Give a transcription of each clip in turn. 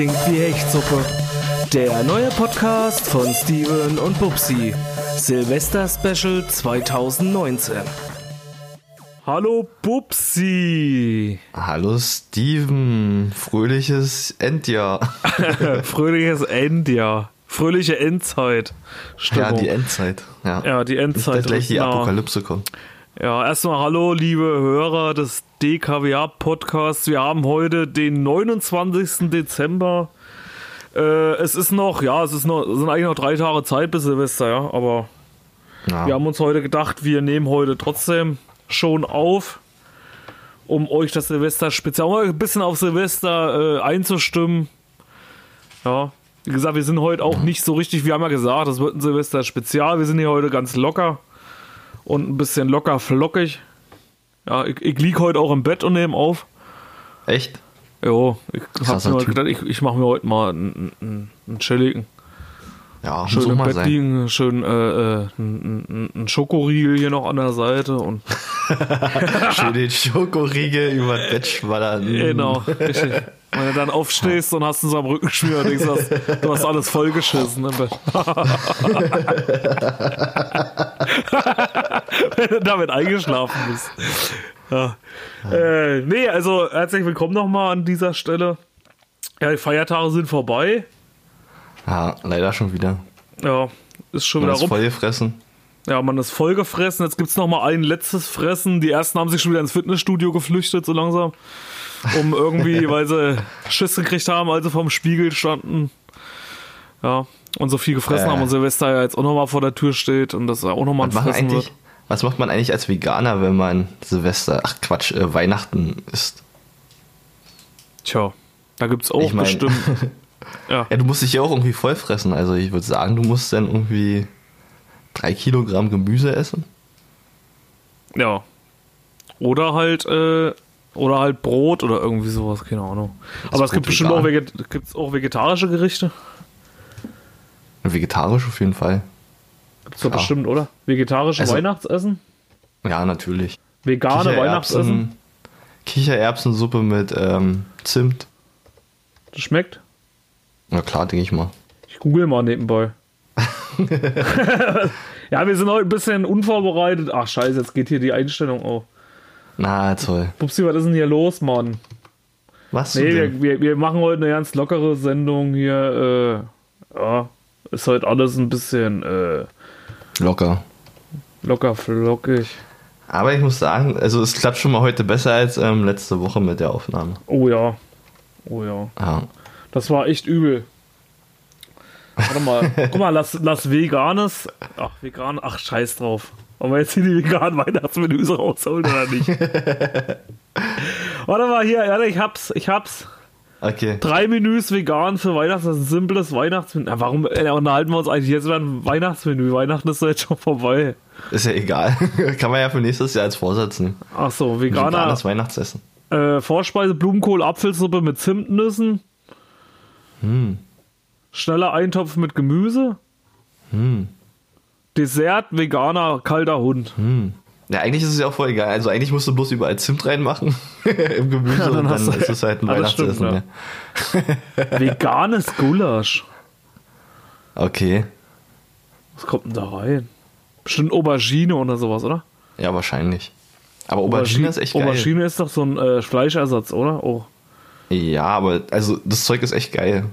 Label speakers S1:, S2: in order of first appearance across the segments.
S1: Klingt wie Hechtsuppe. Der neue Podcast von Steven und Bubsi. Silvester Special 2019. Hallo Bubsi.
S2: Hallo Steven, fröhliches Endjahr.
S1: Fröhliches Endjahr. Fröhliche Endzeit.
S2: Ja, die Endzeit. Ja,
S1: Ja, die Endzeit.
S2: Nicht, dass gleich die. Apokalypse kommt.
S1: Ja, erstmal hallo, liebe Hörer des DKWA Podcasts. Wir haben heute den 29. Dezember. Äh, es ist noch, ja, es ist noch, es sind eigentlich noch drei Tage Zeit bis Silvester, ja, aber
S2: Ja.
S1: wir haben uns heute gedacht, wir nehmen heute trotzdem schon auf, um euch das Silvester speziell mal ein bisschen auf Silvester äh, einzustimmen. Ja, wie gesagt, wir sind heute auch nicht so richtig, wir haben ja gesagt, das wird ein Silvester Spezial. Wir sind hier heute ganz locker und ein bisschen locker flockig. Ja, ich, ich lieg heute auch im Bett und nehme auf.
S2: Echt?
S1: Jo, ich hab
S2: Krasser
S1: mir gedacht, ich, ich mache mir heute mal einen, einen, einen chilligen.
S2: Ja,
S1: Schön im Bett
S2: sein.
S1: liegen, schön äh, äh, ein, Schokoriegel hier noch an der Seite und
S2: Schön den Schokoriegel über das Bett schwallern.
S1: genau, richtig. Wenn du dann aufstehst und hast ihn so am Rücken schmieren und denkst, du hast, du hast alles vollgeschissen im Bett. Wenn du damit eingeschlafen bist. Ja. Äh, nee, also herzlich willkommen nochmal an dieser Stelle. Ja, die Feiertage sind vorbei.
S2: Ja, leider schon wieder.
S1: Ja, ist schon
S2: Man
S1: wieder
S2: ist
S1: rum.
S2: voll gefressen.
S1: Ja, man ist voll gefressen. Jetzt gibt's noch mal ein letztes Fressen. Die ersten haben sich schon wieder ins Fitnessstudio geflüchtet, so langsam. Um irgendwie, weil sie Schiss gekriegt haben, als sie vorm Spiegel standen. Ja, und so viel gefressen
S2: Äh.
S1: haben und Silvester ja jetzt auch noch mal vor der Tür steht und das auch noch mal ein Fressen wird.
S2: was macht man eigentlich als Veganer, wenn man Silvester, ach Quatsch, äh, Weihnachten isst?
S1: Tja, da gibt's auch
S2: Ich mein-
S1: bestimmt. Ja,
S2: Ja, du musst dich ja auch irgendwie voll fressen. Also ich würde sagen, du musst dann irgendwie drei Kilogramm Gemüse essen.
S1: ja. Oder halt, äh, oder halt Brot oder irgendwie sowas, keine Ahnung. Aber es gibt bestimmt auch, veget gibt's auch vegetarische Gerichte.
S2: Vegetarisch auf jeden Fall.
S1: Gibt's doch
S2: Klar.
S1: bestimmt, oder? Vegetarische
S2: Also-
S1: Weihnachtsessen?
S2: Ja, natürlich.
S1: Vegane Weihnachtsessen?
S2: Kichererbsensuppe mit ähm, Zimt.
S1: Das schmeckt?
S2: Na klar, denke ich mal.
S1: Ich google mal nebenbei. ja, wir sind heute ein bisschen unvorbereitet. Ach, scheiße, jetzt geht hier die Einstellung auf.
S2: Na toll.
S1: Pupsi, was ist denn hier los, Mann?
S2: Was
S1: Nee,
S2: denn?
S1: wir, wir, wir machen heute eine ganz lockere Sendung hier. Äh, ja, ist heute alles ein bisschen äh,
S2: Locker.
S1: locker flockig.
S2: Aber ich muss sagen, also es klappt schon mal heute besser als ähm, letzte Woche mit der Aufnahme.
S1: Oh ja. Oh ja.
S2: Ja.
S1: Das war echt übel. Warte mal, guck mal, lass, lass Veganes. Ach, vegan, ach, scheiß drauf. Wollen wir jetzt hier die veganen Weihnachtsmenüs rausholen oder nicht? Warte mal hier, ja, ich hab's, ich hab's.
S2: Okay.
S1: Drei Menüs vegan für Weihnachten, das ist ein simples Weihnachtsmenü. Na, warum äh, unterhalten wir uns eigentlich jetzt über ein Weihnachtsmenü? Weihnachten ist doch jetzt schon vorbei.
S2: Ist ja egal. Kann man ja für nächstes Jahr als Vorsatz nehmen.
S1: Ach so, veganer
S2: Veganes Weihnachtsessen.
S1: äh, Vorspeise Blumenkohl, Apfelsuppe mit Zimtnüssen.
S2: Hm.
S1: Schneller Eintopf mit Gemüse.
S2: Hm.
S1: Dessert, veganer, kalter Hund.
S2: Hm. Ja, eigentlich ist es ja auch voll egal. Also eigentlich musst du bloß überall Zimt reinmachen im Gemüse
S1: Ja, dann
S2: und
S1: hast
S2: dann
S1: du-
S2: ist es halt ein
S1: Ja, das stimmt,
S2: Weihnachtsessen.
S1: ja. Veganes Gulasch.
S2: Okay.
S1: Was kommt denn da rein? Bestimmt Aubergine oder sowas, oder?
S2: Ja, wahrscheinlich. Aber Aubergine ist echt geil.
S1: Aubergine ist doch so ein äh, Fleischersatz, oder? Oh.
S2: Ja, aber also das Zeug ist echt geil.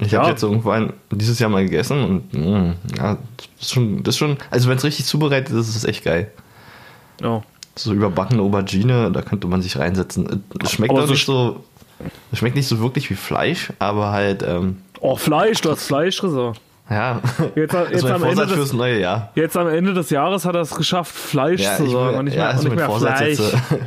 S2: Ich
S1: Ja.
S2: habe jetzt irgendwann dieses Jahr mal gegessen und mh, ja, das ist schon, das ist schon, also wenn es richtig zubereitet ist, ist es echt geil.
S1: Ja.
S2: So überbackene Aubergine, da könnte man sich reinsetzen. Es schmeckt auch
S1: so
S2: nicht so Es schmeckt nicht so wirklich wie Fleisch, aber halt, ähm,
S1: Oh, Fleisch, du hast Fleisch gesagt.
S2: ja.
S1: Jetzt, jetzt,
S2: mein
S1: am Ende des,
S2: neue Jahr.
S1: jetzt am Ende des Jahres hat er es geschafft, Fleisch
S2: Ja,
S1: zu sagen
S2: will,
S1: und nicht
S2: ja,
S1: mehr,
S2: ist
S1: und nicht mehr
S2: Vorsatz
S1: Fleisch.
S2: jetzt. äh,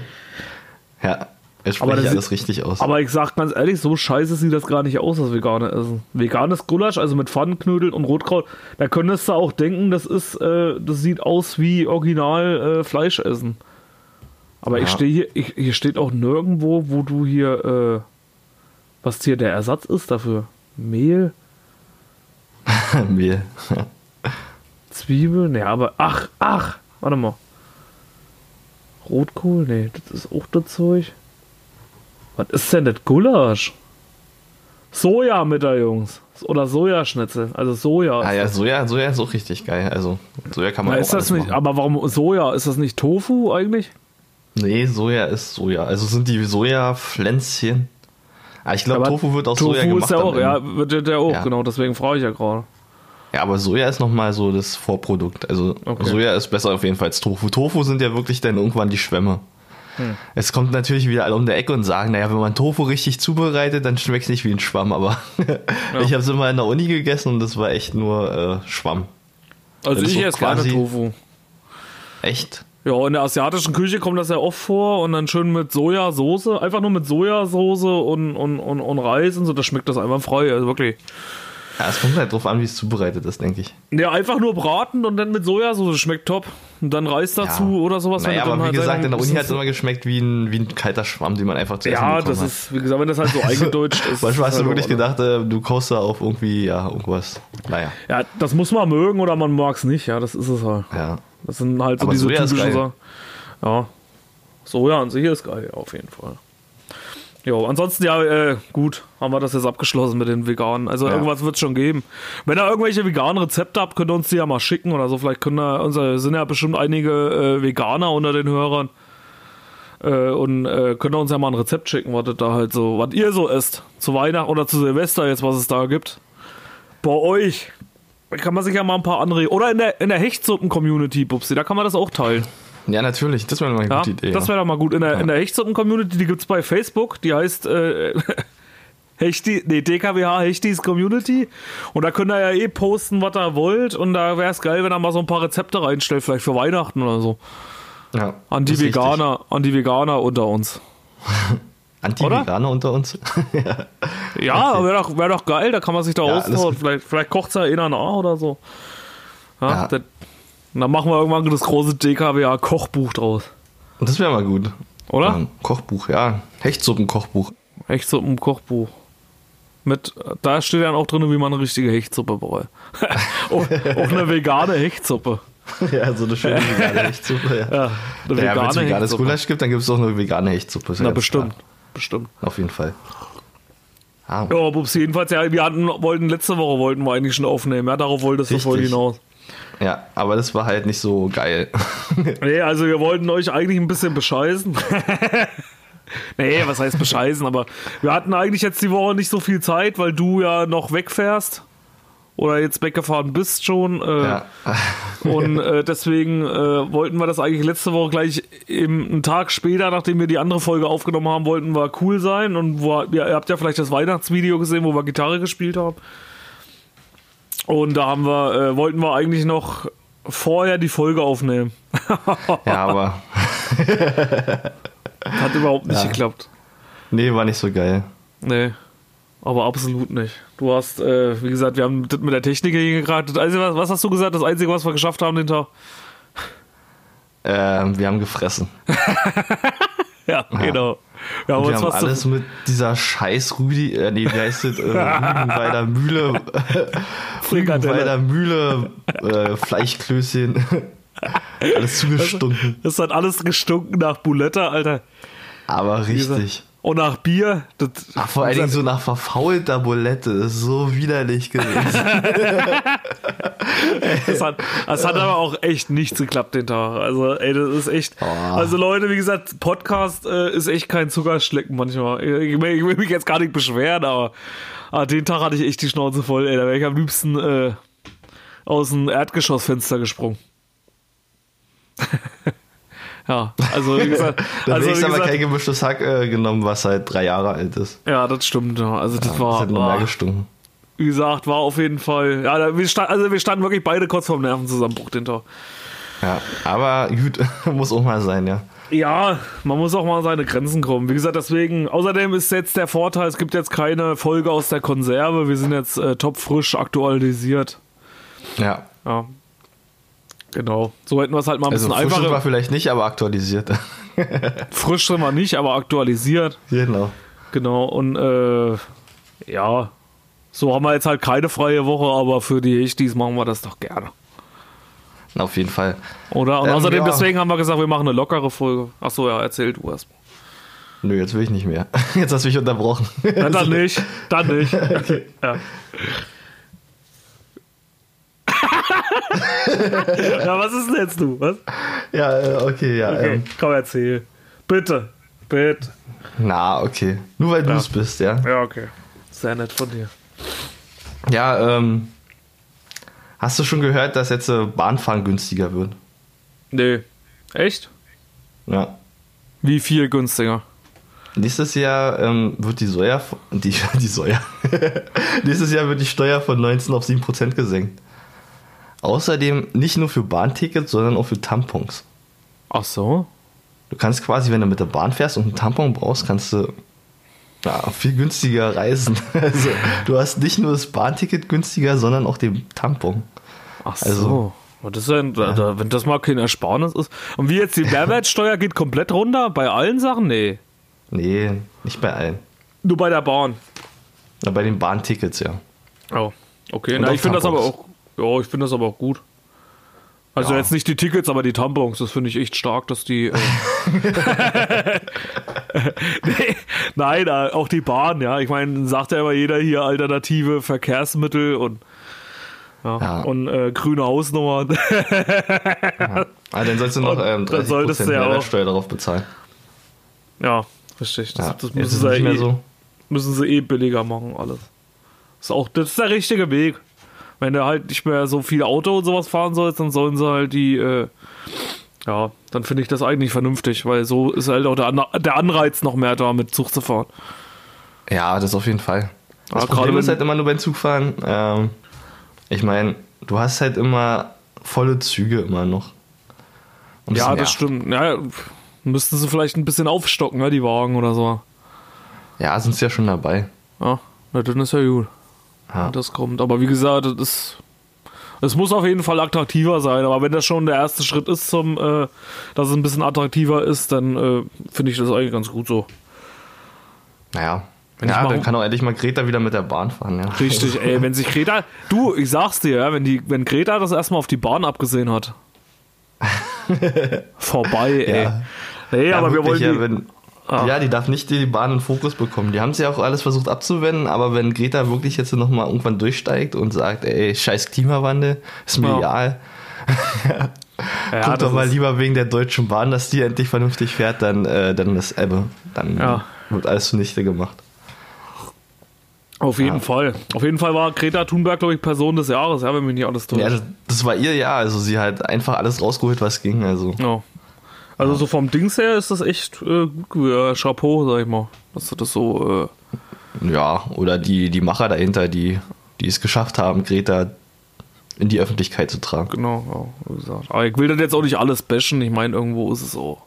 S2: ja, spreche ich
S1: das
S2: alles richtig aus.
S1: Aber ich sag ganz ehrlich, so scheiße sieht das gar nicht aus, das vegane Essen. Veganes Gulasch, also mit Pfannenknödel und Rotkraut, da könntest du auch denken, das ist, äh, das sieht aus wie original äh, Fleischessen. Aber ich
S2: Ja.
S1: stehe hier, ich, hier steht auch nirgendwo, wo du hier, äh, was hier der Ersatz ist dafür. Mehl,
S2: Mehl.
S1: Zwiebeln, ja, aber ach, ach, warte mal. Rotkohl, nee, das ist auch das Zeug. Was ist denn das Gulasch? Soja mit der Jungs. Oder Sojaschnitzel. Also Soja.
S2: Ah ja, Soja, Soja ist auch richtig geil. Also, Soja kann man
S1: Na,
S2: auch
S1: ist das nicht,
S2: machen.
S1: aber warum Soja? Ist das nicht Tofu eigentlich?
S2: Nee, Soja ist Soja. Also sind die Sojapflänzchen. Ah, ich glaube, Tofu wird aus
S1: Tofu
S2: Soja gemacht.
S1: ist ja auch, ja, wird ja der auch,
S2: Ja.
S1: genau, deswegen frage ich ja gerade.
S2: Ja, aber Soja ist nochmal so das Vorprodukt. Also
S1: Okay.
S2: Soja ist besser auf jeden Fall als Tofu. Tofu sind ja wirklich dann irgendwann die Schwämme.
S1: Hm.
S2: Es kommt natürlich wieder alle um der Ecke und sagen, naja, wenn man Tofu richtig zubereitet, dann schmeckt es nicht wie ein Schwamm. Aber ich habe es immer in der Uni gegessen und das war echt nur äh, Schwamm.
S1: Also
S2: Das
S1: ich
S2: so
S1: esse gerne Tofu.
S2: Echt?
S1: Ja, in der asiatischen Küche kommt das ja oft vor und dann schön mit Sojasauce, einfach nur mit Sojasauce und, und, und, und Reis und so, das schmeckt das einfach frei, also wirklich.
S2: Ja, es kommt halt drauf an, wie es zubereitet ist, denke ich.
S1: Ja, einfach nur braten und dann mit Sojasauce, schmeckt top. Und dann Reis dazu oder sowas.
S2: Naja, aber wie
S1: halt
S2: gesagt, in der Uni hat es immer geschmeckt wie ein, wie ein kalter Schwamm, den man einfach zu essen
S1: Ja, das
S2: hat.
S1: ist, wie gesagt, wenn das halt so eingedeutscht ist.
S2: Manchmal hast
S1: ist
S2: du
S1: halt
S2: wirklich gedacht, äh, du kaufst da auf irgendwie, ja, irgendwas. Naja,
S1: Ja, das muss man mögen oder man mag es nicht, ja, das ist es halt.
S2: ja.
S1: Das sind halt so
S2: Aber
S1: diese
S2: Soja
S1: typischen. Sachen. Ja. Soja an sich ist geil, auf jeden Fall. Jo, ansonsten ja, äh, gut, haben wir das jetzt abgeschlossen mit den Veganen. Also
S2: Ja.
S1: irgendwas wird es schon geben. Wenn ihr irgendwelche veganen Rezepte habt, könnt ihr uns die ja mal schicken oder so. Vielleicht können da, unser, sind ja bestimmt einige äh, Veganer unter den Hörern. Äh, und äh, könnt ihr uns ja mal ein Rezept schicken, was da halt so, was ihr so esst. Zu Weihnachten oder zu Silvester jetzt, was es da gibt. Bei euch. Kann man sich ja mal ein paar andere. Oder in der, in der Hechtsuppen-Community, Bubsi, da kann man das auch teilen.
S2: Ja, natürlich, das wäre mal eine
S1: Ja,
S2: gute Idee.
S1: das
S2: ja.
S1: wäre doch mal gut. In der, in der Hechtsuppen-Community, die gibt es bei Facebook, die heißt äh, Hechti, nee, DKWH Hechtis Community. Und da könnt ihr ja eh posten, was ihr wollt. Und da wäre es geil, wenn ihr mal so ein paar Rezepte reinstellt, vielleicht für Weihnachten oder so.
S2: ja,
S1: An die
S2: ist richtig.
S1: Veganer, an die Veganer unter uns.
S2: Anti-Veganer unter uns?
S1: Ja, wäre doch, wär doch geil, da kann man sich da
S2: Ja,
S1: austauschen. Vielleicht, vielleicht kocht es ja einer nach oder so. Ja,
S2: Ja.
S1: Das, und dann machen wir irgendwann das große DKWH Kochbuch draus.
S2: Und das wäre mal gut.
S1: Oder?
S2: Ein Kochbuch, ja. Hechtsuppen-Kochbuch.
S1: Hechtsuppen-Kochbuch. Mit, da steht dann auch drin, wie man eine richtige Hechtsuppe braucht. auch, auch eine vegane Hechtsuppe.
S2: ja, so eine schöne vegane Hechtsuppe. Ja,
S1: Ja, eine
S2: ja wenn es
S1: vegane
S2: veganes. Gulasch gibt, dann gibt es auch eine vegane Hechtsuppe. ja
S1: Na, bestimmt.
S2: klar.
S1: Bestimmt.
S2: Auf jeden Fall. Ah,
S1: Ja, Bubs, jedenfalls, ja, wir hatten, wollten, letzte Woche wollten wir eigentlich schon aufnehmen. Ja, darauf wolltest du voll
S2: Richtig.
S1: hinaus.
S2: Ja, aber das war halt nicht so geil.
S1: Nee, also wir wollten euch eigentlich ein bisschen bescheißen. nee, was heißt bescheißen, aber wir hatten eigentlich jetzt die Woche nicht so viel Zeit, weil du ja noch wegfährst. Oder jetzt weggefahren bist schon. Äh,
S2: ja.
S1: Und äh, deswegen äh, wollten wir das eigentlich letzte Woche gleich eben einen Tag später, nachdem wir die andere Folge aufgenommen haben, wollten wir cool sein. Und wo, ihr habt ja vielleicht das Weihnachtsvideo gesehen, wo wir Gitarre gespielt haben. Und da haben wir, äh, wollten wir eigentlich noch vorher die Folge aufnehmen.
S2: ja, aber
S1: Hat überhaupt nicht
S2: Ja.
S1: geklappt.
S2: nee, war nicht so geil.
S1: Nee. Aber absolut nicht. Du hast, äh, wie gesagt, wir haben das mit der Technik. Das Einzige, was, was hast du gesagt? Das Einzige, was wir geschafft haben den Tag?
S2: Ähm, wir haben gefressen.
S1: Ja, genau. Wir haben
S2: Wir haben alles mit dieser scheiß Rüdi, äh, nee, wie heißt das, äh, Rügenweider Mühle, Rügenweider Mühle, äh, Fleischklößchen, alles zugestunken,
S1: Das hat alles gestunken nach Buletta, Alter.
S2: aber richtig.
S1: Und nach Bier. Das,
S2: Ach, vor allen Dingen so nach verfaulter Bulette, das ist so widerlich gewesen.
S1: das, hat, das hat aber auch echt nichts geklappt den Tag. Also, ey, das ist echt.
S2: Oh.
S1: Also, Leute, wie gesagt, Podcast äh, ist echt kein Zuckerschlecken manchmal. Ich, ich, will mich jetzt gar nicht beschweren, aber ah, den Tag hatte ich echt die Schnauze voll, ey. Da wäre ich am liebsten äh, aus dem Erdgeschossfenster gesprungen. Ja, also wie gesagt.
S2: Da
S1: also,
S2: also,
S1: wie
S2: aber kein gemischtes Hack äh, genommen, was halt drei Jahre alt ist.
S1: ja, das stimmt. Ja. Also das
S2: Das
S1: war,
S2: hat nur mehr gestunken.
S1: wie gesagt, war auf jeden Fall. Ja, wir, stand, also wir standen wirklich beide kurz vorm Nervenzusammenbruch hinter.
S2: Ja, aber gut, muss auch mal sein, ja.
S1: Ja, man muss auch mal an seine Grenzen kommen. Wie gesagt, deswegen, außerdem ist jetzt der Vorteil, es gibt jetzt keine Folge aus der Konserve. Wir sind jetzt äh, topfrisch aktualisiert.
S2: Ja.
S1: Ja. Genau. So hätten wir es halt mal ein
S2: Also
S1: bisschen
S2: frisch sind wir
S1: einfacher.
S2: vielleicht nicht, aber aktualisiert.
S1: Frisch sind wir nicht, aber aktualisiert.
S2: genau.
S1: Genau. Und äh, ja, so haben wir jetzt halt keine freie Woche, aber für die Echtis machen wir das doch gerne.
S2: Na, Auf jeden Fall.
S1: Oder? Und
S2: Ähm,
S1: außerdem,
S2: ja.
S1: deswegen haben wir gesagt, wir machen eine lockere Folge. Achso, ja, erzähl du erst.
S2: Nö, jetzt will ich nicht mehr. Jetzt hast du mich unterbrochen.
S1: Dann, dann nicht. Dann nicht. Okay. Ja. ja, was ist denn jetzt du? Was?
S2: ja, äh, okay, ja.
S1: Okay,
S2: Ähm,
S1: komm, erzähl. Bitte. Bitte.
S2: na, okay. Nur weil du
S1: Ja.
S2: es bist, ja.
S1: Ja, okay. Sehr nett von dir.
S2: Ja, ähm. Hast du schon gehört, dass jetzt äh, Bahnfahren günstiger wird?
S1: Nee. Echt?
S2: Ja.
S1: Wie viel günstiger?
S2: Nächstes Jahr ähm, wird die Soja, die, die Soja, nächstes Jahr wird die Steuer von 19 auf 7 Prozent gesenkt. Außerdem nicht nur für Bahntickets, sondern auch für Tampons.
S1: Ach so.
S2: Du kannst quasi, wenn du mit der Bahn fährst und einen Tampon brauchst, kannst du ja, viel günstiger reisen. Also du hast nicht nur das Bahnticket günstiger, sondern auch den Tampon.
S1: Ach so.
S2: Also-
S1: Und das ist ja, da, wenn das mal kein Ersparnis ist. Und wie jetzt die Mehrwertsteuer geht komplett runter? Bei allen Sachen? Nee.
S2: Nee, nicht bei allen.
S1: Nur bei der Bahn.
S2: Na, bei den Bahntickets, ja.
S1: Oh. Okay,
S2: Und
S1: na, ich finde das aber auch. Ja, ich finde das aber auch gut. Also
S2: Ja.
S1: jetzt nicht die Tickets, aber die Tampons, das finde ich echt stark, dass die. Äh nee, nein, äh, auch die Bahn, ja. Ich meine, sagt ja immer jeder hier alternative Verkehrsmittel und ja,
S2: Ja.
S1: und äh, grüne Hausnummer.
S2: Ah, dann sollst du noch ähm,
S1: dann
S2: 30%
S1: solltest ja
S2: Mehrwertsteuer darauf bezahlen.
S1: ja, richtig. Das,
S2: Ja,
S1: das müssen, sie
S2: es nicht
S1: ja
S2: mehr
S1: eh,
S2: so.
S1: müssen sie eh billiger machen, alles. Ist auch, das ist der richtige Weg. Wenn du halt nicht mehr so viel Auto und sowas fahren sollst, dann sollen sie halt die, äh, ja, dann finde ich das eigentlich vernünftig, weil so ist halt auch der, An der Anreiz noch mehr da, mit Zug zu fahren.
S2: Ja, das auf jeden Fall. Das
S1: Ja,
S2: Problem ist halt immer nur beim Zugfahren. Ähm, ich meine, du hast halt immer volle Züge immer noch. Und
S1: Ja, das
S2: nervt.
S1: stimmt. Ja, müssten sie vielleicht ein bisschen aufstocken, ja, die Wagen oder so.
S2: Ja, sind sie ja schon dabei.
S1: Ja, na, dann ist ja gut.
S2: Ja.
S1: Das kommt. Aber wie gesagt, das ist. Es muss auf jeden Fall attraktiver sein, aber wenn das schon der erste Schritt ist, zum, äh, dass es ein bisschen attraktiver ist, dann äh, finde ich das eigentlich ganz gut so.
S2: Naja.
S1: Wenn
S2: ja, dann kann auch endlich mal Greta wieder mit der Bahn fahren, ja.
S1: Richtig, ey, wenn sich Greta. Du, ich sag's dir, ja, wenn, die, wenn Greta das erstmal auf die Bahn abgesehen hat. Vorbei, ey.
S2: Ja.
S1: Nee,
S2: Ja,
S1: aber wir wollen
S2: wirklich,
S1: die,
S2: ja, wenn,
S1: Ah.
S2: ja, die darf nicht die Bahn in Fokus bekommen. Die haben sie ja auch alles versucht abzuwenden, aber wenn Greta wirklich jetzt nochmal irgendwann durchsteigt und sagt, ey, scheiß Klimawandel, ist mir
S1: Ja.
S2: egal.
S1: ja, das
S2: doch mal lieber wegen der Deutschen Bahn, dass die endlich vernünftig fährt, dann, äh, dann ist Ebbe. Dann
S1: Ja.
S2: wird alles zunichte gemacht.
S1: Auf jeden
S2: Ja.
S1: Fall. Auf jeden Fall war Greta Thunberg, glaube ich, Person des Jahres, ja, wenn mich nicht alles täuscht.
S2: Ja, das, das war ihr Jahr, also sie hat einfach alles rausgeholt, was ging. Also
S1: Ja. Also so vom Dings her ist das echt äh, gut gewesen. Chapeau, sag ich mal. Dass du das so, äh,
S2: ja, oder die, die Macher dahinter, die, die es geschafft haben, Greta in die Öffentlichkeit zu tragen.
S1: genau, ja, wie gesagt. Aber ich will das jetzt auch nicht alles bashen. Ich meine, irgendwo ist es so.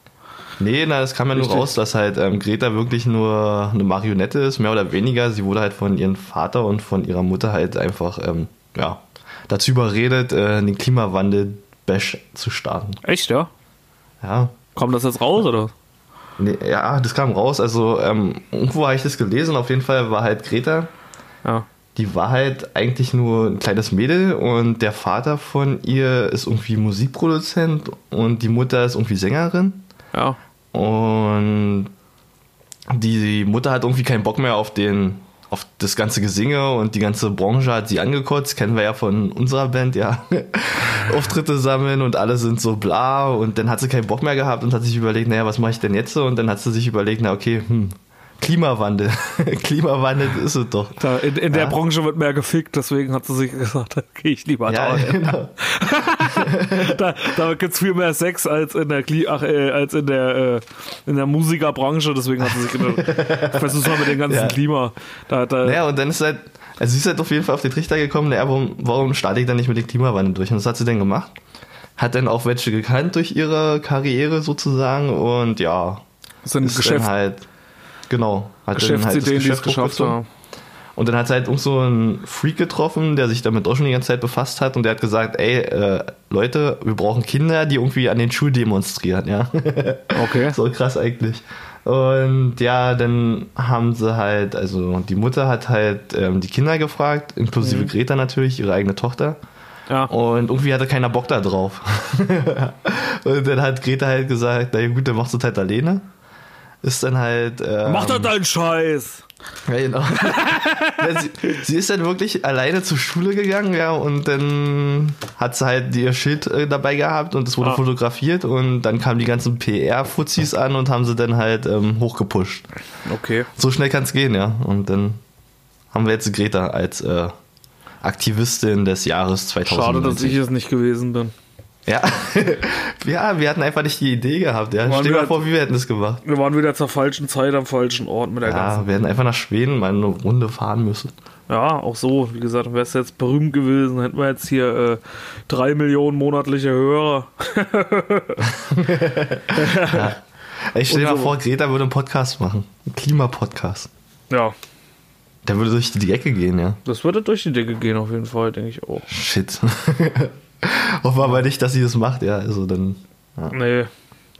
S2: Nee, na, das kam ja nur raus, dass halt ähm, Greta wirklich nur eine Marionette ist, mehr oder weniger. Sie wurde halt von ihrem Vater und von ihrer Mutter halt einfach, ähm, ja, dazu überredet, äh, den Klimawandel-Bash zu starten.
S1: Echt, ja?
S2: Ja.
S1: Kommt das jetzt raus, oder?
S2: Nee, ja, das kam raus. Also, ähm, irgendwo habe ich das gelesen. Auf jeden Fall war halt Greta,
S1: Ja.
S2: die war halt eigentlich nur ein kleines Mädel und der Vater von ihr ist irgendwie Musikproduzent und die Mutter ist irgendwie Sängerin.
S1: Ja.
S2: Und die Mutter hat irgendwie keinen Bock mehr auf den auf das ganze Gesinge und die ganze Branche hat sie angekotzt, kennen wir ja von unserer Band, ja. Auftritte sammeln und alle sind so bla und dann hat sie keinen Bock mehr gehabt und hat sich überlegt, naja, was mache ich denn jetzt? Und dann hat sie sich überlegt, na okay, hm, Klimawandel. Klimawandel ist es doch.
S1: Da, in, in der
S2: Ja.
S1: Branche wird mehr gefickt, deswegen hat sie sich gesagt, da gehe ich lieber
S2: Ja,
S1: da.
S2: genau.
S1: Da, da gibt es viel mehr Sex als in der Kli ach, äh, als in der äh, in der Musikerbranche, deswegen hat sie sich gedacht, versuch's mal mit dem ganzen
S2: Ja.
S1: Klima. Da, da,
S2: Naja, und dann ist halt, also sie ist halt auf jeden Fall auf den Trichter gekommen, naja, warum, warum starte ich dann nicht mit dem Klimawandel durch? Und das hat sie dann gemacht. Hat dann auch welche gekannt durch ihre Karriere sozusagen und ja,
S1: sind
S2: ist
S1: Geschäft,
S2: halt, genau, hat halt
S1: Geschäftsideen, es
S2: Geschäft
S1: geschafft haben.
S2: Und dann hat sie halt auch so einen Freak getroffen, der sich damit auch schon die ganze Zeit befasst hat und der hat gesagt, ey, äh, Leute, wir brauchen Kinder, die irgendwie an den Schulen demonstrieren, ja.
S1: Okay.
S2: so krass eigentlich. Und ja, dann haben sie halt, also die Mutter hat halt ähm, die Kinder gefragt, inklusive Greta natürlich, ihre eigene Tochter.
S1: Ja.
S2: Und irgendwie hatte keiner Bock da drauf. und dann hat Greta halt gesagt, na ja, gut, dann machst du es halt alleine. Ist dann halt. Ähm,
S1: Mach doch deinen Scheiß!
S2: ja, genau. Sie, sie ist dann wirklich alleine zur Schule gegangen, ja, und dann hat sie halt ihr Schild äh, dabei gehabt und es wurde
S1: Ah.
S2: fotografiert und dann kamen die ganzen PR-Fuzis an und haben sie dann halt ähm, hochgepusht.
S1: Okay.
S2: So schnell kann es gehen, ja. Und dann haben wir jetzt Greta als äh, Aktivistin des Jahres 2000.
S1: Schade, dass ich es nicht gewesen bin.
S2: Ja. ja, wir hatten einfach nicht die Idee gehabt, ja. Stell dir mal vor, wie wir hätten das gemacht.
S1: Wir waren wieder zur falschen Zeit am falschen Ort mit der
S2: Ja,
S1: ganzen.
S2: wir hätten einfach nach Schweden mal eine Runde fahren müssen.
S1: Ja, auch so. Wie gesagt, wärst du jetzt berühmt gewesen, hätten wir jetzt hier äh, drei Millionen monatliche Hörer.
S2: Ey, stell dir
S1: Und
S2: mal
S1: so-
S2: vor, Greta würde einen Podcast machen. Einen Klimapodcast.
S1: Ja,
S2: Der würde durch die Ecke gehen, ja.
S1: das würde durch die Decke gehen auf jeden Fall, denke ich auch.
S2: Shit. Hoffen wir aber nicht, dass sie das macht, ja. Also dann.
S1: Nee,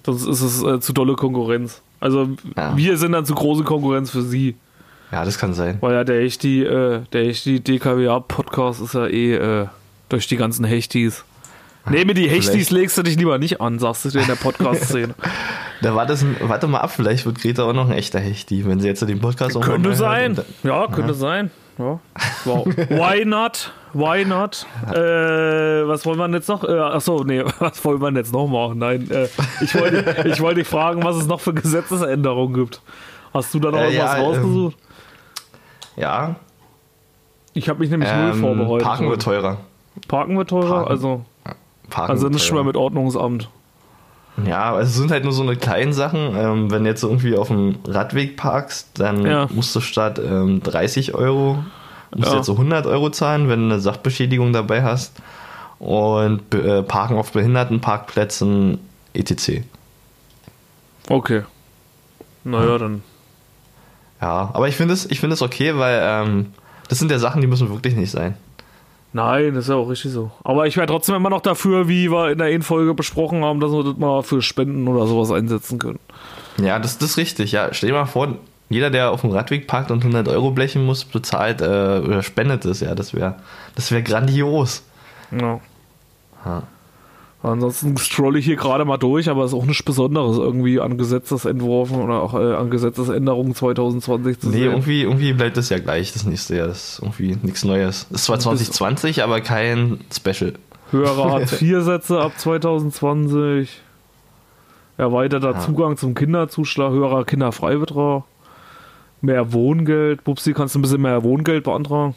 S1: sonst ist es äh, zu dolle Konkurrenz. Also
S2: Ja.
S1: wir sind dann zu große Konkurrenz für sie.
S2: Ja, das kann sein.
S1: Weil ja der Hechti, äh, der Hechti DKWA-Podcast ist ja eh äh, durch die ganzen Hechtis. Nee, mir die Hechtis legst du dich lieber nicht an, sagst du dir in der Podcast-Szene.
S2: Da war das ein, warte mal ab, vielleicht wird Greta auch noch ein echter Hechti, wenn sie jetzt den Podcast auch
S1: könnte
S2: mal
S1: sein.
S2: dann-
S1: Ja, könnte sein. Ja. Wow. Why not? Why not? Äh, was wollen wir denn jetzt noch? Äh, achso, nee, was wollen wir denn jetzt noch machen? Nein, äh, ich wollte ich wollte dich fragen, was es noch für Gesetzesänderungen gibt. Hast du da noch
S2: Äh,
S1: irgendwas
S2: ja, ähm,
S1: rausgesucht?
S2: Ja,
S1: ich habe mich nämlich null
S2: ähm,
S1: vorbereitet.
S2: Parken wird teurer.
S1: Parken wird teurer?
S2: Parken.
S1: Also,
S2: Parken
S1: also nicht mehr
S2: teurer.
S1: mit Ordnungsamt.
S2: Ja, also es sind halt nur so eine kleinen Sachen. Ähm, wenn du jetzt irgendwie auf dem Radweg parkst, dann
S1: Ja.
S2: musst du statt ähm, 30 Euro, musst du
S1: Ja.
S2: jetzt so 100 Euro zahlen, wenn du eine Sachbeschädigung dabei hast. Und äh, Parken auf Behindertenparkplätzen etc.
S1: Okay. Naja, dann.
S2: Ja, aber ich finde es, es okay, weil ähm, das sind ja Sachen, die müssen wirklich nicht sein.
S1: Nein, das ist ja auch richtig so. Aber ich wäre trotzdem immer noch dafür, wie wir in der Folge besprochen haben, dass wir das mal für Spenden oder sowas einsetzen können.
S2: Ja, das, das ist richtig. Ja, stell dir mal vor, jeder, der auf dem Radweg parkt und 100 Euro blechen muss, bezahlt äh, oder spendet es. Ja, das wäre, das wäre grandios.
S1: Ja.
S2: Ja.
S1: Ansonsten scrolle ich hier gerade mal durch, aber es ist auch nichts Besonderes irgendwie an Gesetzesentwurfen oder auch äh, an Gesetzesänderungen 2020 zu
S2: Nee,
S1: sehen.
S2: irgendwie, irgendwie bleibt das ja gleich das nächste Jahr. Das ist irgendwie nichts Neues. Das ist zwar 2020, aber kein Special.
S1: Höhere Hartz-IV-Sätze ab 2020. Erweiterter
S2: Ja.
S1: Zugang zum Kinderzuschlag, höherer Kinderfreibetrag. Mehr Wohngeld. Bupsi, kannst du ein bisschen mehr Wohngeld beantragen?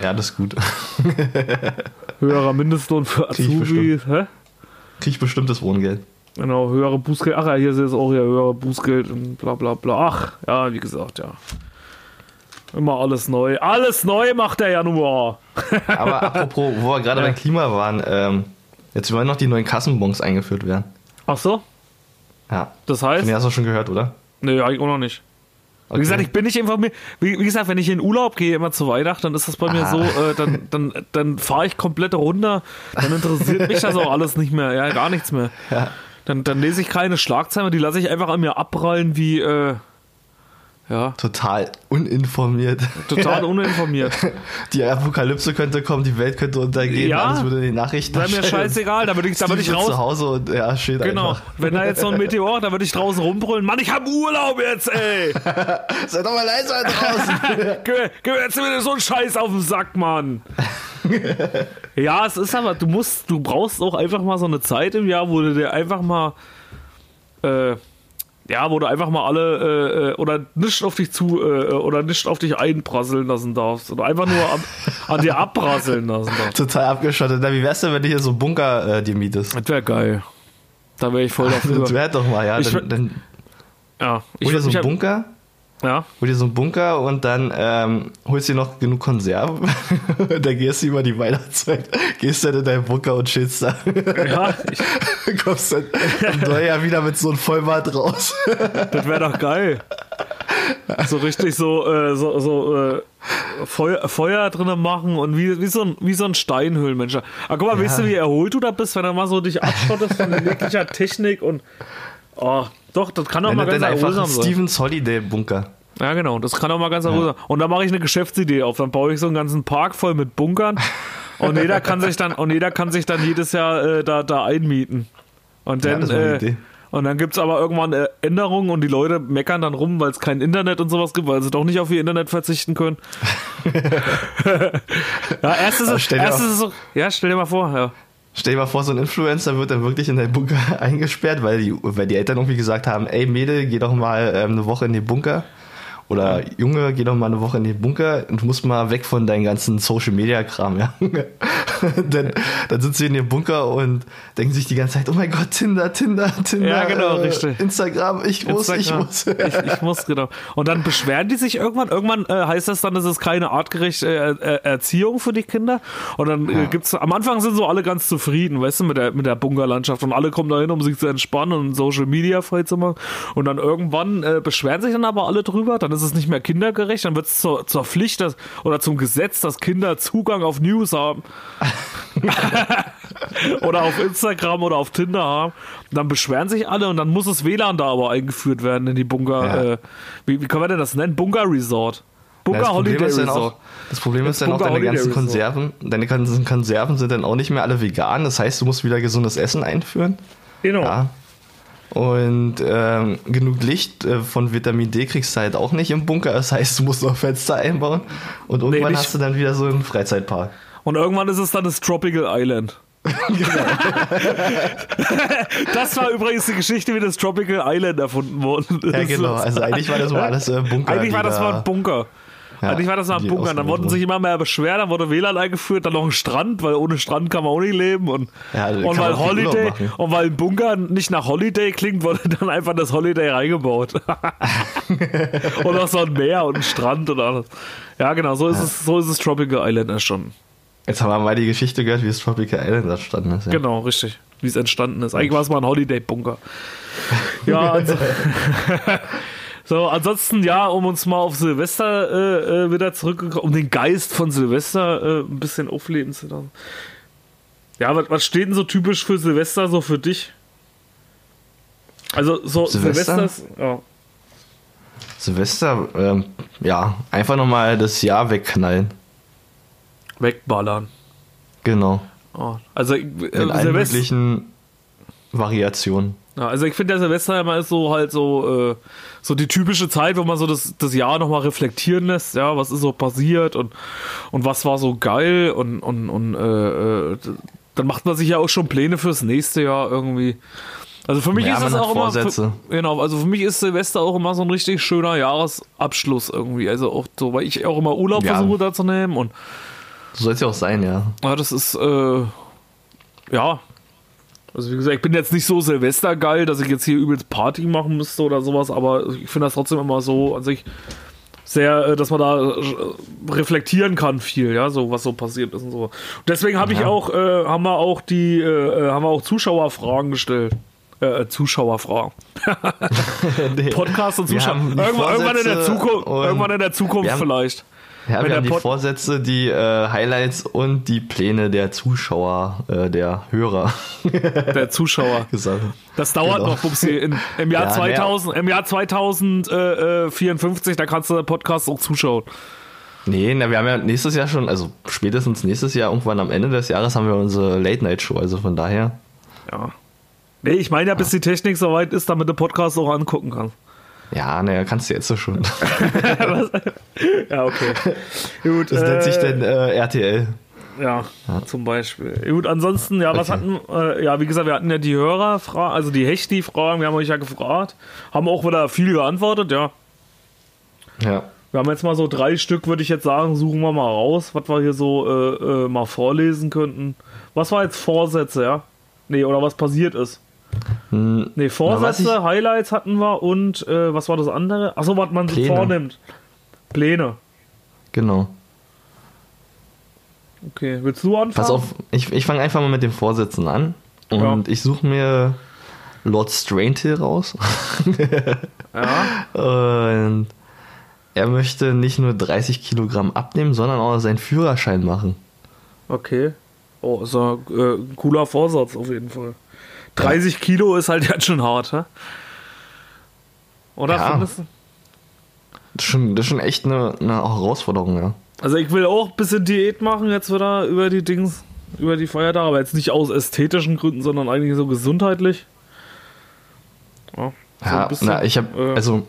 S2: Ja, das ist gut.
S1: Höherer Mindestlohn für Azubis. Hä?
S2: Krieg ich bestimmtes Wohngeld.
S1: Genau, höhere Bußgeld. Ach ja, hier ist jetzt auch ja höhere Bußgeld und bla bla bla. Ach, ja, wie gesagt, ja. Immer alles neu. Alles neu macht der Januar.
S2: Aber apropos, wo wir gerade
S1: Ja.
S2: beim Klima waren, ähm, jetzt wollen noch die neuen Kassenbons eingeführt werden.
S1: Ach so,
S2: Ja.
S1: das heißt?
S2: Den hast du schon gehört, oder?
S1: Nee, eigentlich auch noch nicht. Wie
S2: Okay.
S1: gesagt, ich bin nicht informiert. Wie, wie gesagt, wenn ich in Urlaub gehe, immer zu Weihnachten, dann ist das bei mir
S2: Ah.
S1: so, äh, dann, dann, dann fahre ich komplett runter. Dann interessiert mich das auch alles nicht mehr. Ja, gar nichts mehr.
S2: Ja.
S1: Dann, dann lese ich keine Schlagzeilen, die lasse ich einfach an mir abprallen wie, äh, ja,
S2: Total uninformiert.
S1: total uninformiert.
S2: Die Apokalypse könnte kommen, die Welt könnte untergehen,
S1: Ja.
S2: alles würde in den Nachrichten
S1: Sei mir scheißegal, da würde ich, da würde ich
S2: Steve zu
S1: raus.
S2: Hause und ja, steht
S1: Genau,
S2: einfach.
S1: wenn da jetzt so ein Meteor, da würde ich draußen rumbrüllen. Mann, ich habe Urlaub jetzt, ey!
S2: Seid doch mal leiser draußen.
S1: Mir jetzt wieder so einen Scheiß auf den Sack, Mann. ja, es ist aber, du musst, du brauchst auch einfach mal so eine Zeit im Jahr, wo du dir einfach mal, äh, ja, wo du einfach mal alle äh, äh, oder nicht auf dich zu äh, oder nicht auf dich einprasseln lassen darfst oder einfach nur an, an dir abprasseln lassen darfst.
S2: Total abgeschottet. Na, wie wär's denn, wenn du hier so einen Bunker äh, dir mietest?
S1: Das wäre geil. Da wäre ich voll dafür.
S2: Das wäre doch mal, ja.
S1: Ich
S2: Dann, dann
S1: ja, ich,
S2: hol dir so
S1: ich
S2: einen
S1: hab-
S2: Bunker,
S1: Ja,
S2: hol dir so einen Bunker und dann ähm, holst dir noch genug Konserven. dann gehst du über die Weihnachtszeit, gehst dann in deinen Bunker und chillst da.
S1: ja ich,
S2: Kommst dann im Neujahr wieder mit so einem Vollbart raus.
S1: das wäre doch geil. So richtig so, äh, so, so äh, Feuer, Feuer drinnen machen und wie, wie, so ein, wie so ein Steinhöhlenmensch. Aber guck mal, weißt du, wie erholt du da bist, wenn du mal so dich abschottest von jeglicher Technik und. Oh, doch, das kann auch mal ganz erholsam sein.
S2: Stevens Holiday Bunker.
S1: Ja, genau, das kann auch mal ganz erholsam sein. Und dann mache ich eine Geschäftsidee auf. Dann baue ich so einen ganzen Park voll mit Bunkern und jeder kann sich dann, und jeder kann sich dann jedes Jahr äh, da, da einmieten. Und
S2: Ja,
S1: dann,
S2: eine
S1: äh, und dann gibt es aber irgendwann äh, Änderungen und die Leute meckern dann rum, weil es kein Internet und sowas gibt, weil sie doch nicht auf ihr Internet verzichten können. ja, erstes
S2: Aber
S1: ist, erstes
S2: mal-
S1: ist so, ja, stell dir mal vor, ja.
S2: Stell dir mal vor, so ein Influencer wird dann wirklich in den Bunker eingesperrt, weil die, weil die Eltern irgendwie gesagt haben, ey Mädel, geh doch mal ähm, eine Woche in den Bunker. Oder Junge, geh doch mal eine Woche in den Bunker und du musst mal weg von deinem ganzen Social Media Kram, ja. dann, dann sitzen sie in dem Bunker und denken sich die ganze Zeit, oh mein Gott, Tinder, Tinder, Tinder.
S1: Ja, genau,
S2: äh,
S1: richtig.
S2: Instagram, ich muss,
S1: Instagram.
S2: ich muss.
S1: ich, ich muss, genau. Und dann beschweren die sich irgendwann. Irgendwann äh, heißt das dann, es ist keine artgerechte äh, äh, Erziehung für die Kinder. Und dann äh, gibt's, am Anfang sind so alle ganz zufrieden, weißt du, mit der, mit der Bunkerlandschaft. Und alle kommen dahin, um sich zu entspannen und Social Media frei zu machen. Und dann irgendwann äh, beschweren sich dann aber alle drüber. Dann ist es nicht mehr kindergerecht. Dann wird es zur, zur Pflicht dass, oder zum Gesetz, dass Kinder Zugang auf News haben. oder auf Instagram oder auf Tinder haben. Dann beschweren sich alle und dann muss das WLAN da aber eingeführt werden in die Bunker.
S2: Ja.
S1: Äh, wie, wie können wir denn das nennen? Bunker Resort. Bunker
S2: Ja, das Problem
S1: Holiday
S2: ist dann
S1: Resort.
S2: auch, das Problem ist dann auch, deine
S1: Holiday
S2: ganzen
S1: Resort.
S2: Konserven, deine ganzen Konserven sind dann auch nicht mehr alle vegan. Das heißt, du musst wieder gesundes Essen einführen.
S1: Genau.
S2: Ja. Und ähm, genug Licht äh, von Vitamin D kriegst du halt auch nicht im Bunker. Das heißt, du musst noch Fenster einbauen. Und irgendwann
S1: nicht.
S2: hast du dann wieder so einen Freizeitpark.
S1: Und irgendwann ist es dann das Tropical Island. das war übrigens die Geschichte, wie das Tropical Island erfunden wurde.
S2: Ja, genau. Also eigentlich war das mal alles äh, Bunker.
S1: Eigentlich war das
S2: da-
S1: mal ein Bunker.
S2: Ja,
S1: Eigentlich war das mal ein
S2: die
S1: Bunker. Dann wurden sich immer mehr beschwert, dann wurde WLAN eingeführt, dann noch ein Strand, weil ohne Strand kann man auch nicht leben. Und,
S2: Ja, da
S1: und weil Holiday, und weil ein Bunker nicht nach Holiday klingt, wurde dann einfach das Holiday reingebaut. und auch so ein Meer und ein Strand und alles. Ja, genau, so ist es, so ist es Tropical Island entstanden.
S2: Jetzt haben wir mal die Geschichte gehört, wie es Tropical Island entstanden ist. Ja.
S1: Genau, richtig. Wie es entstanden ist. Eigentlich war es mal ein Holiday-Bunker. Ja, also, so, ansonsten, ja, um uns mal auf Silvester äh, äh, wieder zurückgekommen, um den Geist von Silvester äh, ein bisschen aufleben zu lassen. Ja, was, was steht denn so typisch für Silvester so für dich? Also, so
S2: Silvester?
S1: Silvester ist, ja.
S2: Silvester, ähm, ja, einfach nochmal das Jahr wegknallen.
S1: wegballern.
S2: Genau.
S1: Oh, also, äh,
S2: In allen
S1: Silvester,
S2: möglichen Variationen.
S1: Ja, also ich finde, der Silvester immer ist so halt so, äh, so die typische Zeit, wo man so das, das Jahr nochmal reflektieren lässt, ja, was ist so passiert und, und was war so geil und, und, und äh, äh, dann macht man sich ja auch schon Pläne fürs nächste Jahr irgendwie. Also für mich
S2: Ja,
S1: ist es auch immer.
S2: Vorsätze.
S1: Für, genau, also für mich ist Silvester auch immer so ein richtig schöner Jahresabschluss irgendwie. Also auch so, weil ich auch immer Urlaub
S2: Ja.
S1: versuche da zu nehmen und
S2: So soll es ja auch sein, ja.
S1: ja, das ist, äh, ja. Also wie gesagt, ich bin jetzt nicht so Silvestergeil, dass ich jetzt hier übelst Party machen müsste oder sowas, aber ich finde das trotzdem immer so an sich sehr, äh, dass man da äh, reflektieren kann viel, ja, so was so passiert ist und so. Und deswegen habe ich auch, äh, haben wir auch die, äh, äh, haben wir auch Zuschauerfragen gestellt. Äh, Zuschauerfragen. Podcast und Zuschauer. Irgendwann, irgendwann in der Zukunft, irgendwann in der Zukunft vielleicht.
S2: Ja, wir haben die
S1: Pod-
S2: Vorsätze, die äh, Highlights und die Pläne der Zuschauer, äh, der Hörer
S1: Der Zuschauer.
S2: gesagt.
S1: Das dauert
S2: Genau.
S1: noch, Bubsi. In, Im Jahr
S2: Ja,
S1: 2000, im Jahr 2054, da kannst du den Podcast auch zuschauen.
S2: Nee, na, wir haben ja nächstes Jahr schon, also spätestens nächstes Jahr, irgendwann am Ende des Jahres, haben wir unsere Late-Night-Show. Also von daher,
S1: Ja. Nee, ich meine ja, bis die Technik soweit ist, damit du Podcast auch angucken kannst.
S2: Ja, naja, kannst du jetzt so schon.
S1: Ja, okay. Gut.
S2: Das nennt sich
S1: äh,
S2: dann äh, RTL.
S1: Ja, zum Beispiel. Gut, ansonsten, ja, was
S2: Okay.
S1: hatten, äh, ja, wie gesagt, wir hatten ja die Hörerfragen, also die Hechti-Fragen, wir haben euch ja gefragt, haben auch wieder viel geantwortet, ja.
S2: Ja.
S1: Wir haben jetzt mal so drei Stück, würde ich jetzt sagen, suchen wir mal raus, was wir hier so äh, äh, mal vorlesen könnten. Was war jetzt Vorsätze, ja? Nee, oder was passiert ist?
S2: Hm,
S1: Nee,
S2: was
S1: Vorsätze,
S2: ich-
S1: Highlights hatten wir und äh, was war das andere? Achso, was man sich
S2: Pläne.
S1: vornimmt. Pläne.
S2: Genau.
S1: Okay, willst du anfangen?
S2: Pass auf, ich, ich fange einfach mal mit den Vorsätzen an. Und ich suche mir Lord Straintill raus.
S1: Ja,
S2: Und er möchte nicht nur 30 Kilogramm abnehmen, sondern auch seinen Führerschein machen.
S1: okay. Oh, ist ja äh, ein cooler Vorsatz auf jeden Fall. 30 Kilo ist halt ganz schön hart, hä? Oder
S2: Ja.
S1: findest du?
S2: Das ist schon, das ist schon echt eine, eine Herausforderung, ja.
S1: Also ich will auch ein bisschen Diät machen jetzt wieder über die Dings, über die Feiertage, aber jetzt nicht aus ästhetischen Gründen, sondern eigentlich so gesundheitlich. Ja, so
S2: Ja,
S1: bisschen,
S2: na, ich habe,
S1: äh,
S2: also,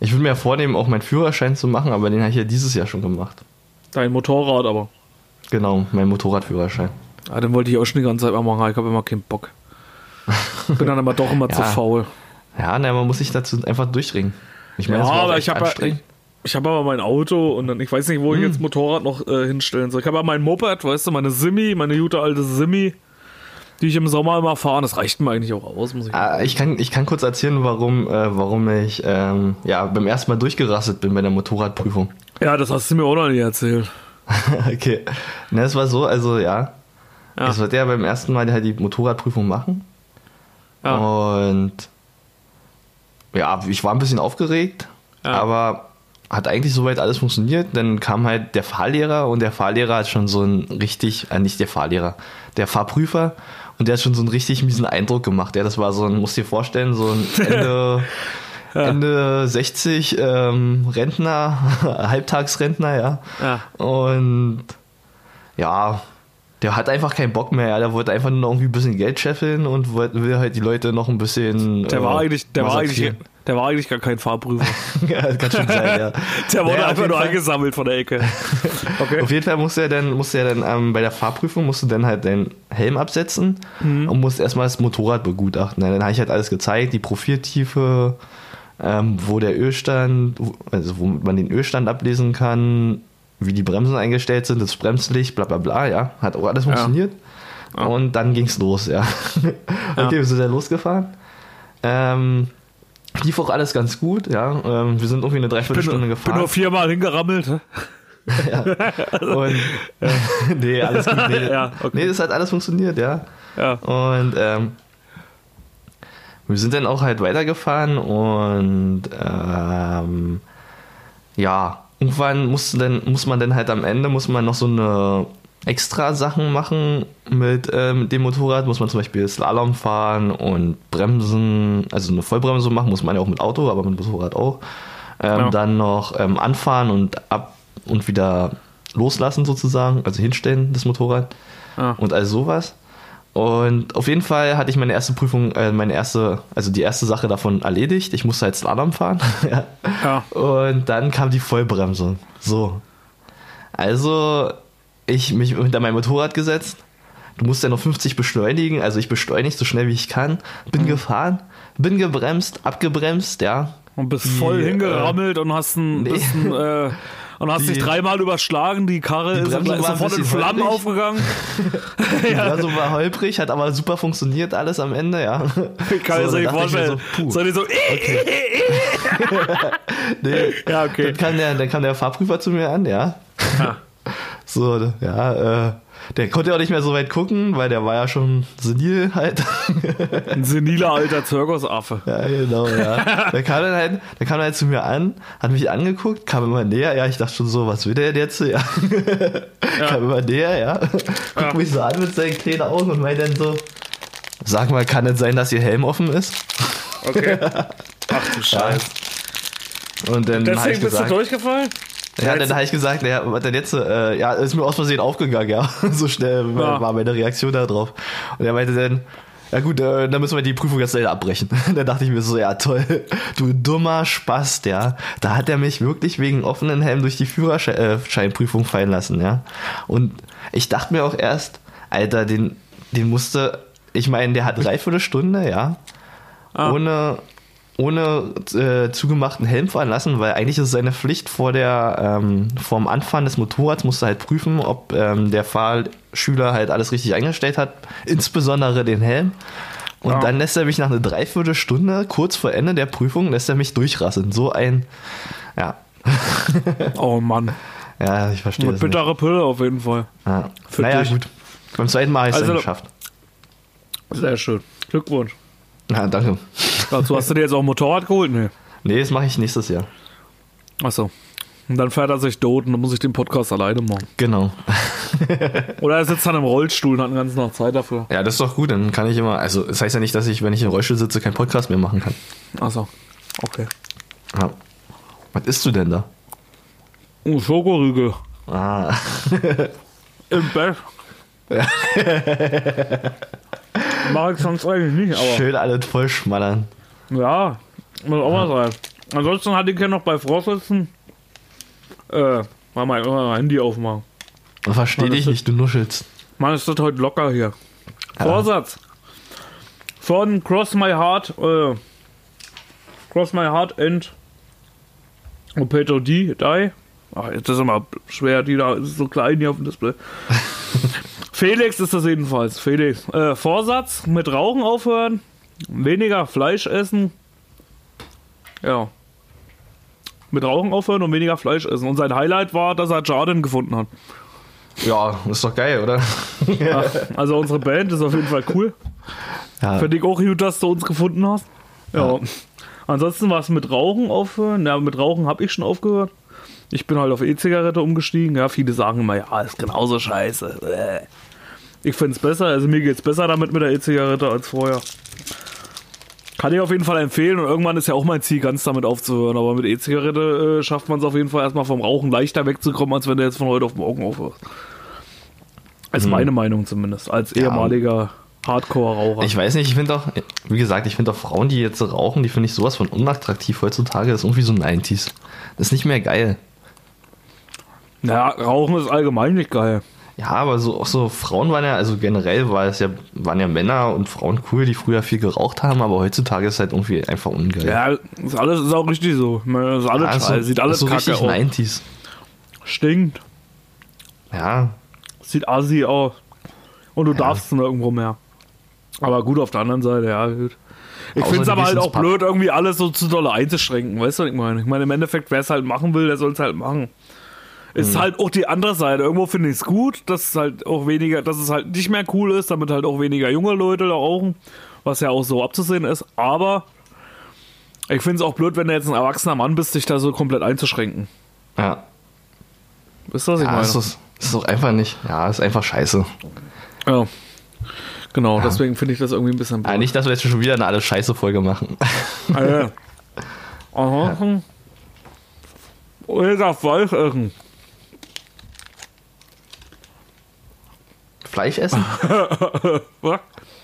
S2: ich würde mir ja vornehmen, auch meinen Führerschein zu machen, aber den habe ich ja dieses Jahr schon gemacht.
S1: Dein Motorrad aber.
S2: Genau, mein Motorradführerschein.
S1: Ja, den wollte ich auch schon die ganze Zeit mal machen, ich habe immer keinen Bock. Bin dann aber doch immer zu
S2: Ja.
S1: faul.
S2: Ja, na, man muss sich dazu einfach durchringen. Ich meine,
S1: Ja, aber ich habe ich habe aber mein Auto und dann, ich weiß nicht, wo
S2: Hm.
S1: ich jetzt Motorrad noch äh, hinstellen soll. Ich habe aber mein Moped, weißt du, meine Simi, meine gute alte Simi, die ich im Sommer immer fahre. Das reicht mir eigentlich auch aus, muss ich
S2: Ah, ich, kann, ich kann kurz erzählen, warum, äh, warum ich ähm, ja, beim ersten Mal durchgerastet bin bei der Motorradprüfung.
S1: Ja, das hast du mir auch noch nie erzählt.
S2: okay. Na, es war so, also ja.
S1: Ja.
S2: Ich sollte ja beim ersten Mal halt die Motorradprüfung machen.
S1: Ja.
S2: Und ja, ich war ein bisschen aufgeregt,
S1: Ja.
S2: aber hat eigentlich soweit alles funktioniert. Dann kam halt der Fahrlehrer und der Fahrlehrer hat schon so ein richtig, äh, nicht der Fahrlehrer, der Fahrprüfer und der hat schon so einen richtig miesen Eindruck gemacht. Ja, das war so ein, musst dir vorstellen, so ein Ende, Ende 60 ähm, Rentner, Halbtagsrentner, ja.
S1: Ja.
S2: Und ja, der hat einfach keinen Bock mehr. Ja. Der wollte einfach nur noch irgendwie ein bisschen Geld scheffeln und wollte, will halt die Leute noch ein bisschen.
S1: Der war
S2: äh,
S1: eigentlich, der war eigentlich, der war eigentlich gar kein Fahrprüfer.
S2: ja, das kann schon sein, ja.
S1: Der wurde
S2: Naja,
S1: einfach nur
S2: Fall-
S1: eingesammelt von der Ecke. Okay.
S2: Auf jeden Fall musste er dann, musste er dann ähm, bei der Fahrprüfung musst du dann halt deinen Helm absetzen
S1: Mhm.
S2: und musst erstmal das Motorrad begutachten. Dann habe ich halt alles gezeigt, die Profiltiefe, ähm, wo der Ölstand, also wo man den Ölstand ablesen kann, wie die Bremsen eingestellt sind, das Bremslicht, bla bla bla, ja. Hat auch alles funktioniert. Und dann ging's los, ja. okay, wir sind dann losgefahren. Ähm, lief auch alles ganz gut, ja. Ähm, wir sind irgendwie eine
S1: Bin,
S2: Dreiviertelstunde
S1: bin
S2: gefahren.
S1: nur viermal hingerammelt. hä?
S2: Und, nee, alles gut. Nee,
S1: Ja, okay.
S2: nee, das hat alles funktioniert, ja.
S1: Ja.
S2: Und ähm, wir sind dann auch halt weitergefahren und ähm, ja, irgendwann musste dann, muss man dann halt am Ende, muss man noch so eine extra Sachen machen mit ähm, dem Motorrad, muss man zum Beispiel Slalom fahren und Bremsen, also eine Vollbremse machen, muss man ja auch mit Auto, aber mit Motorrad auch. Ähm,
S1: Ja.
S2: Dann noch ähm, anfahren und ab und wieder loslassen sozusagen, also hinstellen das Motorrad
S1: Ja.
S2: und all sowas. Und auf jeden Fall hatte ich meine erste Prüfung, äh, meine erste, also die erste Sache davon erledigt. Ich musste halt Slalom fahren. ja.
S1: Ja.
S2: Und dann kam die Vollbremse. So. Also, ich mich hinter mein Motorrad gesetzt. Du musst ja noch 50 beschleunigen. Also ich beschleunige so schnell wie ich kann. Bin
S1: Mhm.
S2: gefahren, bin gebremst, abgebremst, ja.
S1: Und bist voll
S2: Die,
S1: hingerammelt und hast ein
S2: nee.
S1: bisschen, äh, und hast
S2: Die-
S1: dich dreimal überschlagen, die Karre ist,
S2: Bremse
S1: ist sofort in Flammen
S2: holprig.
S1: aufgegangen.
S2: Die so war holprig, hat aber super funktioniert alles am Ende, ja.
S1: Ich kann
S2: So,
S1: so nicht
S2: dachte ich mir
S1: vorstellen.
S2: so, puh.
S1: So, die so,
S2: Nee.
S1: ja, okay.
S2: Dann kam, der, dann kam der Fahrprüfer zu mir an, ja.
S1: Ja.
S2: So, ja, äh, der konnte auch nicht mehr so weit gucken, weil der war ja schon senil halt.
S1: Ein seniler alter Zirkusaffe.
S2: ja, genau, ja. Der kam dann halt, der kam halt zu mir an, hat mich angeguckt, kam immer näher, ja, ich dachte schon so, was will der denn jetzt? Ja. kam immer näher, ja. Guckt
S1: Ja.
S2: mich so an mit seinen kleinen Augen und meint dann so, sag mal, kann es sein, dass ihr Helm offen ist?
S1: Okay. Ach du Scheiße.
S2: Und dann
S1: Deswegen
S2: ich
S1: bist
S2: gesagt,
S1: du durchgefallen?
S2: Ja, dann habe ich gesagt, naja, was denn jetzt? Äh, ja, ist mir aus Versehen aufgegangen, ja. so schnell
S1: Ja.
S2: war meine Reaktion da drauf. Und er meinte dann, Ja gut, äh, dann müssen wir die Prüfung jetzt leider abbrechen. da dachte ich mir so, ja toll, du dummer Spast, ja. Da hat er mich wirklich wegen offenen Helm durch die Führerscheinprüfung fallen lassen, ja. Und ich dachte mir auch erst, Alter, den, den musste, ich meine, der hat dreiviertel Stunde, ja,
S1: Ah.
S2: ohne, ohne äh, zugemachten Helm fahren lassen, weil eigentlich ist es seine Pflicht vor der, ähm, vorm Anfahren des Motorrads musst du halt prüfen, ob ähm, der Fahrschüler halt alles richtig eingestellt hat, insbesondere den Helm. Und
S1: Ja.
S2: dann lässt er mich nach einer Dreiviertelstunde, kurz vor Ende der Prüfung, lässt er mich durchrasseln. So ein, ja,
S1: Oh Mann.
S2: ja, ich verstehe
S1: Eine
S2: nicht.
S1: bittere Pille auf jeden Fall.
S2: Ja.
S1: Für
S2: Naja,
S1: dich.
S2: gut. Beim zweiten Mal habe ich es
S1: Also-
S2: geschafft.
S1: Sehr schön. Glückwunsch.
S2: Ja, danke.
S1: Dazu hast du dir jetzt auch ein Motorrad geholt? Nee.
S2: Nee, das mache ich nächstes Jahr.
S1: Achso. Und dann fährt er sich tot und dann muss ich den Podcast alleine machen.
S2: Genau.
S1: Oder er sitzt dann im Rollstuhl und hat den ganzen Tag Zeit dafür.
S2: Ja, das ist doch gut, dann kann ich immer, also das heißt ja nicht, dass ich, wenn ich im Rollstuhl sitze, keinen Podcast mehr machen kann.
S1: Achso. Okay.
S2: Ja. Was isst du denn da?
S1: Oh, Schokoriegel.
S2: Ah,
S1: Im Bett. Mach ich sonst eigentlich nicht, aber.
S2: schön alles voll schmallern.
S1: Ja, muss auch mal sein. Ansonsten hatte ich ja noch bei Vorsitzen. Äh, mal mein, mal mein Handy aufmachen.
S2: Versteh
S1: Mann,
S2: dich nicht, du nuschelst.
S1: Mann, ist das heute locker hier. Vorsatz. Von Cross My Heart, äh, Cross My Heart and Opeto D, Die. Ach, jetzt ist immer schwer, die da ist so klein hier auf dem Display. Felix ist das jedenfalls. Felix. Äh, Vorsatz, mit Rauchen aufhören, weniger Fleisch essen. Ja. Mit Rauchen aufhören und weniger Fleisch essen. Und sein Highlight war, dass er Jarden gefunden hat.
S2: Ja, ist doch geil, oder?
S1: Ja, also unsere Band ist auf jeden Fall cool.
S2: Ja,
S1: Finde ich auch gut, dass du uns gefunden hast. Ja. Ansonsten war es mit Rauchen aufhören. Ja, mit Rauchen habe ich schon aufgehört. Ich bin halt auf E-Zigarette umgestiegen. Ja, viele sagen immer, ja, ist genauso scheiße. Ich finde es besser. Also mir geht es besser damit mit der E-Zigarette als vorher. Kann ich auf jeden Fall empfehlen und irgendwann ist ja auch mein Ziel, ganz damit aufzuhören. Aber mit E-Zigarette äh, schafft man es auf jeden Fall erstmal vom Rauchen leichter wegzukommen, als wenn du jetzt von heute auf morgen aufhörst. Ist meine Meinung zumindest, als ehemaliger Hardcore-Raucher.
S2: ich weiß nicht, ich finde auch, wie gesagt, ich finde auch Frauen, die jetzt rauchen, die finde ich sowas von unattraktiv heutzutage. Das ist irgendwie so 90s. Das ist nicht mehr geil.
S1: Ja, Rauchen ist allgemein nicht geil.
S2: Ja, aber so auch so Frauen waren ja, also generell war es ja, waren ja Männer und Frauen cool, die früher viel geraucht haben, aber heutzutage ist es halt irgendwie einfach ungeil.
S1: Ja, ist alles ist auch richtig so. Meine, Ist alles
S2: Ja,
S1: scheiße, sieht alles
S2: so
S1: kacke
S2: richtig
S1: aus.
S2: 90s.
S1: Stinkt,
S2: Ja,
S1: sieht assi aus. Und du darfst nur irgendwo mehr. Aber gut, auf der anderen Seite, ja, gut. Ich finde es aber halt auch blöd, irgendwie alles so zu doll einzuschränken. Weißt du, was ich meine? Ich meine, im Endeffekt, wer es halt machen will, der soll es halt machen. Ist
S2: Mhm.
S1: halt auch die andere Seite. Irgendwo finde ich es gut, dass es halt auch weniger, dass es halt nicht mehr cool ist, damit halt auch weniger junge Leute da rauchen, was ja auch so abzusehen ist. Aber ich finde es auch blöd, wenn du jetzt ein erwachsener Mann bist, dich da so komplett einzuschränken.
S2: ja.
S1: Wisst ihr, was ich
S2: Ja,
S1: meine?
S2: ist, das, ist doch einfach nicht. Ja, ist einfach scheiße.
S1: Ja. Genau, deswegen finde ich das irgendwie ein bisschen
S2: Ja, nicht, dass wir jetzt schon wieder eine alles scheiße Folge machen.
S1: Ah, ja. Aha. Oder Fleisch essen.
S2: Fleisch essen?
S1: Was?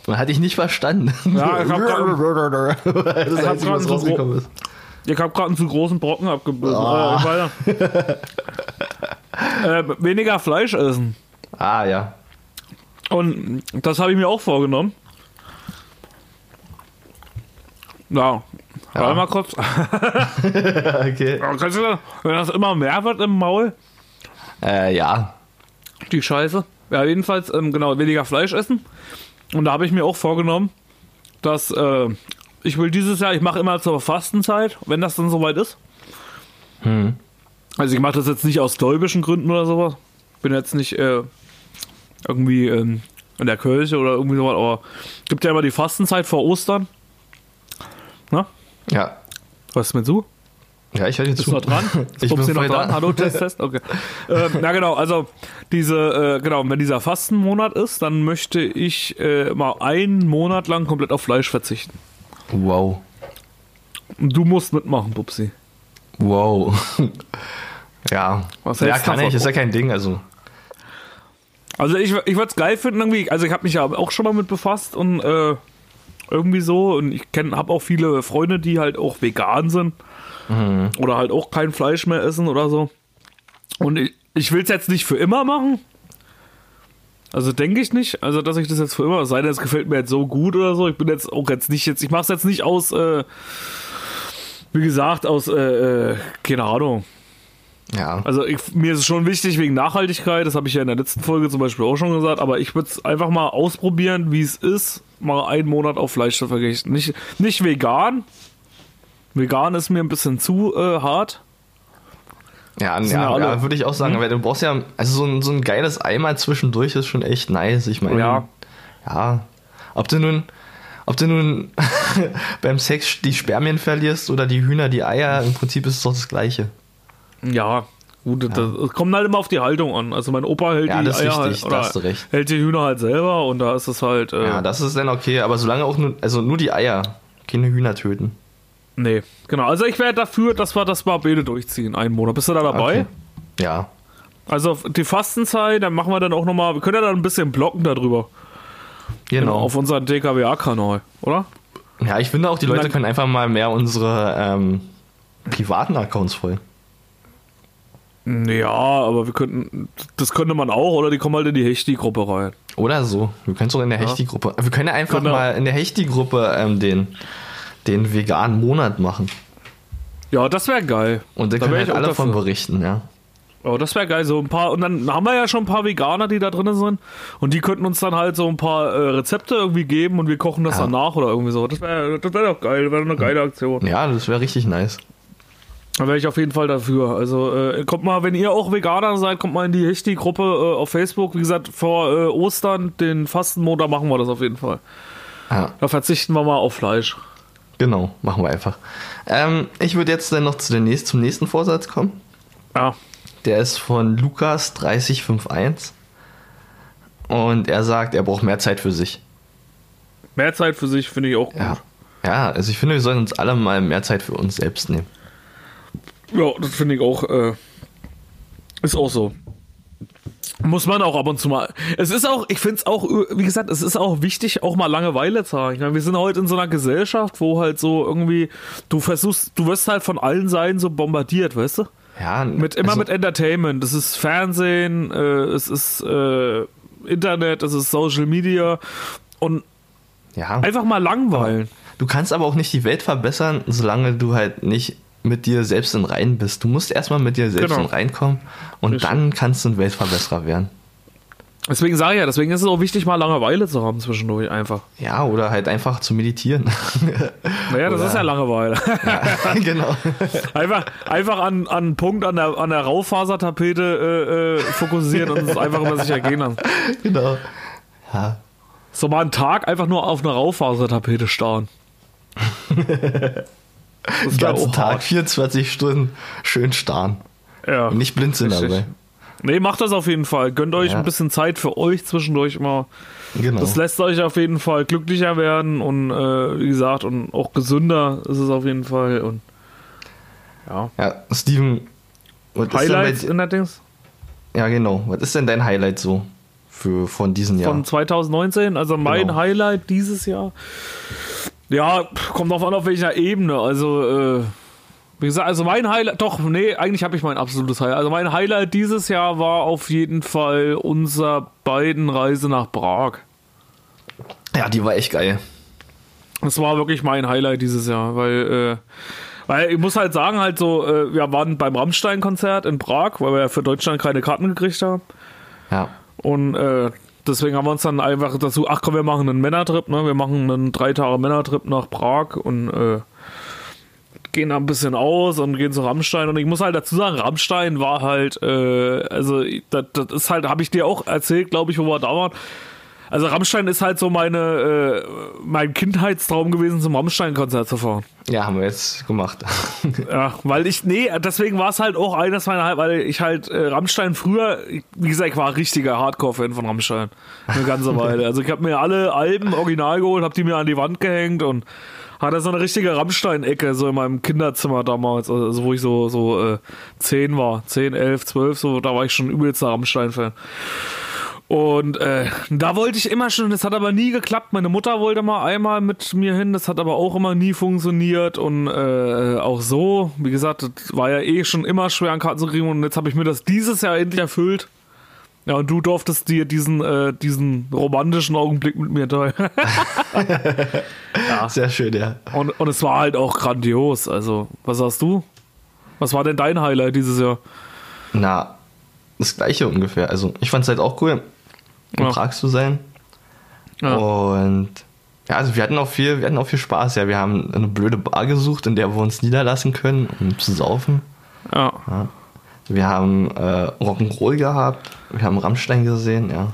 S2: Man hat dich nicht verstanden.
S1: Ja, ich hab grad
S2: was rausgekommen ist.
S1: Ich habe gerade einen zu großen Brocken abgebissen.
S2: Ah.
S1: Äh, äh, weniger Fleisch essen.
S2: Ah, ja.
S1: Und das habe ich mir auch vorgenommen. Ja.
S2: Ja.
S1: Warte mal kurz.
S2: Okay.
S1: Kannst du, wenn das immer mehr wird im Maul,
S2: Äh, ja.
S1: die Scheiße. Ja, jedenfalls, ähm, genau, weniger Fleisch essen. Und da habe ich mir auch vorgenommen, dass äh, ich will dieses Jahr, ich mache immer zur Fastenzeit, wenn das dann soweit ist. Also ich mache das jetzt nicht aus gläubischen Gründen oder sowas. Bin jetzt nicht äh, irgendwie ähm, in der Kirche oder irgendwie sowas, aber gibt ja immer die Fastenzeit vor Ostern. Na?
S2: Ja.
S1: Was ist mit so?
S2: Ja, ich höre dir
S1: Bist
S2: zu.
S1: du noch dran?
S2: Ich
S1: Bist
S2: bin
S1: noch dran?
S2: da.
S1: Hallo, Test, Test. Okay. ähm, na genau, also diese, äh, genau, wenn dieser Fastenmonat ist, dann möchte ich äh, mal einen Monat lang komplett auf Fleisch verzichten.
S2: Wow.
S1: Du musst mitmachen, Pupsi.
S2: Wow. ja.
S1: Was
S2: ja, kann ich. Ist ja kein Ding. Also,
S1: Also ich, ich würde es geil finden irgendwie. Also ich habe mich ja auch schon mal mit befasst und äh, Irgendwie so. Und ich habe auch viele Freunde, die halt auch vegan sind. Oder halt auch kein Fleisch mehr essen oder so. Und ich, ich will es jetzt nicht für immer machen. Also denke ich nicht. Also, dass ich das jetzt für immer, es sei denn, es gefällt mir jetzt so gut oder so. Ich bin jetzt auch jetzt nicht jetzt, ich mache es jetzt nicht aus, äh, wie gesagt, aus, äh, äh, keine Ahnung.
S2: Ja.
S1: Also ich, mir ist es schon wichtig wegen Nachhaltigkeit, das habe ich ja in der letzten Folge zum Beispiel auch schon gesagt, aber ich würde es einfach mal ausprobieren, wie es ist, mal einen Monat auf Fleisch zu verzichten. Nicht, nicht vegan. Vegan ist mir ein bisschen zu äh, hart.
S2: Ja,
S1: ja
S2: ja, ja würde ich auch sagen, weil du brauchst ja, also so ein, so ein geiles Eimer zwischendurch ist schon echt nice. Ich meine,
S1: Ja.
S2: ja, ob du nun, ob du nun beim Sex die Spermien verlierst oder die Hühner die Eier, im Prinzip ist es doch das Gleiche.
S1: Ja, gut, das, das kommt halt immer auf die Haltung an. Also mein Opa hält
S2: Ja,
S1: die Eier
S2: richtig,
S1: halt,
S2: da
S1: oder
S2: hast du recht.
S1: hält die Hühner halt selber und da ist es halt, äh,
S2: Ja, das ist dann okay, aber solange auch nur, also nur die Eier, keine Hühner töten.
S1: Nee, genau. Also ich wäre dafür, dass wir das mal beide durchziehen, einen Monat. Bist du da dabei?
S2: Okay. Ja.
S1: Also die Fastenzeit, dann machen wir dann auch nochmal, wir können ja dann ein bisschen blocken darüber.
S2: Genau.
S1: Auf unseren DKWA-Kanal, oder?
S2: Ja, ich finde auch, die Leute können einfach mal mehr unsere ähm, privaten Accounts folgen.
S1: Ja, aber wir könnten, das könnte man auch, oder die kommen halt in die Hechti-Gruppe rein.
S2: Oder so. Wir können es auch in der Hechti-Gruppe. Wir können ja einfach
S1: Genau.
S2: mal in der Hechti-Gruppe ähm, den, den veganen Monat machen.
S1: Ja, das wäre geil.
S2: Und dann
S1: Da
S2: können halt alle von
S1: dafür.
S2: berichten, ja.
S1: Oh, das wäre geil, so ein paar. Und dann haben wir ja schon ein paar Veganer, die da drin sind. Und die könnten uns dann halt so ein paar äh, Rezepte irgendwie geben und wir kochen das
S2: Ja.
S1: dann nach oder irgendwie so. Das wäre das wär doch geil, wäre eine geile Aktion.
S2: Ja, das wäre richtig nice.
S1: Da wäre ich auf jeden Fall dafür. Also äh, kommt mal, wenn ihr auch Veganer seid, kommt mal in die Hechti-Gruppe äh, auf Facebook. Wie gesagt, vor äh, Ostern, den Fastenmontag, machen wir das auf jeden Fall.
S2: Ja,
S1: Da verzichten wir mal auf Fleisch.
S2: Genau. Machen wir einfach. Ähm, ich würde jetzt dann noch zu den nächsten, zum nächsten Vorsatz kommen.
S1: Ja.
S2: Der ist von Lukas 3051. Und er sagt, er braucht mehr Zeit für sich.
S1: Mehr Zeit für sich finde ich auch gut.
S2: Ja. Ja, also ich finde, wir sollten uns alle mal mehr Zeit für uns selbst nehmen.
S1: Ja, das finde ich auch. Äh, ist auch so. Muss man auch ab und zu mal. Es ist auch, ich finde es auch, wie gesagt, es ist auch wichtig, auch mal Langeweile zu haben. Ich meine, wir sind heute in so einer Gesellschaft, wo halt so irgendwie, du versuchst, du wirst halt von allen Seiten so bombardiert, weißt du?
S2: Ja,
S1: Mit, immer
S2: also,
S1: mit Entertainment. Es ist Fernsehen, äh, es ist äh, Internet, es ist Social Media und
S2: Ja,
S1: einfach mal langweilen.
S2: du kannst aber auch nicht die Welt verbessern, solange du halt nicht mit dir selbst in Rein bist. Du musst erstmal mit dir selbst
S1: Genau.
S2: in Rein kommen und
S1: Richtig.
S2: dann kannst du ein Weltverbesserer werden.
S1: Deswegen sage ich ja, deswegen ist es auch wichtig, mal Langeweile zu haben zwischendurch einfach.
S2: Ja, oder halt einfach zu meditieren.
S1: Naja, das
S2: Oder-
S1: ist ja Langeweile.
S2: ja, genau.
S1: Einfach, einfach an, an einen Punkt an der, an der Raufasertapete äh, äh, fokussieren und es einfach über sich ergehen lassen.
S2: genau. Ja.
S1: So mal einen Tag einfach nur auf eine Raufasertapete starren.
S2: Den ganzen
S1: auch
S2: Tag,
S1: hart.
S2: 24 Stunden schön starren.
S1: Ja.
S2: Und nicht blind sind dabei.
S1: Nee, macht das auf jeden Fall. Gönnt euch
S2: Ja.
S1: ein bisschen Zeit für euch zwischendurch mal.
S2: Genau.
S1: Das lässt euch auf jeden Fall glücklicher werden und äh, wie gesagt, und auch gesünder ist es auf jeden Fall. Und ja.
S2: ja, Steven, was ist denn
S1: Highlights
S2: bei,
S1: in der Dings
S2: Ja, genau. Was ist denn dein Highlight so für, von diesem Jahr?
S1: von 2019. Also mein
S2: Genau.
S1: Highlight dieses Jahr. Ja, kommt drauf an, auf welcher Ebene. Also, äh, wie gesagt, also mein Highlight, doch, nee, eigentlich habe ich mein absolutes Highlight. Also mein Highlight dieses Jahr war auf jeden Fall unser beiden Reise nach Prag.
S2: ja, die war echt geil.
S1: Das war wirklich mein Highlight dieses Jahr, weil, äh, weil ich muss halt sagen, halt so, äh, wir waren beim Rammstein-Konzert in Prag, weil wir ja für Deutschland keine Karten gekriegt haben.
S2: Ja.
S1: Und äh, deswegen haben wir uns dann einfach dazu, ach komm, wir machen einen Männertrip, ne? Wir machen einen drei Tage Männertrip nach Prag und äh, gehen da ein bisschen aus und gehen zu Rammstein. Und ich muss halt dazu sagen, Rammstein war halt, äh, also das, das ist halt, habe ich dir auch erzählt, glaube ich, wo wir da waren. Also Rammstein ist halt so meine, äh, mein Kindheitstraum gewesen, zum Rammstein-Konzert zu fahren.
S2: Ja, haben wir jetzt gemacht.
S1: Ja, weil ich, nee, deswegen war es halt auch eines meiner, weil ich halt äh, Rammstein früher, wie gesagt, ich war richtiger Hardcore-Fan von Rammstein. Eine ganze Weile. Also ich habe mir alle Alben original geholt, habe die mir an die Wand gehängt und hatte so eine richtige Rammstein-Ecke, so in meinem Kinderzimmer damals, also wo ich so, so äh, 10 war, 10, 11, 12, so, da war ich schon übelster Rammstein-Fan. Und äh, da wollte ich immer schon, das hat aber nie geklappt. Meine Mutter wollte mal einmal mit mir hin, das hat aber auch immer nie funktioniert. Und äh, auch so, wie gesagt, das war ja eh schon immer schwer an Karten zu kriegen. Und jetzt habe ich mir das dieses Jahr endlich erfüllt. Ja, und du durftest dir diesen, äh, diesen romantischen Augenblick mit mir teilen.
S2: Sehr schön, ja.
S1: und, und es war halt auch grandios. Also, was sagst du? Was war denn dein Highlight dieses Jahr?
S2: Na, das gleiche ungefähr. Also ich fand es halt auch cool, in
S1: Ja.
S2: Prag zu sein.
S1: Ja.
S2: Und ja, also wir hatten auch viel, wir hatten auch viel Spaß. Ja, wir haben eine blöde Bar gesucht, in der wir uns niederlassen können, um zu saufen.
S1: Ja.
S2: Wir haben äh, Rock'n'Roll gehabt, wir haben Rammstein gesehen, ja.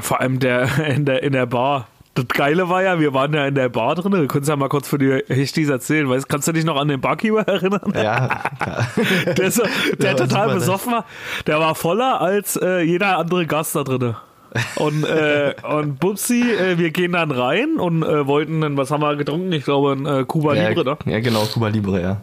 S1: Vor allem der in der in der Bar. Das Geile war ja, wir waren ja in der Bar drin. Du kannst ja mal kurz für die Hechtis erzählen. Weißt, kannst du dich noch an den Barkeeper erinnern?
S2: Ja, ja.
S1: Der, ist der
S2: war
S1: total besoffen war. Der war voller als äh, jeder andere Gast da drin. Und, äh, und Bubsi, äh, wir gehen dann rein und äh, wollten dann, was haben wir getrunken? Ich glaube, ein äh, Cuba Libre, ne?
S2: ja, ja, genau, Cuba Libre, ja.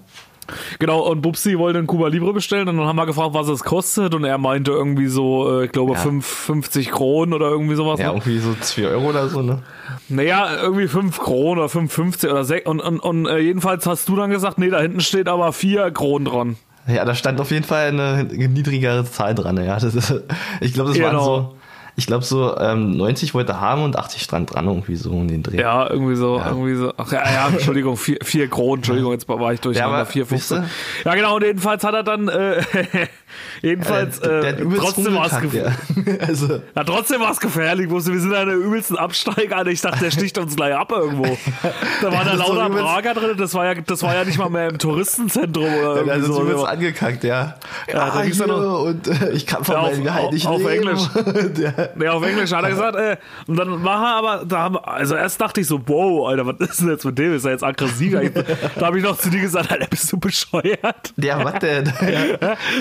S1: Genau, und Bubsi wollte ein Cuba Libre bestellen und dann haben wir gefragt, was es kostet und er meinte irgendwie so, äh, ich glaube,
S2: Ja.
S1: fünf- 50 Kronen oder irgendwie sowas.
S2: Ja,
S1: ne?
S2: irgendwie so 2 Euro oder so, ne?
S1: Naja, irgendwie 5 Kronen oder 5,50 oder 6. Und, und, und äh, jedenfalls hast du dann gesagt, nee, da hinten steht aber 4 Kronen dran.
S2: Ja, da stand auf jeden Fall eine niedrigere Zahl dran, ja. Das ist, ich glaube, das waren
S1: Genau.
S2: so, ich glaube so ähm, 90 wollte haben und 80 stand dran, irgendwie so in den Dreh.
S1: Ja, irgendwie so,
S2: Ja.
S1: irgendwie so. Ach ja, ja, Entschuldigung, 4 vier Kronen, Entschuldigung, jetzt war ich durcheinander,
S2: Ja, aber,
S1: 4,50.
S2: wisst ihr?
S1: Ja, genau, und jedenfalls hat er dann, äh, jedenfalls,
S2: der, der
S1: äh, trotzdem war es gefährlich.
S2: ja. Also,
S1: Ja, trotzdem war es gefährlich. Wusste, wir sind an der übelsten Absteiger. Ich dachte, der sticht uns gleich ab irgendwo. Da war da lauter Prager drin. Das war ja, das war ja nicht mal mehr im Touristenzentrum oder
S2: der
S1: irgendwie
S2: ist
S1: so.
S2: übelst angekackt, ja.
S1: Ja, da ging's ja
S2: hier,
S1: noch-
S2: und äh, ich kann von
S1: Ja, auf-
S2: meinem Gehalt nicht
S1: auf
S2: leben.
S1: Englisch.
S2: Der,
S1: Ja, auf Englisch hat er gesagt, äh, und dann war er aber, da haben, also erst dachte ich so, wow, Alter, was ist denn jetzt mit dem? Ist er jetzt aggressiver? Ich, da habe ich noch zu dir gesagt, Alter, bist du bescheuert?
S2: der, was denn?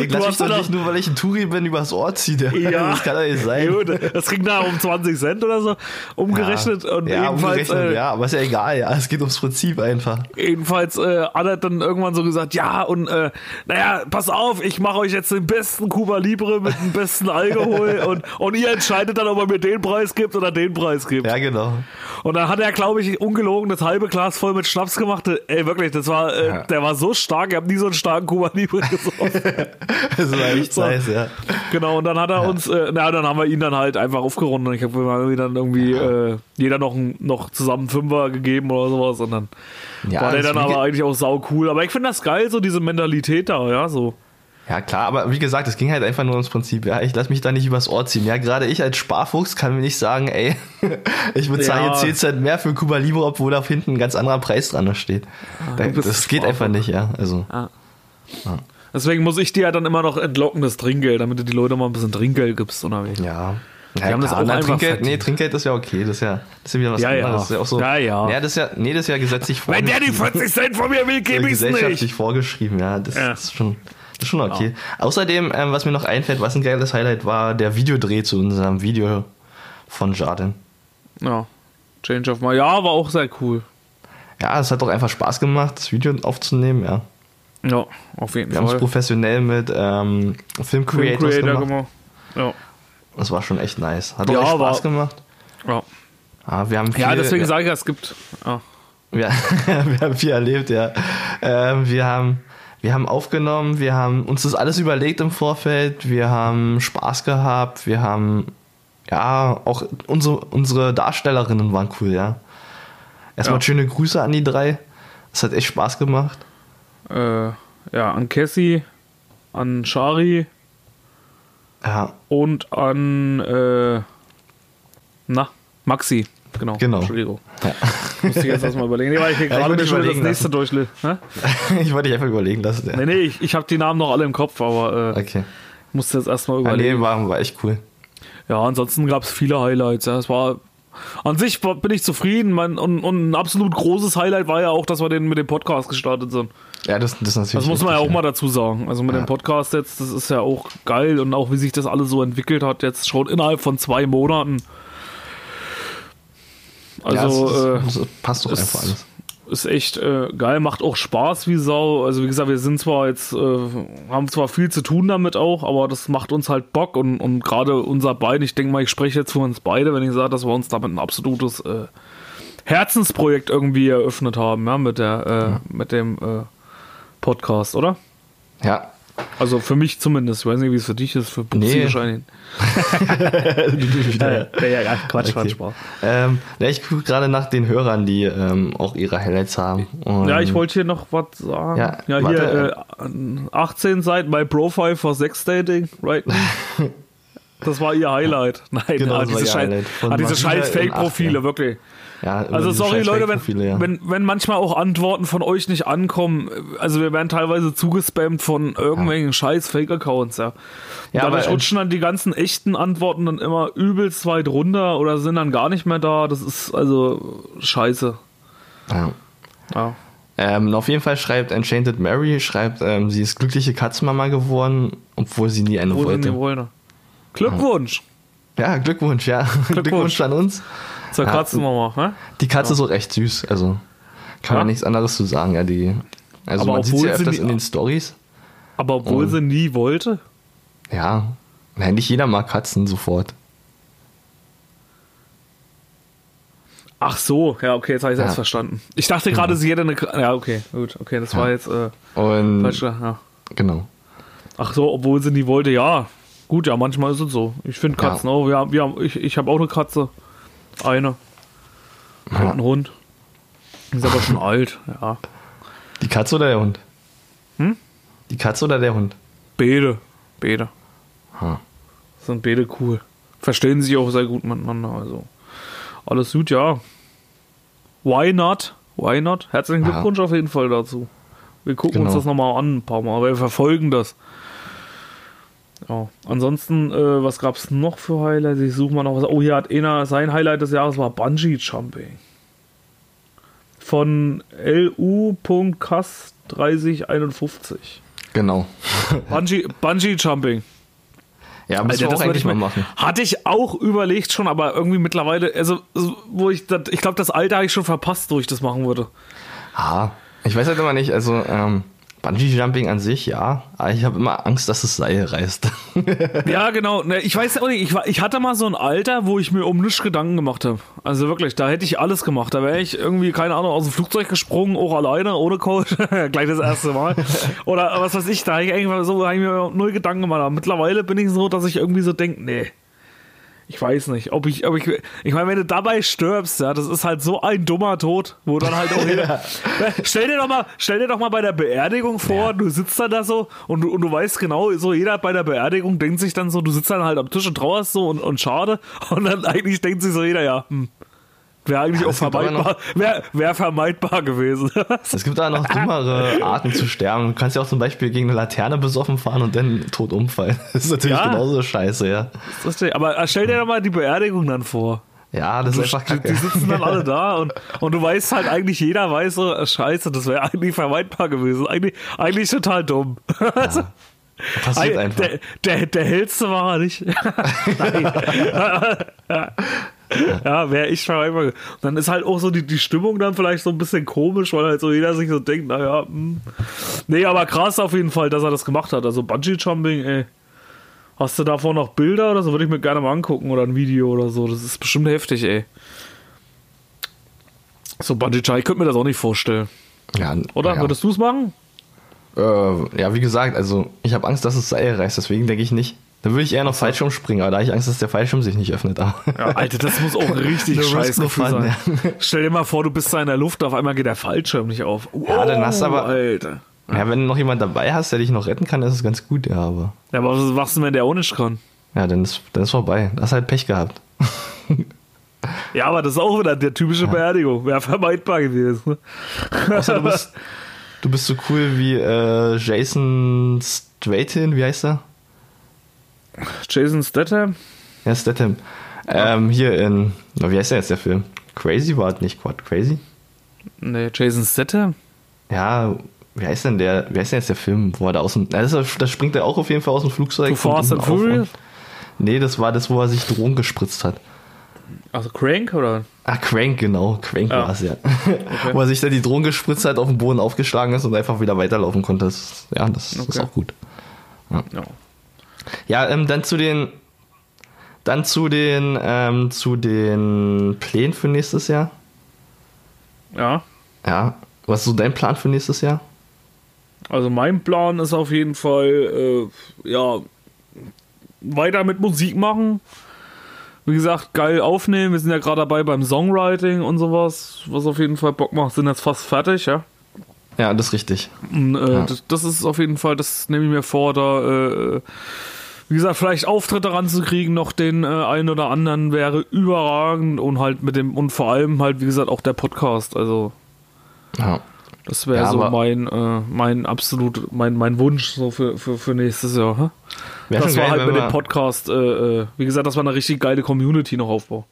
S2: Ich
S1: Du
S2: lass mich
S1: hast
S2: doch nicht nur, weil ich ein Touri bin, übers Ohr ziehen.
S1: Ja.
S2: Das kann doch nicht sein.
S1: Gut, das ging da um 20 Cent oder so, umgerechnet.
S2: ja,
S1: und
S2: ja, umgerechnet,
S1: äh,
S2: ja, aber ist ja egal, ja. Es geht ums Prinzip einfach.
S1: Jedenfalls äh, hat er dann irgendwann so gesagt, ja, und äh, naja, pass auf, ich mache euch jetzt den besten Cuba Libre mit dem besten Alkohol und, und ihr entscheidet dann, ob er mir den Preis gibt oder den Preis gibt.
S2: Ja, genau.
S1: Und dann hat er, glaube ich, ungelogen das halbe Glas voll mit Schnaps gemacht. Ey, wirklich, das war, äh,
S2: Ja.
S1: der war so stark, ich habe nie so einen starken Cuba Libre gesoffen.
S2: Das war echt
S1: So.
S2: nice, ja.
S1: genau, und dann hat er uns, äh, na, dann haben wir ihn dann halt einfach aufgerundet. Und ich habe irgendwie dann irgendwie äh, jeder noch, ein- noch zusammen Fünfer gegeben oder sowas. Und dann
S2: Ja,
S1: war der dann aber eigentlich auch sau cool. Aber ich finde das geil, so diese Mentalität da, ja, so.
S2: Ja, klar, aber wie gesagt, es ging halt einfach nur ums Prinzip. Ja, ich lasse mich da nicht übers Ohr ziehen. Ja, gerade ich als Sparfuchs kann mir nicht sagen, ey, ich bezahle
S1: Ja.
S2: jetzt 10 Cent mehr für Cuba Libre, obwohl da hinten ein ganz anderer Preis dran steht.
S1: Ah,
S2: das geht einfach nicht, ja. Also,
S1: Deswegen muss ich dir ja dann immer noch entlocken, das Trinkgeld, damit du die Leute mal ein bisschen Trinkgeld gibst, oder wie?
S2: ja.
S1: Die haben das auch einfach
S2: Trinkgeld, nee, Trinkgeld ist ja okay, das ist ja, das ist ja wieder was
S1: Ja, ja.
S2: anderes. Das ist ja auch so,
S1: Ja, ja.
S2: Ja, das ist ja, nee, das ist ja gesetzlich
S1: Wenn der die
S2: vorgeschrieben.
S1: 40 Cent von mir will, gebe ich's
S2: gesellschaftlich
S1: nicht.
S2: vorgeschrieben, ja. Das,
S1: Ja.
S2: das ist schon, ist schon okay. Außerdem, ähm, was mir noch einfällt, was ein geiles Highlight war, der Videodreh zu unserem Video von Jardin.
S1: Ja. Change of my. Ja, war auch sehr cool.
S2: Ja, es hat doch einfach Spaß gemacht, das Video aufzunehmen, ja.
S1: Ja, auf jeden
S2: Wir haben es
S1: Fall.
S2: professionell mit ähm, Film
S1: Film
S2: gemacht.
S1: gemacht. Ja.
S2: Das war schon echt nice. Hat auch
S1: Ja,
S2: echt Spaß gemacht.
S1: Ja,
S2: Ja, wir haben viel,
S1: ja deswegen
S2: wir,
S1: sage ich, es gibt. Ja.
S2: wir, wir haben viel erlebt, ja. Ähm, wir haben wir haben aufgenommen, wir haben uns das alles überlegt im Vorfeld, wir haben Spaß gehabt, wir haben ja auch unsere, unsere Darstellerinnen waren cool, ja. Erstmal
S1: Ja.
S2: schöne Grüße an die drei. Es hat echt Spaß gemacht.
S1: Äh, ja, an Cassie, an Shari
S2: Ja,
S1: und an. Äh, na, Maxi. Genau.
S2: Genau.
S1: Entschuldigung.
S2: ja.
S1: Musste ich jetzt erstmal überlegen. Nee, weil ich hier
S2: Ja,
S1: gerade schon das nächste durchle. Hä?
S2: ich wollte dich einfach überlegen lassen. Ja.
S1: Nee, nee, ich, ich habe die Namen noch alle im Kopf, aber äh,
S2: Okay.
S1: musste jetzt erstmal
S2: Ja,
S1: überlegen.
S2: nee, war, war echt cool.
S1: Ja, ansonsten gab es viele Highlights. Ja. Es war an sich bin ich zufrieden. Mein, und, und ein absolut großes Highlight war ja auch, dass wir den mit dem Podcast gestartet sind.
S2: Ja, das, das ist natürlich.
S1: Das muss man ja auch mal dazu sagen. Also mit
S2: Ja.
S1: dem Podcast jetzt, das ist ja auch geil und auch wie sich das alles so entwickelt hat, jetzt schon innerhalb von zwei Monaten.
S2: Ja,
S1: Also,
S2: es-
S1: äh,
S2: es, es passt doch einfach alles.
S1: ist echt äh, geil, macht auch Spaß wie Sau. Also wie gesagt, wir sind zwar jetzt, äh, haben zwar viel zu tun damit auch, aber das macht uns halt Bock und, und gerade unser beiden, ich denke mal, ich spreche jetzt für uns beide, wenn ich sage, dass wir uns damit ein absolutes äh, Herzensprojekt irgendwie eröffnet haben, ja, mit der, äh, ja. mit dem äh, Podcast, oder?
S2: Ja,
S1: also für mich zumindest. Ich weiß nicht, wie es für dich ist, für Bubsi nee. wahrscheinlich.
S2: ja, ja, ja, Quatsch, okay. Spaß. Ähm, ja, ich gucke gerade nach den Hörern, die ähm, auch ihre Highlights haben.
S1: Und ja, ich wollte hier noch was sagen. Ja, ja hier äh, 18 Seiten bei Profile for Sex Dating, right? Das war ihr Highlight. Nein, genau, ah, diese, Scheiß, ah, diese scheiß Fake-Profile, wirklich. Ja, also sorry Leute, wenn, ja. wenn, wenn manchmal auch Antworten von euch nicht ankommen, also wir werden teilweise zugespammt von irgendwelchen ja. scheiß Fake-Accounts, ja. ja dadurch rutschen dann die ganzen echten Antworten dann immer übelst weit runter oder sind dann gar nicht mehr da. Das ist also scheiße.
S2: Ja. ja. Ähm, auf jeden Fall schreibt Enchanted Mary, schreibt, ähm, sie ist glückliche Katzenmama geworden, obwohl sie nie eine obwohl wollte. Nie wollte.
S1: Glückwunsch!
S2: Ja, Glückwunsch, ja. Glückwunsch, Glückwunsch an uns.
S1: Zur ja, Katzenmama, ne?
S2: Die Katze ja. ist auch echt süß, also kann ja. man nichts anderes zu sagen, ja, die. Also aber man sieht sie ja öfters in den Stories.
S1: Aber obwohl und, sie nie wollte?
S2: Ja. Nein, nicht jeder mag Katzen sofort.
S1: Ach so, ja, okay, jetzt habe ich es ja. erst verstanden. Ich dachte gerade, ja. sie hätte eine. Ja, okay, gut, okay, das war jetzt. Äh,
S2: und, falsch, ja. Genau.
S1: Ach so, obwohl sie nie wollte, ja. Gut, ja, manchmal ist es so. Ich finde Katzen auch. Wir haben, wir haben, ich ich habe auch eine Katze. Eine. Und einen Hund. Ist aber schon alt, ja.
S2: Die Katze oder der Hund? Hm? Die Katze oder der Hund?
S1: Beide. Beide. Hm. Sind beide cool. Verstehen sich auch sehr gut miteinander. Also alles gut, ja. Why not? Why not? Herzlichen Glückwunsch ja. auf jeden Fall dazu. Wir gucken genau. uns das nochmal an ein paar Mal, wir verfolgen das. Ja. Ansonsten, äh, was gab es noch für Highlights? Ich suche mal noch was. Oh, hier hat einer sein Highlight des Jahres war Bungee Jumping. Von LU.Kass 3051.
S2: Genau.
S1: Bungee, Bungee Jumping.
S2: Ja, müssen Alter, wir auch eigentlich mal machen.
S1: Hatte ich auch überlegt schon, aber irgendwie mittlerweile, also wo ich, das, ich glaube, das Alter habe ich schon verpasst, wo ich das machen würde.
S2: Ah, ich weiß halt immer nicht, also ähm, Bungee Jumping an sich, ja. Aber ich habe immer Angst, dass das Seil reißt.
S1: ja, genau. Ne, ich weiß auch nicht, ich, hatte mal so ein Alter, wo ich mir um nichts Gedanken gemacht habe. Also wirklich, da hätte ich alles gemacht. Da wäre ich irgendwie, keine Ahnung, aus dem Flugzeug gesprungen, auch alleine, ohne Coach. Gleich das erste Mal. Oder was weiß ich, da habe ich, so, hab ich mir null Gedanken gemacht. Aber mittlerweile bin ich so, dass ich irgendwie so denke, nee ich weiß nicht, ob ich, ob ich, ich meine, wenn du dabei stirbst, ja, das ist halt so ein dummer Tod, wo dann halt auch jeder, ja. stell dir doch mal, stell dir doch mal bei der Beerdigung vor, ja. du sitzt dann da so und du, und du weißt genau, so jeder bei der Beerdigung denkt sich dann so, du sitzt dann halt am Tisch und trauerst so und, und schade und dann eigentlich denkt sich so jeder, ja, hm, Wäre eigentlich ja, auch vermeidbar, wäre wär vermeidbar gewesen.
S2: es gibt da noch dümmere Arten zu sterben. Du kannst ja auch zum Beispiel gegen eine Laterne besoffen fahren und dann tot umfallen. Das ist natürlich ja. genauso scheiße, ja.
S1: Aber stell dir doch mal die Beerdigung dann vor.
S2: Ja, das du, ist einfach kacke.
S1: Die sitzen dann alle da und, und du weißt halt eigentlich, jeder weiß so, äh, scheiße, das wäre eigentlich vermeidbar gewesen. Eigentlich, eigentlich total dumm. Ja. Passiert einfach. Der, der, der hellste war er nicht. Nein. Ja, wäre ich schon einmal. Dann ist halt auch so die, die Stimmung dann vielleicht so ein bisschen komisch, weil halt so jeder sich so denkt, naja. Hm. nee, aber krass auf jeden Fall, dass er das gemacht hat. Also Bungee Jumping, ey. Hast du davor noch Bilder oder so? Würde ich mir gerne mal angucken oder ein Video oder so. Das ist bestimmt heftig, ey. So Bungee Jumping, ich könnte mir das auch nicht vorstellen. Ja, oder? Ja. Würdest du es machen?
S2: Äh, ja, wie gesagt, also ich habe Angst, dass es Seil reißt, deswegen denke ich nicht. Dann würde ich eher noch Fallschirm springen, aber da habe ich Angst, dass der Fallschirm sich nicht öffnet.
S1: Ja, Alter, das muss auch richtig scheiße sein. Ja. Stell dir mal vor, du bist da in der Luft, auf einmal geht der Fallschirm nicht auf.
S2: Oh, ja, dann hast du aber. Alter. Ja, wenn du noch jemand dabei hast, der dich noch retten kann, ist es ganz gut, ja, aber.
S1: Ja, aber was machst du, wenn der auch nicht kann?
S2: Ja, dann ist, dann ist vorbei. Das hast halt Pech gehabt.
S1: ja, aber das ist auch wieder der typische ja. Beerdigung. Wäre vermeidbar gewesen.
S2: Außer du bist, du bist so cool wie äh, Jason Straten, wie heißt er?
S1: Jason Statham?
S2: Ja, Statham. Ähm, hier in, wie heißt der jetzt der Film? Crazy war nicht Quad Crazy?
S1: Nee, Jason Statham?
S2: Ja, wie heißt denn der, wie heißt denn jetzt der Film, wo er da aus dem, das, das springt er auch auf jeden Fall aus dem Flugzeug.
S1: To Fast and Furious?
S2: Nee, das war das, wo er sich Drogen gespritzt hat.
S1: Also Crank oder?
S2: Ah, Crank, genau. Crank
S1: Ja.
S2: war es ja. Wo er sich dann die Drohnen gespritzt hat, auf den Boden aufgeschlagen ist und einfach wieder weiterlaufen konnte. Das, ja, das ist
S1: Okay.
S2: auch gut.
S1: Ja.
S2: Ja, ähm, dann zu den, dann zu den, ähm, zu den Plänen für nächstes Jahr.
S1: Ja.
S2: Ja. Was ist so dein Plan für nächstes Jahr?
S1: Also mein Plan ist auf jeden Fall, äh, ja, weiter mit Musik machen. Wie gesagt, geil aufnehmen. Wir sind ja gerade dabei beim Songwriting und sowas, was auf jeden Fall Bock macht. Sind jetzt fast fertig, ja.
S2: Ja, das ist richtig.
S1: Und, äh,
S2: Ja.
S1: das, das ist auf jeden Fall, das nehme ich mir vor, da, äh, wie gesagt, vielleicht Auftritte ranzukriegen, noch den äh, einen oder anderen wäre überragend und halt mit dem, und vor allem halt, wie gesagt, auch der Podcast. Also,
S2: Ja.
S1: das wäre
S2: Ja,
S1: so mein, äh, mein absolut, mein, mein Wunsch so für, für, für nächstes Jahr. Hä? Das war halt mit dem Podcast, äh, äh, wie gesagt, das war eine richtig geile Community noch aufbau.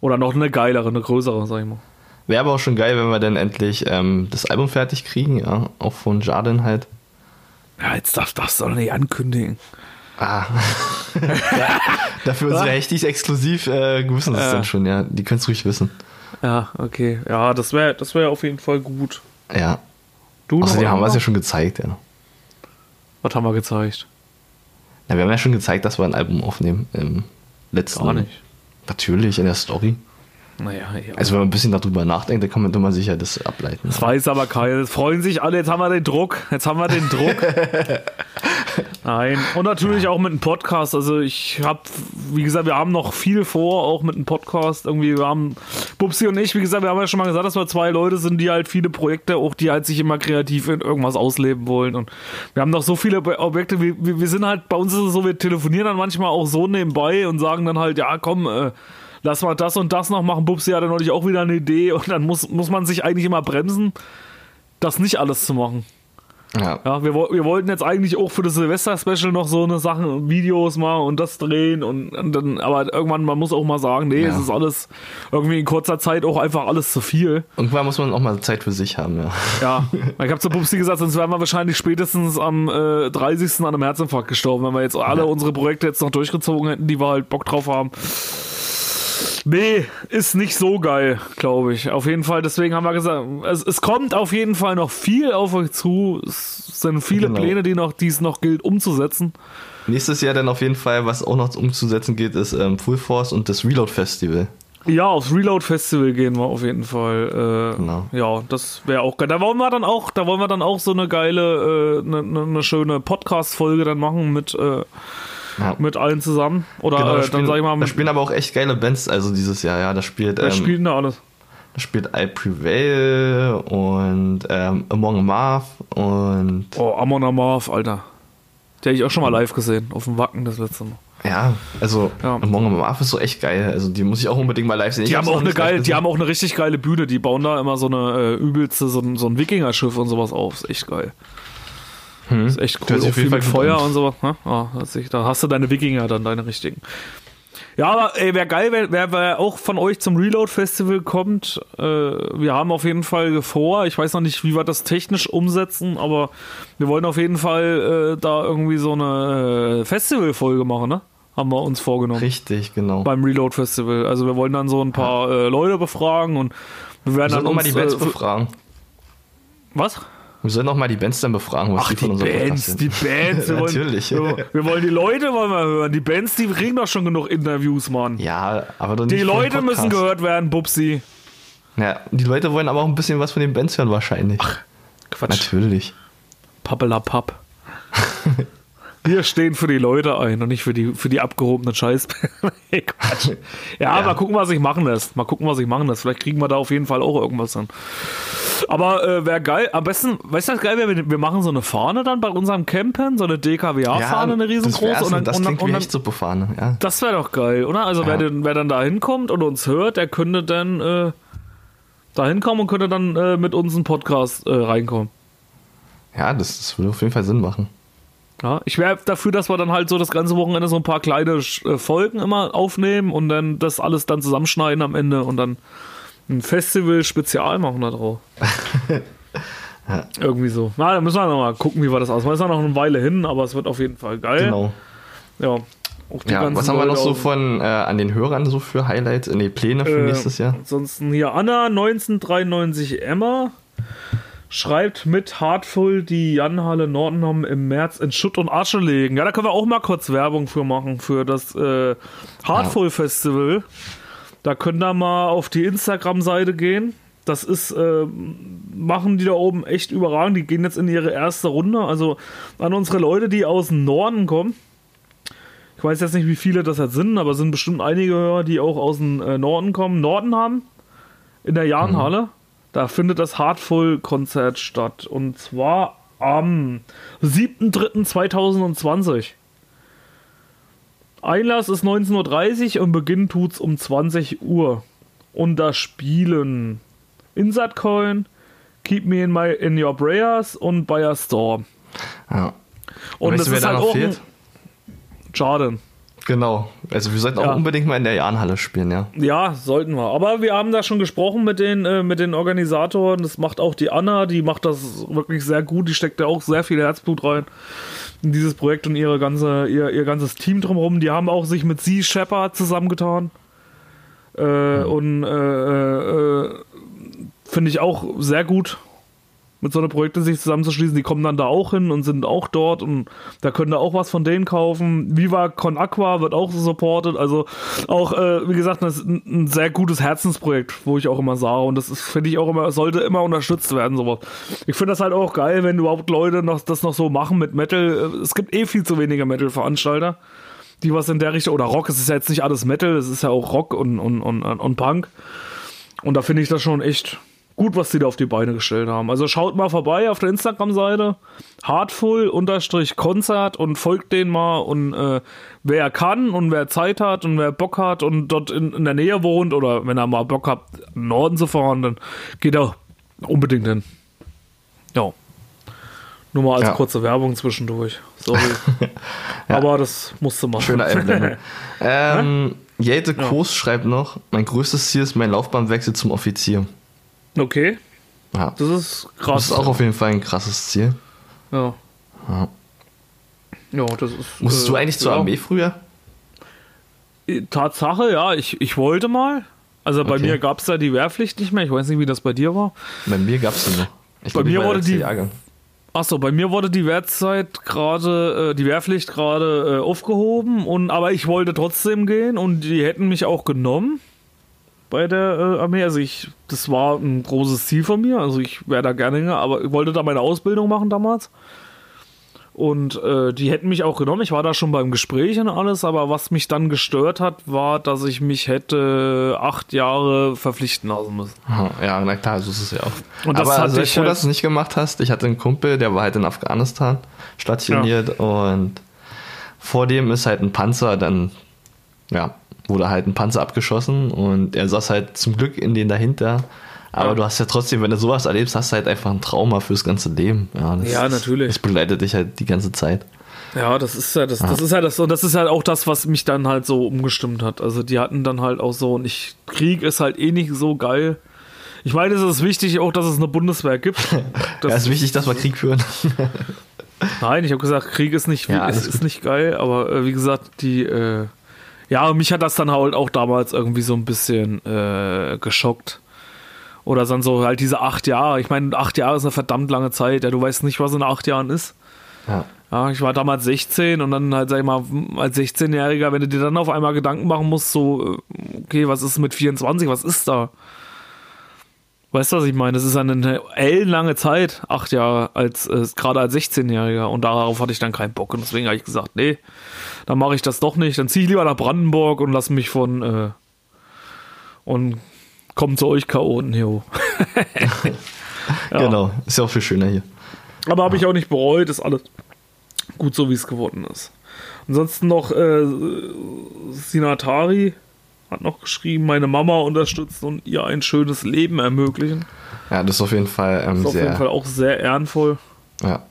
S1: Oder noch eine geilere, eine größere, sag ich mal.
S2: Wäre aber auch schon geil, wenn wir dann endlich ähm, das Album fertig kriegen, ja. Auch von Jardin halt.
S1: Ja, jetzt darf, darfst du doch nicht ankündigen.
S2: Ah. ja, dafür ist ja richtig exklusiv, äh, wissen das
S1: Ja.
S2: dann schon, ja. Die können es ruhig wissen.
S1: Ja, okay. Ja, das wäre das wär auf jeden Fall gut.
S2: Ja.
S1: Du
S2: Außerdem
S1: noch
S2: haben wir es ja schon gezeigt, ja.
S1: Was haben wir gezeigt?
S2: Na, wir haben ja schon gezeigt, dass wir ein Album aufnehmen im letzten.
S1: Gar nicht.
S2: Natürlich, in der Story.
S1: Naja, ja.
S2: Also wenn man ein bisschen darüber nachdenkt, dann kann man, kann man sicher das ableiten.
S1: das weiß aber keiner. Es freuen sich alle. Jetzt haben wir den Druck. Jetzt haben wir den Druck. Nein. Und natürlich auch mit einem Podcast. Also ich habe, wie gesagt, wir haben noch viel vor, auch mit einem Podcast. Irgendwie, wir haben, Bubsi und ich, wie gesagt, wir haben ja schon mal gesagt, dass wir zwei Leute sind, die halt viele Projekte, auch die halt sich immer kreativ in irgendwas ausleben wollen. Und wir haben noch so viele Objekte. Wir, wir wir sind halt, bei uns ist es so, wir telefonieren dann manchmal auch so nebenbei und sagen dann halt, ja, komm, äh, lass mal das und das noch machen. Bubsi hatte neulich auch wieder eine Idee und dann muss, muss man sich eigentlich immer bremsen, das nicht alles zu machen.
S2: Ja.
S1: Ja, wir, wir wollten jetzt eigentlich auch für das Silvester-Special noch so eine Sachen, Videos machen und das drehen und, und dann, aber irgendwann, man muss auch mal sagen, nee,
S2: Ja.
S1: es ist alles irgendwie in kurzer Zeit auch einfach alles zu viel.
S2: Irgendwann muss man auch mal Zeit für sich haben, ja.
S1: Ja, ich habe zu Pupsi gesagt, sonst wären wir wahrscheinlich spätestens am äh, 30. an einem Herzinfarkt gestorben, wenn wir jetzt alle unsere Projekte jetzt noch durchgezogen hätten, die wir halt Bock drauf haben. Nee, ist nicht so geil, glaube ich. Auf jeden Fall, deswegen haben wir gesagt, es, es kommt auf jeden Fall noch viel auf euch zu. Es sind viele
S2: Genau.
S1: Pläne, die noch, die es noch gilt umzusetzen.
S2: Nächstes Jahr dann auf jeden Fall, was auch noch umzusetzen geht, ist ähm, Full Force und das Reload Festival.
S1: Ja, aufs Reload Festival gehen wir auf jeden Fall. Äh,
S2: Genau.
S1: Ja, das wäre auch geil. Da wollen wir dann auch, da wollen wir dann auch so eine geile, äh, eine, eine, eine schöne Podcast-Folge dann machen mit, äh,
S2: Ja.
S1: mit allen zusammen. Oder
S2: Genau,
S1: äh,
S2: spielen,
S1: dann sag ich mal,
S2: da spielen aber auch echt geile Bands, also dieses Jahr, ja. Da spielt,
S1: wer
S2: ähm,
S1: spielt da alles?
S2: da spielt I Prevail und ähm, Among Amarth und
S1: Oh, Amon Amarth, Alter. Die habe ich auch schon mal live gesehen, auf dem Wacken das letzte Mal.
S2: ja, also
S1: Ja.
S2: Among Amarth ist so echt geil. Also die muss ich auch unbedingt mal live sehen.
S1: Die haben, auch eine geile, die haben auch eine richtig geile Bühne. Die bauen da immer so eine äh, übelste, so ein, so ein Wikinger-Schiff und sowas auf. Ist echt geil. Ist echt cool. Auch
S2: auf
S1: viel
S2: jeden
S1: mit Feuer
S2: an.
S1: und sowas. Ne? Ja, das ist- da hast du deine Wikinger dann, deine richtigen. Ja, aber ey, wäre geil, wer, wer, wer auch von euch zum Reload Festival kommt. Äh, wir haben auf jeden Fall vor. Ich weiß noch nicht, wie wir das technisch umsetzen, aber wir wollen auf jeden Fall äh, da irgendwie so eine äh, Festivalfolge machen, ne? Haben wir uns vorgenommen
S2: Richtig, genau.
S1: beim Reload Festival. Also wir wollen dann so ein paar äh, Leute befragen und wir werden
S2: Wir
S1: dann
S2: auch mal
S1: uns,
S2: die Bands
S1: äh,
S2: befragen.
S1: Was?
S2: Wir sollen auch mal die Bands dann befragen, was
S1: Ach,
S2: die
S1: die
S2: von unserem
S1: Bands,
S2: Podcast
S1: die
S2: sind.
S1: Bands. Wir wollen,
S2: Natürlich.
S1: Wir, wir wollen die Leute wollen wir hören. Die Bands, die kriegen doch schon genug Interviews, Mann.
S2: Ja, aber doch nicht
S1: die Leute müssen gehört werden, Bubsi.
S2: Ja, die Leute wollen aber auch ein bisschen was von den Bands hören wahrscheinlich.
S1: Quatsch.
S2: Natürlich.
S1: Pappelapapp. Wir stehen für die Leute ein und nicht für die, für die abgehobenen Scheiß. Quatsch. Ja,
S2: Ja.
S1: mal gucken, was ich machen lässt. Mal gucken, was ich machen lässt. Vielleicht kriegen wir da auf jeden Fall auch irgendwas dann. Aber äh, wäre geil. Am besten, weißt du, was geil wäre? Wir, wir machen so eine Fahne dann bei unserem Campen, so eine DKWA-Fahne, eine
S2: das,
S1: riesengroße. und dann,
S2: das
S1: und dann,
S2: klingt
S1: und
S2: wie
S1: dann,
S2: Hechtsuppefahne, ja.
S1: das wäre doch geil, oder? Also wer,
S2: Ja.
S1: denn, wer dann da hinkommt und uns hört, der könnte dann äh, da hinkommen und könnte dann äh, mit uns einen Podcast äh, reinkommen.
S2: Ja, das, das würde auf jeden Fall Sinn machen.
S1: Ja, ich wäre dafür, dass wir dann halt so das ganze Wochenende so ein paar kleine äh, Folgen immer aufnehmen und dann das alles dann zusammenschneiden am Ende und dann ein Festival-Spezial machen da drauf. Irgendwie so. Na, da müssen wir noch mal gucken, wie wir das ausmachen. Ist ja noch eine Weile hin, aber es wird auf jeden Fall geil.
S2: Genau.
S1: Ja.
S2: Ja, was haben wir noch so
S1: aus-
S2: von äh, an den Hörern so für Highlights, in die Pläne für
S1: Äh,
S2: nächstes Jahr?
S1: Ansonsten hier Anna 1993 Emma schreibt mit Heartful die Janhalle Nordenham im März in Schutt und Asche legen. Ja, da können wir auch mal kurz Werbung für machen für das äh, Heartful Festival. Da könnt ihr mal auf die Instagram-Seite gehen. Das ist, äh, machen die da oben echt überragend. Die gehen jetzt in ihre erste Runde. Also an unsere Leute, die aus dem Norden kommen. Ich weiß jetzt nicht, wie viele das jetzt sind, aber es sind bestimmt einige Hörer, die auch aus dem äh, Norden kommen. Norden haben in der Jahnhalle. Da findet das Heartful-Konzert statt. Und zwar am 7.3.2020. Einlass ist 19.30 Uhr und Beginn tut's um 20 Uhr. Und da spielen Insert Coin, Keep Me in, my, in Your Prayers und Bayer Storm.
S2: Ja.
S1: Und
S2: weißt
S1: das
S2: du, wer
S1: ist
S2: da
S1: halt
S2: noch
S1: auch ein
S2: fehlt?
S1: Jordan.
S2: Genau. Also wir sollten auch
S1: Ja.
S2: unbedingt mal in der Jahnhalle spielen, ja.
S1: Ja, sollten wir. Aber wir haben da schon gesprochen mit den, äh, mit den Organisatoren. Das macht auch die Anna, die macht das wirklich sehr gut. Die steckt da auch sehr viel Herzblut rein in dieses Projekt und ihre ganze, ihr, ihr ganzes Team drumherum. Die haben auch sich mit Sea Shepard zusammengetan. Äh, Und äh, äh, äh, finde ich auch sehr gut, mit so einer Projekte sich zusammenzuschließen. Die kommen dann da auch hin und sind auch dort und da könnt ihr auch was von denen kaufen. Viva Con Aqua wird auch supported. Also auch, äh, wie gesagt, das ist ein, sehr gutes Herzensprojekt, wo ich auch immer sage. Und das ist, finde ich auch immer, sollte immer unterstützt werden, sowas. Ich finde das halt auch geil, wenn überhaupt Leute noch, das noch so machen mit Metal. Es gibt eh viel zu wenige Metal-Veranstalter, die was in der Richtung, oder Rock, es ist ja jetzt nicht alles Metal, es ist ja auch Rock und, und, und, und Punk. Und da finde ich das schon echt gut, was die da auf die Beine gestellt haben. Also schaut mal vorbei auf der Instagram-Seite heartful-konzert und folgt denen mal und äh, wer kann und wer Zeit hat und wer Bock hat und dort in, in der Nähe wohnt oder wenn er mal Bock hat, im Norden zu fahren, dann geht er unbedingt hin. Ja. Nur mal als
S2: Ja.
S1: kurze Werbung zwischendurch. Sorry. Aber das musste machen.
S2: Schöne Einblendung. ähm, Jete Koos schreibt noch, mein größtes Ziel ist mein Laufbahnwechsel zum Offizier.
S1: Okay.
S2: Ja.
S1: Das ist
S2: Das
S1: krass.
S2: ist auch auf jeden Fall ein krasses Ziel.
S1: Ja.
S2: Ja.
S1: Ja, das ist.
S2: Musstest
S1: äh,
S2: du eigentlich zur
S1: ja.
S2: Armee früher?
S1: Tatsache, ja, ich, ich wollte mal. Also bei
S2: Okay.
S1: mir gab es da die Wehrpflicht nicht mehr. Ich weiß nicht, wie das bei dir war.
S2: Bei mir gab es sie noch. Ich
S1: Bei mir wurde die-
S2: Jahrgang.
S1: Achso, bei mir wurde die Wehrzeit gerade, äh, die Wehrpflicht gerade äh, aufgehoben und aber ich wollte trotzdem gehen und die hätten mich auch genommen bei der äh, Armee. Also ich, das war ein großes Ziel von mir. Also ich wäre da gerne hingegangen, aber ich wollte da meine Ausbildung machen damals. Und äh, die hätten mich auch genommen. Ich war da schon beim Gespräch und alles, aber was mich dann gestört hat, war, dass ich mich hätte acht Jahre verpflichten lassen müssen.
S2: Ja, na klar, so ist es ja auch.
S1: Und das
S2: Aber sei
S1: ich
S2: froh,
S1: halt-
S2: dass du es nicht gemacht hast. Ich hatte einen Kumpel, der war halt in Afghanistan stationiert und vor dem ist halt ein Panzer, dann ja, wurde halt ein Panzer abgeschossen und er saß halt zum Glück in den dahinter. Aber
S1: Ja.
S2: du hast ja trotzdem, wenn du sowas erlebst, hast du halt einfach ein Trauma fürs ganze Leben. Ja, das,
S1: Ja, natürlich.
S2: Das begleitet dich halt die ganze Zeit.
S1: Ja, das ist ja das, das ist ja das und das ist halt auch das, was mich dann halt so umgestimmt hat. Also die hatten dann halt auch so und ich Krieg ist halt eh nicht so geil. Ich meine, es ist wichtig auch, dass es eine Bundeswehr gibt. Das,
S2: ja, ist wichtig, dass wir Krieg führen.
S1: nein, ich habe gesagt, Krieg ist nicht
S2: Ja,
S1: ist, ist nicht geil, aber äh, wie gesagt, die äh, ja, mich hat das dann halt auch damals irgendwie so ein bisschen äh, geschockt. Oder dann so halt diese acht Jahre. Ich meine, acht Jahre ist eine verdammt lange Zeit. Ja, du weißt nicht, was in acht Jahren ist.
S2: Ja.
S1: Ja, ich war damals 16 und dann halt, sag ich mal, als 16-Jähriger, wenn du dir dann auf einmal Gedanken machen musst, so, äh, okay, was ist mit 24, was ist da? Weißt du, was ich meine? Das ist eine ellenlange Zeit, acht Jahre, als äh, gerade als 16-Jähriger und darauf hatte ich dann keinen Bock und deswegen habe ich gesagt, nee, dann mache ich das doch nicht, dann ziehe ich lieber nach Brandenburg und lass mich von äh, und komm zu euch Chaoten hier hoch. Ja.
S2: Genau, ist ja auch viel schöner hier.
S1: Aber habe ich auch nicht bereut, ist alles gut so, wie es geworden ist. Ansonsten noch äh, Sinatari hat noch geschrieben, meine Mama unterstützen und ihr ein schönes Leben ermöglichen.
S2: Ja, das ist auf jeden Fall ähm,
S1: Ist auf jeden Fall auch sehr ehrenvoll.
S2: Ja.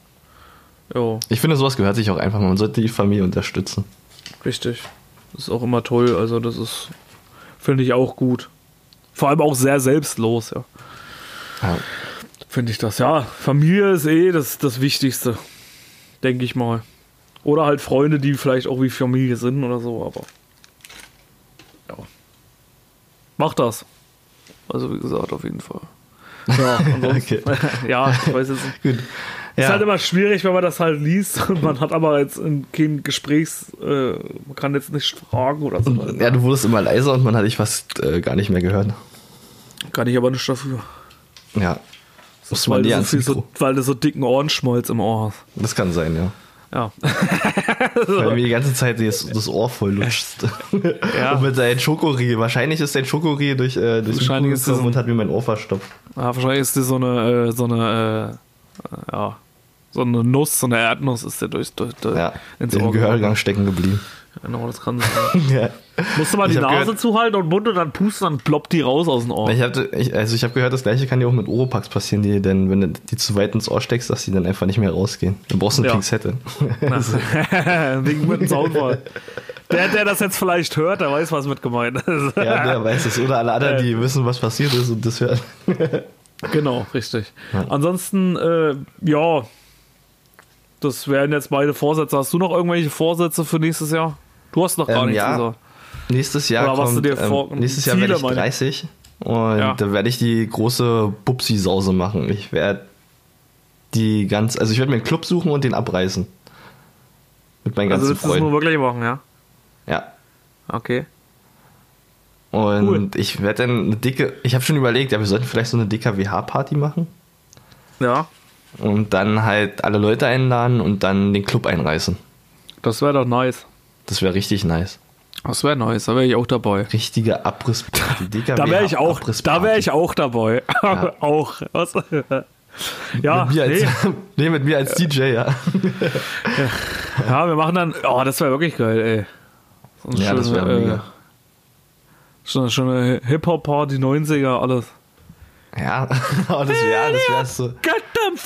S1: Ja,
S2: Ich finde, sowas gehört sich auch einfach. Man sollte die Familie unterstützen.
S1: richtig. Das ist auch immer toll. Also das ist, finde ich auch gut. Vor allem auch sehr selbstlos, ja.
S2: Ja.
S1: Finde ich das. Ja, Familie ist eh das, das Wichtigste. Denke ich mal. Oder halt Freunde, die vielleicht auch wie Familie sind oder so, aber. Mach das. Also, wie gesagt, auf jeden Fall. Ja, ansonsten, ja ich weiß jetzt nicht.
S2: Gut.
S1: Ist
S2: Ja.
S1: halt immer schwierig, wenn man das halt liest und man hat aber jetzt in- kein Gesprächs, äh, man kann jetzt nicht fragen oder so.
S2: ja, du wurdest immer leiser und man hat dich fast äh, gar nicht mehr gehört.
S1: Kann ich aber nicht dafür.
S2: Ja. Muss man
S1: Weil du, so so, weil du so dicken Ohrenschmalz im Ohr hast.
S2: Das kann sein, ja.
S1: Ja.
S2: Weil mir die ganze Zeit das, das Ohr voll lutscht.
S1: Ja.
S2: Und mit deinem Schokoriegel. Wahrscheinlich ist dein Schokoriegel durch, äh, durch
S1: Wahrscheinlich ist das
S2: und hat mir mein Ohr verstopft.
S1: ja wahrscheinlich ist dir so eine, äh, so eine, äh, ja, so eine Nuss, so eine Erdnuss ist dir durch, durch, durch
S2: Ja,
S1: ins
S2: im
S1: Ohr
S2: Gehörgang stecken geblieben.
S1: Genau, das kann sein.
S2: Ja.
S1: Musst du mal
S2: Ich
S1: die
S2: hab
S1: Nase
S2: gehört-
S1: zuhalten und Mund und dann pusten, dann ploppt die raus aus dem Ohr.
S2: Ich hatte, ich, also ich habe gehört, das gleiche kann dir auch mit Oropax passieren, die denn, wenn du die zu weit ins Ohr steckst, dass die dann einfach nicht mehr rausgehen. Du brauchst eine
S1: Ja.
S2: Pinzette.
S1: Wegen mit dem Soundfall. Der, der das jetzt vielleicht hört, der weiß, was mit gemeint ist.
S2: ja, der weiß es. Oder alle anderen, die wissen, was passiert ist und das hören.
S1: Genau, richtig. Ansonsten, äh, ja, das wären jetzt beide Vorsätze. Hast du noch irgendwelche Vorsätze für nächstes Jahr? Du hast noch gar
S2: Ähm,
S1: nichts
S2: ja.
S1: gesagt.
S2: Nächstes Jahr
S1: Oder
S2: kommt,
S1: du dir vor-
S2: ähm, nächstes Jahr werde ich
S1: meine ich.
S2: 30 und
S1: Ja.
S2: da werde ich die große Bubsi-Sause machen. Ich werde die ganz, also ich werde mir einen Club suchen und den abreißen. Mit meinen
S1: Also
S2: ganzen
S1: willst du das nur
S2: Freunden.
S1: wirklich machen, ja?
S2: Ja.
S1: Okay.
S2: Und
S1: Cool.
S2: ich werde dann eine dicke, ich habe schon überlegt, ja, wir sollten vielleicht so eine DKWH-Party machen
S1: Ja,
S2: und dann halt alle Leute einladen und dann den Club einreißen.
S1: das wäre doch nice.
S2: Das wäre richtig nice.
S1: Das wäre nice, da wäre ich auch dabei.
S2: Richtige Abrissparty. DKWH
S1: Da wäre ich auch, da wäre ich auch dabei.
S2: Ja.
S1: auch. Was? ja,
S2: mit mir als,
S1: nee.
S2: nee, mit mir als DJ, ja.
S1: ja, wir machen dann, oh, das wäre wirklich geil, ey. So
S2: Ja, das
S1: schöne,
S2: wäre mega.
S1: äh, Schon, schon eine Hip-Hop-Party, 90er, alles.
S2: Ja, aber das wäre das wär so,
S1: Get them!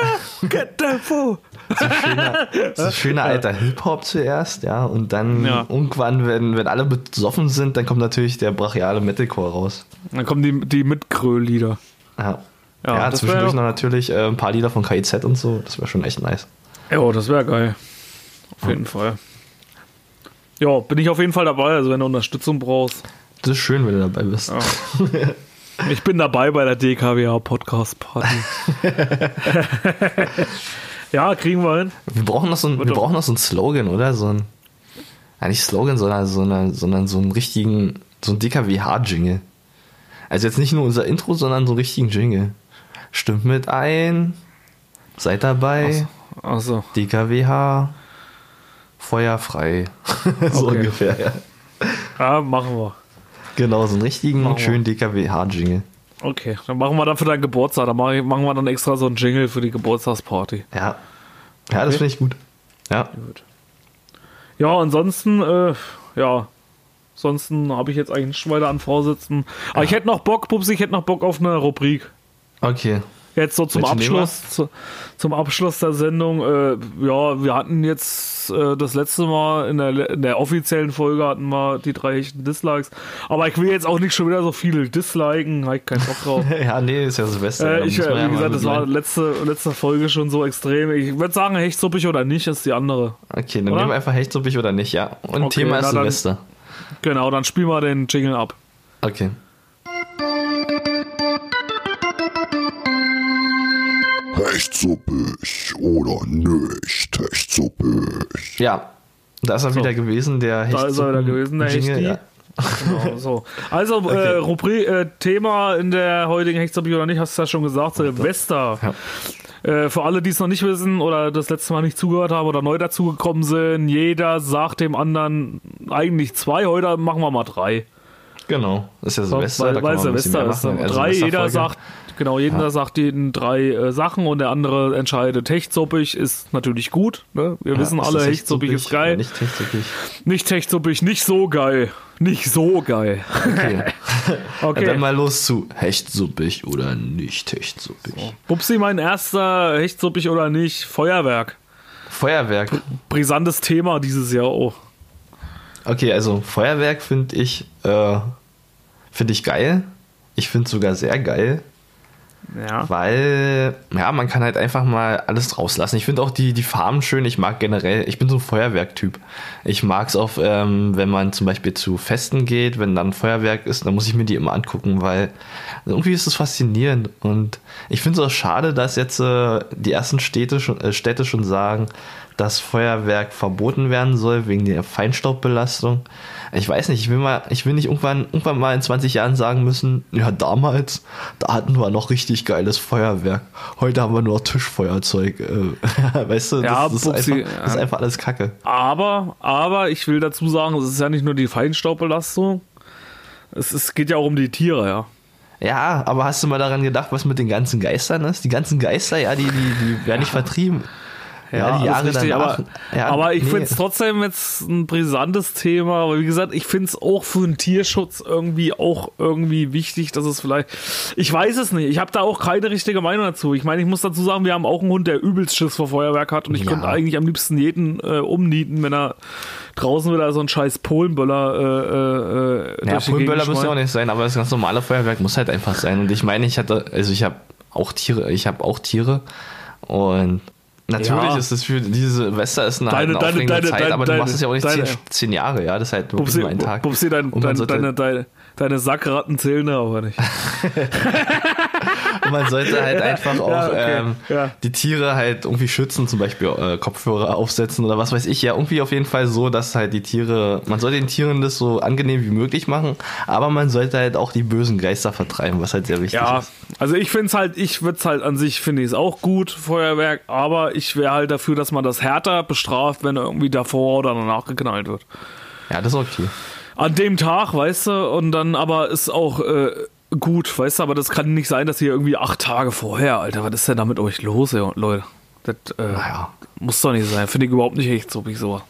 S1: Yeah, Get them fool!
S2: So schöner alter Hip-Hop zuerst, ja. Und dann
S1: Ja.
S2: irgendwann, wenn, wenn alle besoffen sind, dann kommt natürlich der brachiale Metalcore raus.
S1: Dann kommen die, die Mitgröl-Lieder.
S2: Ja.
S1: Ja,
S2: Ja, zwischendurch noch natürlich äh, ein paar Lieder von KIZ und so. Das wäre schon echt nice.
S1: Ja, das wäre geil. Auf jeden Fall. Ja, bin ich auf jeden Fall dabei, also wenn du Unterstützung brauchst.
S2: Das ist schön, wenn du dabei bist.
S1: Ja. Ich bin dabei bei der DKWH Podcast Party. ja, kriegen wir hin.
S2: Wir brauchen noch so ein, wir brauchen noch so einen Slogan, oder? So ein, ja, nicht Slogan, sondern, sondern, sondern so einen richtigen, so einen DKWH-Jingle. Also jetzt nicht nur unser Intro, sondern so einen richtigen Jingle. Stimmt mit ein, seid dabei,
S1: Achso.
S2: DKWH, feuerfrei. so
S1: Okay.
S2: ungefähr, ja.
S1: Ja, machen wir.
S2: Genau, so einen richtigen, schönen DKWH-Jingle.
S1: Okay, dann machen wir dann für deinen Geburtstag. Dann machen wir dann extra so einen Jingle für die Geburtstagsparty.
S2: Ja. Ja, das
S1: Okay.
S2: finde ich gut. Ja.
S1: Gut. Ja, ansonsten, äh, ja. Ansonsten habe ich jetzt eigentlich nicht weiter an Vorsitzen. Aber ich hätte noch Bock, Pupsi, ich hätte noch Bock auf eine Rubrik.
S2: Okay.
S1: Jetzt so zum
S2: Welche
S1: Abschluss, zu, zum Abschluss der Sendung. Äh, ja, wir hatten jetzt äh, das letzte Mal in der, in der offiziellen Folge hatten wir die drei echten Dislikes. Aber ich will jetzt auch nicht schon wieder so viele disliken, habe ich keinen Bock drauf.
S2: Ja, nee, ist ja Silvester.
S1: Äh, ich, äh,
S2: ja
S1: wie
S2: mal
S1: gesagt, das war letzte, letzte Folge schon so extrem. Ich würde sagen, hechtsuppig oder nicht, ist die andere.
S2: Okay, dann
S1: Oder?
S2: nehmen wir einfach Hechtsuppig oder nicht, ja. Und
S1: Okay,
S2: Thema ist
S1: na dann-
S2: Silvester.
S1: Genau, dann spielen wir den Jingle ab.
S2: Okay.
S3: Hechtsuppig oder nicht hechtsuppig.
S2: Ja, da ist er wieder gewesen, der
S1: Da ist er wieder gewesen, der
S2: Jingle,
S1: Hechti.
S2: ja.
S1: Genau, so. Also, äh, Rubrik, äh, Thema in der heutigen Hechtsuppig oder nicht, hast du ja schon gesagt, Silvester.
S2: Ja.
S1: Äh, für alle, die es noch nicht wissen oder das letzte Mal nicht zugehört haben oder neu dazugekommen sind, jeder sagt dem anderen eigentlich zwei, heute machen wir mal drei.
S2: Genau, ist ja
S1: So,
S2: Silvester.
S1: weil, weil Silvester ist. drei, jeder sagt, genau, jeder sagt jeden drei äh, Sachen und der andere entscheidet. Hechtsuppig ist natürlich gut. Ne? Wir
S2: Ja,
S1: wissen alle, Hechtsuppig ist geil.
S2: Nicht Hechtsuppig.
S1: Nicht Hechtsuppig, nicht so geil. Nicht so geil.
S2: Okay.
S1: Okay.
S2: Ja, dann mal los zu Hechtsuppig oder nicht Hechtsuppig.
S1: Bubsi, mein erster Hechtsuppig oder nicht, Feuerwerk.
S2: Feuerwerk.
S1: Brisantes Thema dieses Jahr auch.
S2: Okay, also Feuerwerk finde ich, äh, finde ich geil. Ich finde sogar sehr geil.
S1: Ja.
S2: Weil, ja, man kann halt einfach mal alles rauslassen. Ich finde auch die, die Farben schön. Ich mag generell, ich bin so ein Feuerwerk-Typ. Ich mag es auch, ähm, wenn man zum Beispiel zu Festen geht, wenn dann Feuerwerk ist, dann muss ich mir die immer angucken, weil irgendwie ist es faszinierend. Und ich finde es auch schade, dass jetzt äh, die ersten Städte schon, äh, Städte schon sagen, dass Feuerwerk verboten werden soll wegen der Feinstaubbelastung. Ich weiß nicht, ich will mal, ich will nicht irgendwann, irgendwann mal in 20 Jahren sagen müssen, ja, damals, da hatten wir noch richtig geiles Feuerwerk. Heute haben wir nur Tischfeuerzeug. Äh, weißt du,
S1: Ja,
S2: das, ist einfach, das ist einfach alles Kacke.
S1: Aber, aber ich will dazu sagen, es ist ja nicht nur die Feinstaubbelastung. Es, es geht ja auch um die Tiere, ja.
S2: Ja, aber hast du mal daran gedacht, was mit den ganzen Geistern ist? Die ganzen Geister, ja, die, die, die werden nicht vertrieben. Ja, die Jahre
S1: richtig, aber,
S2: Ja,
S1: aber ich
S2: nee.
S1: finde es trotzdem jetzt ein brisantes Thema. Aber wie gesagt, ich finde es auch für den Tierschutz irgendwie auch irgendwie wichtig, dass es vielleicht. Ich weiß es nicht. Ich habe da auch keine richtige Meinung dazu. Ich meine, ich muss dazu sagen, wir haben auch einen Hund, der übelst Schiss vor Feuerwerk hat und ich
S2: Ja.
S1: könnte eigentlich am liebsten jeden äh, umnieten, wenn er draußen wieder so einen scheiß Polenböller äh, äh,
S2: Ja,
S1: die Gegend
S2: Pullenböller muss ja auch nicht sein, aber das ganz normale Feuerwerk muss halt einfach sein. Und ich meine, ich hatte, also ich habe auch Tiere, ich habe auch Tiere und natürlich
S1: Ja.
S2: ist es für diese Silvester ist eine,
S1: Deine-
S2: eine
S1: deine- deine-
S2: Zeit,
S1: deine-
S2: aber du machst es ja auch nicht
S1: deine-
S2: zehn, zehn Jahre, ja, das ist halt wirklich
S1: Bubsi,
S2: nur ein Tag.
S1: Bubsi, dein, dein, deine, deine, deine Sackratten zählen da aber nicht.
S2: man sollte halt einfach auch
S1: Ja, okay,
S2: ähm,
S1: ja.
S2: die Tiere halt irgendwie schützen, zum Beispiel äh, Kopfhörer aufsetzen oder was weiß ich, ja, irgendwie auf jeden Fall so, dass halt die Tiere, man soll den Tieren das so angenehm wie möglich machen, aber man sollte halt auch die bösen Geister vertreiben, was halt sehr wichtig
S1: Ja,
S2: ist.
S1: also ich finde es halt, ich würde es halt an sich, finde ich es auch gut, Feuerwerk, aber ich wäre halt dafür, dass man das härter bestraft, wenn irgendwie davor oder danach geknallt wird.
S2: Ja, das ist okay.
S1: An dem Tag, weißt du, und dann aber ist auch äh, gut, weißt du, aber das kann nicht sein, dass ihr irgendwie acht Tage vorher, Alter, was ist denn da mit euch los, ey, Leute? Das äh,
S2: Naja.
S1: muss doch nicht sein, finde ich überhaupt nicht echt so, wie so.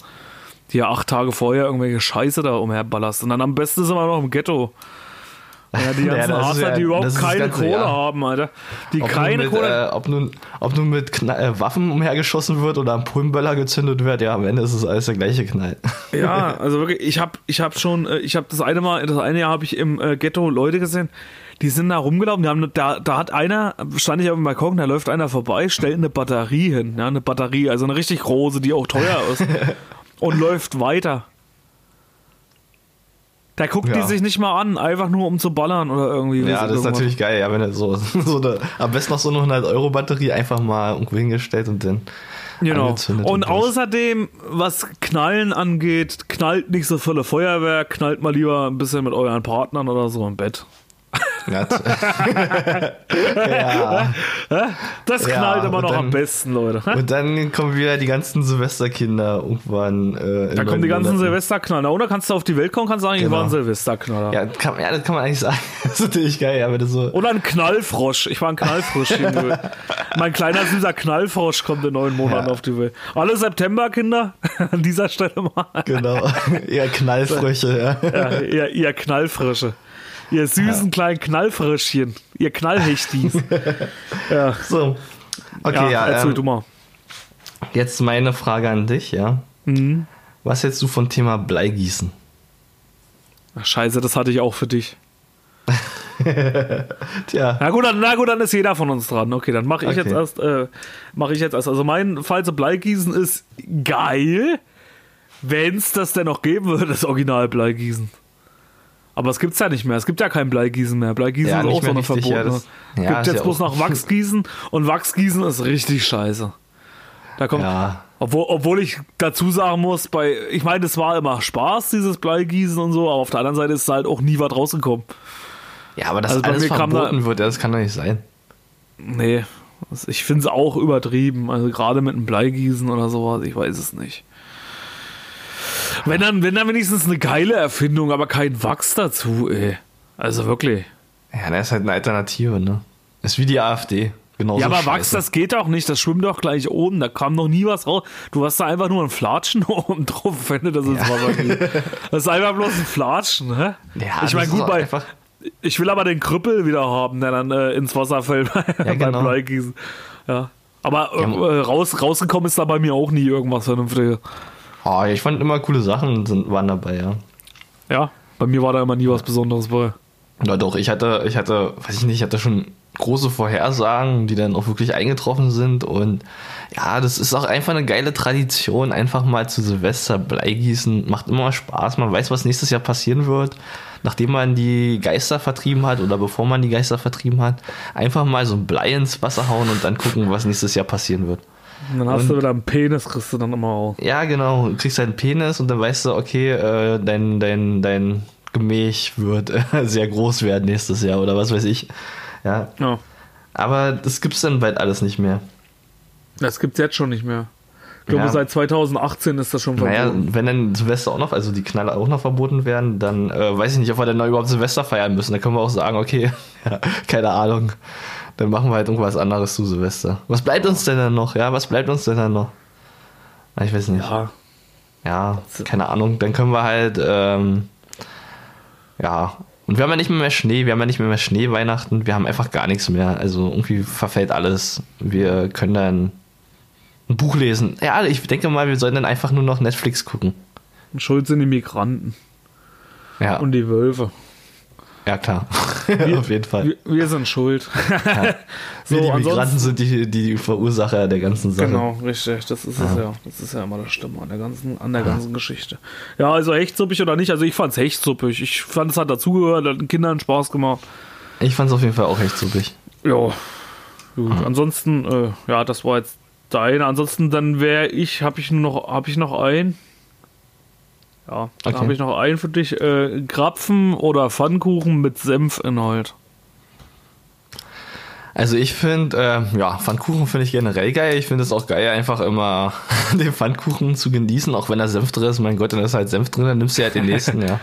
S1: Die acht Tage vorher irgendwelche Scheiße da umherballerst. Und dann am besten sind wir noch im Ghetto. Ja, die
S2: Ja,
S1: ganzen
S2: ist
S1: Arschler,
S2: ja-
S1: die überhaupt keine
S2: ganze
S1: Kohle
S2: Jahr.
S1: haben, Alter. Die
S2: Ob
S1: keine
S2: nun mit,
S1: Kohle.
S2: äh, ob, nun, ob nun mit Kna äh, Waffen umhergeschossen wird oder ein Pullenböller gezündet wird, ja, am Ende ist es alles der gleiche Knall.
S1: Ja, also wirklich, ich habe ich hab schon, äh, ich habe das eine Mal, das eine Jahr habe ich im äh, Ghetto Leute gesehen, die sind da rumgelaufen, die haben, da, da hat einer, stand ich auf dem Balkon, da läuft einer vorbei, stellt eine Batterie hin, ja, eine Batterie, also eine richtig große, die auch teuer ist, und läuft weiter. Da guckt die
S2: Ja.
S1: sich nicht mal an, einfach nur um zu ballern oder irgendwie.
S2: Ja, das ist natürlich geil, ja, wenn er so, so eine, am besten noch so eine 100-Euro-Batterie einfach mal irgendwo hingestellt und dann
S1: Genau. Und außerdem, was Knallen angeht, knallt nicht so volle Feuerwerk, knallt mal lieber ein bisschen mit euren Partnern oder so im Bett.
S2: Ja, ja.
S1: Das
S2: Ja,
S1: knallt immer
S2: und
S1: noch
S2: dann-
S1: am besten, Leute.
S2: Und dann kommen wieder die ganzen Silvesterkinder irgendwann. Äh, in
S1: Da kommen die ganzen
S2: Monaten.
S1: Silvesterknaller. Oder kannst du auf die Welt kommen, kannst sagen, ich
S2: Genau.
S1: war ein Silvesterknaller.
S2: Ja, kann, ja, das kann man eigentlich sagen. Das ist natürlich geil, ja, wenn du so.
S1: Oder ein Knallfrosch. Ich war ein Knallfrosch. Mein kleiner süßer Knallfrosch kommt in neun Monaten
S2: Ja.
S1: auf die Welt. Alle Septemberkinder an dieser Stelle mal.
S2: Genau. ja, Knallfröche, ja.
S1: Ja, ihr, ihr Knallfrösche. Ihr süßen kleinen Knallfröschchen. Ihr Knallhechtis. ja,
S2: So. Okay, ja.
S1: erzähl
S2: ähm,
S1: du mal.
S2: Jetzt meine Frage an dich, ja.
S1: Mhm.
S2: Was hältst du vom Thema Bleigießen?
S1: Ach, scheiße, das hatte ich auch für dich.
S2: Tja,
S1: Na gut, dann, na gut, dann ist jeder von uns dran. Okay, dann mache ich
S2: Okay.
S1: jetzt erst, äh, mache ich jetzt erst. Also mein Fall zu Bleigießen ist geil, wenn es das denn noch geben würde, das Original Bleigießen. Aber es gibt's ja nicht mehr. Es gibt ja kein Bleigießen mehr. Bleigießen
S2: Ja,
S1: ist auch so eine
S2: richtig,
S1: verbotene.
S2: das- ja,
S1: gibt jetzt bloß noch Wachsgießen und Wachsgießen ist richtig scheiße. Da kommt,
S2: Ja.
S1: obwohl, obwohl ich dazu sagen muss, bei, ich meine, es war immer Spaß, dieses Bleigießen und so, aber auf der anderen Seite ist halt auch nie was rausgekommen.
S2: ja, aber dass
S1: Also
S2: alles
S1: kam da-
S2: verboten wird, ja, das kann doch nicht sein.
S1: Nee, das- ich finde es auch übertrieben. Also gerade mit einem Bleigießen oder sowas, ich weiß es nicht. Wenn dann, wenn dann wenigstens eine geile Erfindung, aber kein Wachs dazu, ey. Also wirklich.
S2: Ja, das ist halt eine Alternative, ne? Ist wie die AfD. Genauso
S1: ja, aber
S2: scheiße.
S1: Wachs, das geht auch nicht. Das schwimmt doch gleich oben. Da kam noch nie was raus. Du hast da einfach nur ein Flatschen oben drauf, wenn du das ins Wasser geht. Das ist einfach bloß ein Flatschen, hä?
S2: Ja,
S1: ich meine, gut, bei,
S2: einfach-
S1: ich will aber den Krüppel wieder haben, der dann äh, ins Wasser fällt bei, beim
S2: genau.
S1: Bleigießen. Ja. Aber
S2: Ja,
S1: äh, raus, rausgekommen ist da bei mir auch nie irgendwas Vernünftiges.
S2: Oh, ich fand immer coole Sachen sind, waren dabei, ja.
S1: Ja, bei mir war da immer nie was Besonderes bei.
S2: Ja, doch, ich hatte, ich hatte, weiß ich nicht, ich hatte schon große Vorhersagen, die dann auch wirklich eingetroffen sind. Und ja, das ist auch einfach eine geile Tradition. Einfach mal zu Silvester Blei gießen. Macht immer Spaß. Man weiß, was nächstes Jahr passieren wird. Nachdem man die Geister vertrieben hat oder bevor man die Geister vertrieben hat, einfach mal so ein Blei ins Wasser hauen und dann gucken, was nächstes Jahr passieren wird.
S1: Und dann hast
S2: Und-
S1: du wieder einen Penis, kriegst du dann immer auch.
S2: Ja, genau. Du kriegst einen Penis und dann weißt du, okay, äh, dein, dein, dein Gemäch wird äh, sehr groß werden nächstes Jahr oder was weiß ich. Ja.
S1: Ja.
S2: Aber das gibt's dann bald alles nicht mehr.
S1: Das gibt's jetzt schon nicht mehr. Ich glaube,
S2: Ja.
S1: seit 2018 ist das schon
S2: Naja,
S1: verboten.
S2: wenn dann Silvester auch noch, also die Knaller auch noch verboten werden, dann äh, weiß ich nicht, ob wir dann noch überhaupt Silvester feiern müssen. Da können wir auch sagen, okay, ja, keine Ahnung. Dann machen wir halt irgendwas anderes zu Silvester. Was bleibt uns denn dann noch? Ja, was bleibt uns denn dann noch? Ah, Ich weiß nicht.
S1: Ja.
S2: Ja, keine Ahnung. Dann können wir halt, ähm, ja. Und wir haben ja nicht mehr, mehr Schnee, wir haben ja nicht mehr, mehr Schnee Weihnachten, wir haben einfach gar nichts mehr. Also irgendwie verfällt alles. Wir können dann ein Buch lesen. Ja, ich denke mal, wir sollen dann einfach nur noch Netflix gucken.
S1: Und schuld sind die Migranten
S2: Ja,
S1: und die Wölfe.
S2: Ja klar. Auf jeden Fall.
S1: Wir, wir sind schuld. so,
S2: wir, die Migranten sind die, die Verursacher der ganzen Sache.
S1: Genau, richtig. Das ist es ja. Das ist ja immer das Stimme an der ganzen, an der ganzen Geschichte. Ja, also hechtsuppig oder nicht? Also ich fand's hechtsuppig. Ich fand es hat dazugehört, hat den Kindern Spaß gemacht.
S2: Ich fand es auf jeden Fall auch echt suppig.
S1: Ja. Gut. Ansonsten, äh, ja, das war jetzt deine. Ansonsten dann wäre ich, habe ich nur noch, habe ich noch einen. Ja, da
S2: Okay.
S1: habe ich noch einen für dich. Äh, Krapfen oder Pfannkuchen mit Senfinhalt.
S2: Also ich finde, äh, ja, Pfannkuchen finde ich generell geil. Ich finde es auch geil, einfach immer den Pfannkuchen zu genießen, auch wenn da Senf drin ist. Mein Gott, dann ist halt Senf drin, dann nimmst du halt den nächsten, ja.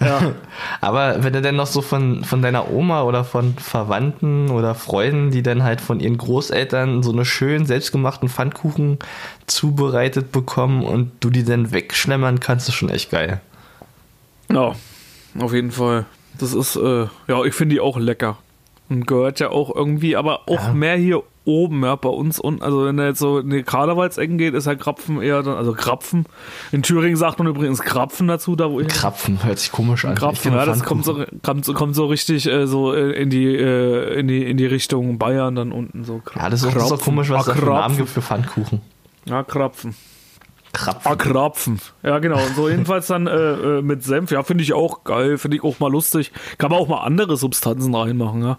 S1: Ja.
S2: Aber wenn du denn noch so von, von deiner Oma oder von Verwandten oder Freunden, die dann halt von ihren Großeltern so eine schön selbstgemachten Pfannkuchen zubereitet bekommen und du die dann wegschlemmern kannst, ist schon echt geil.
S1: Ja, auf jeden Fall. Das ist, äh, ja, ich finde die auch lecker. Und gehört ja auch irgendwie, aber auch
S2: Ja.
S1: mehr hier oben, ja, bei uns unten. Also, wenn er jetzt so in die Karnevalsecken geht, ist ja Krapfen eher dann, also Krapfen. In Thüringen sagt man übrigens Krapfen dazu, da wo ich.
S2: Krapfen hört sich komisch an.
S1: Krapfen, ja, das kommt so, kommt, so- kommt so richtig äh, so äh, in die, äh, in die, in die Richtung Bayern dann unten so.
S2: Ja, das ist auch, auch komisch, was es für Namen
S1: Krapfen.
S2: gibt für Pfannkuchen.
S1: Ja, Krapfen.
S2: Krapfen.
S1: Ah, Krapfen. Ja, genau. Und so jedenfalls dann äh, äh, mit Senf. Ja, finde ich auch geil. Finde ich auch mal lustig. Kann man auch mal andere Substanzen reinmachen, ja.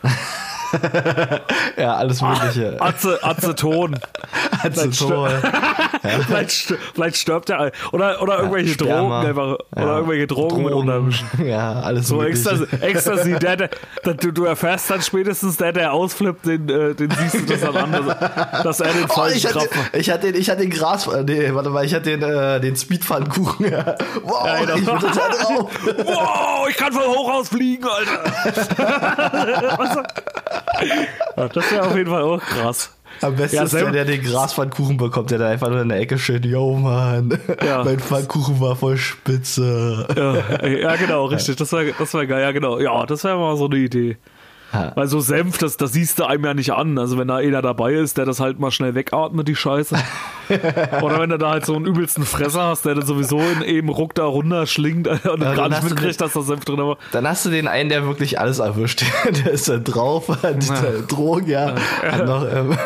S2: @웃음 Ja, alles Mögliche.
S1: Aze, Aceton.
S2: Aceton.
S1: vielleicht, st vielleicht stirbt er. Oder, oder irgendwelche
S2: Sperma.
S1: Drogen einfach.
S2: Ja.
S1: Oder irgendwelche Drogen, mit untermischen.
S2: Ja, alles
S1: So
S2: Mögliche.
S1: Ecstasy, Ecstasy der, der, der, du, du erfährst dann spätestens, der, der ausflippt, den, äh, den siehst du das dann an, dass, dass er den
S2: Oh,
S1: falschen
S2: ich hatte,
S1: Krapfen
S2: ich hatte den, ich hatte den Gras, äh, nee, warte mal, ich hatte den, äh, den Speedpfannkuchen. Ja. Wow,
S1: Ja, genau.
S2: ich bin total drauf.
S1: Wow, ich kann von Hochhaus fliegen, Alter. Das wäre auf jeden Fall auch krass.
S2: Am besten
S1: Ja,
S2: ist der, der den Graspfannkuchen bekommt, der da einfach nur in der Ecke steht. Yo, Mann,
S1: Ja.
S2: mein Pfannkuchen war voll spitze.
S1: Ja, ja genau, richtig. Das wäre das wär geil. Ja, genau. Ja, das wäre mal so eine Idee.
S2: Ja.
S1: Weil so Senf, das, das siehst du einem ja nicht an. Also wenn da einer dabei ist, der das halt mal schnell wegatmet, die Scheiße. Oder wenn du da halt so einen übelsten Fresser hast, der dann sowieso in eben Ruck da runter schlingt und
S2: dann
S1: gar nicht
S2: hast du
S1: mitkriegt, dass da Senf drin war.
S2: Dann hast du den einen, der wirklich alles erwischt. Der ist da drauf, hat
S1: Ja.
S2: ja. Drogen, ja, hat noch ähm,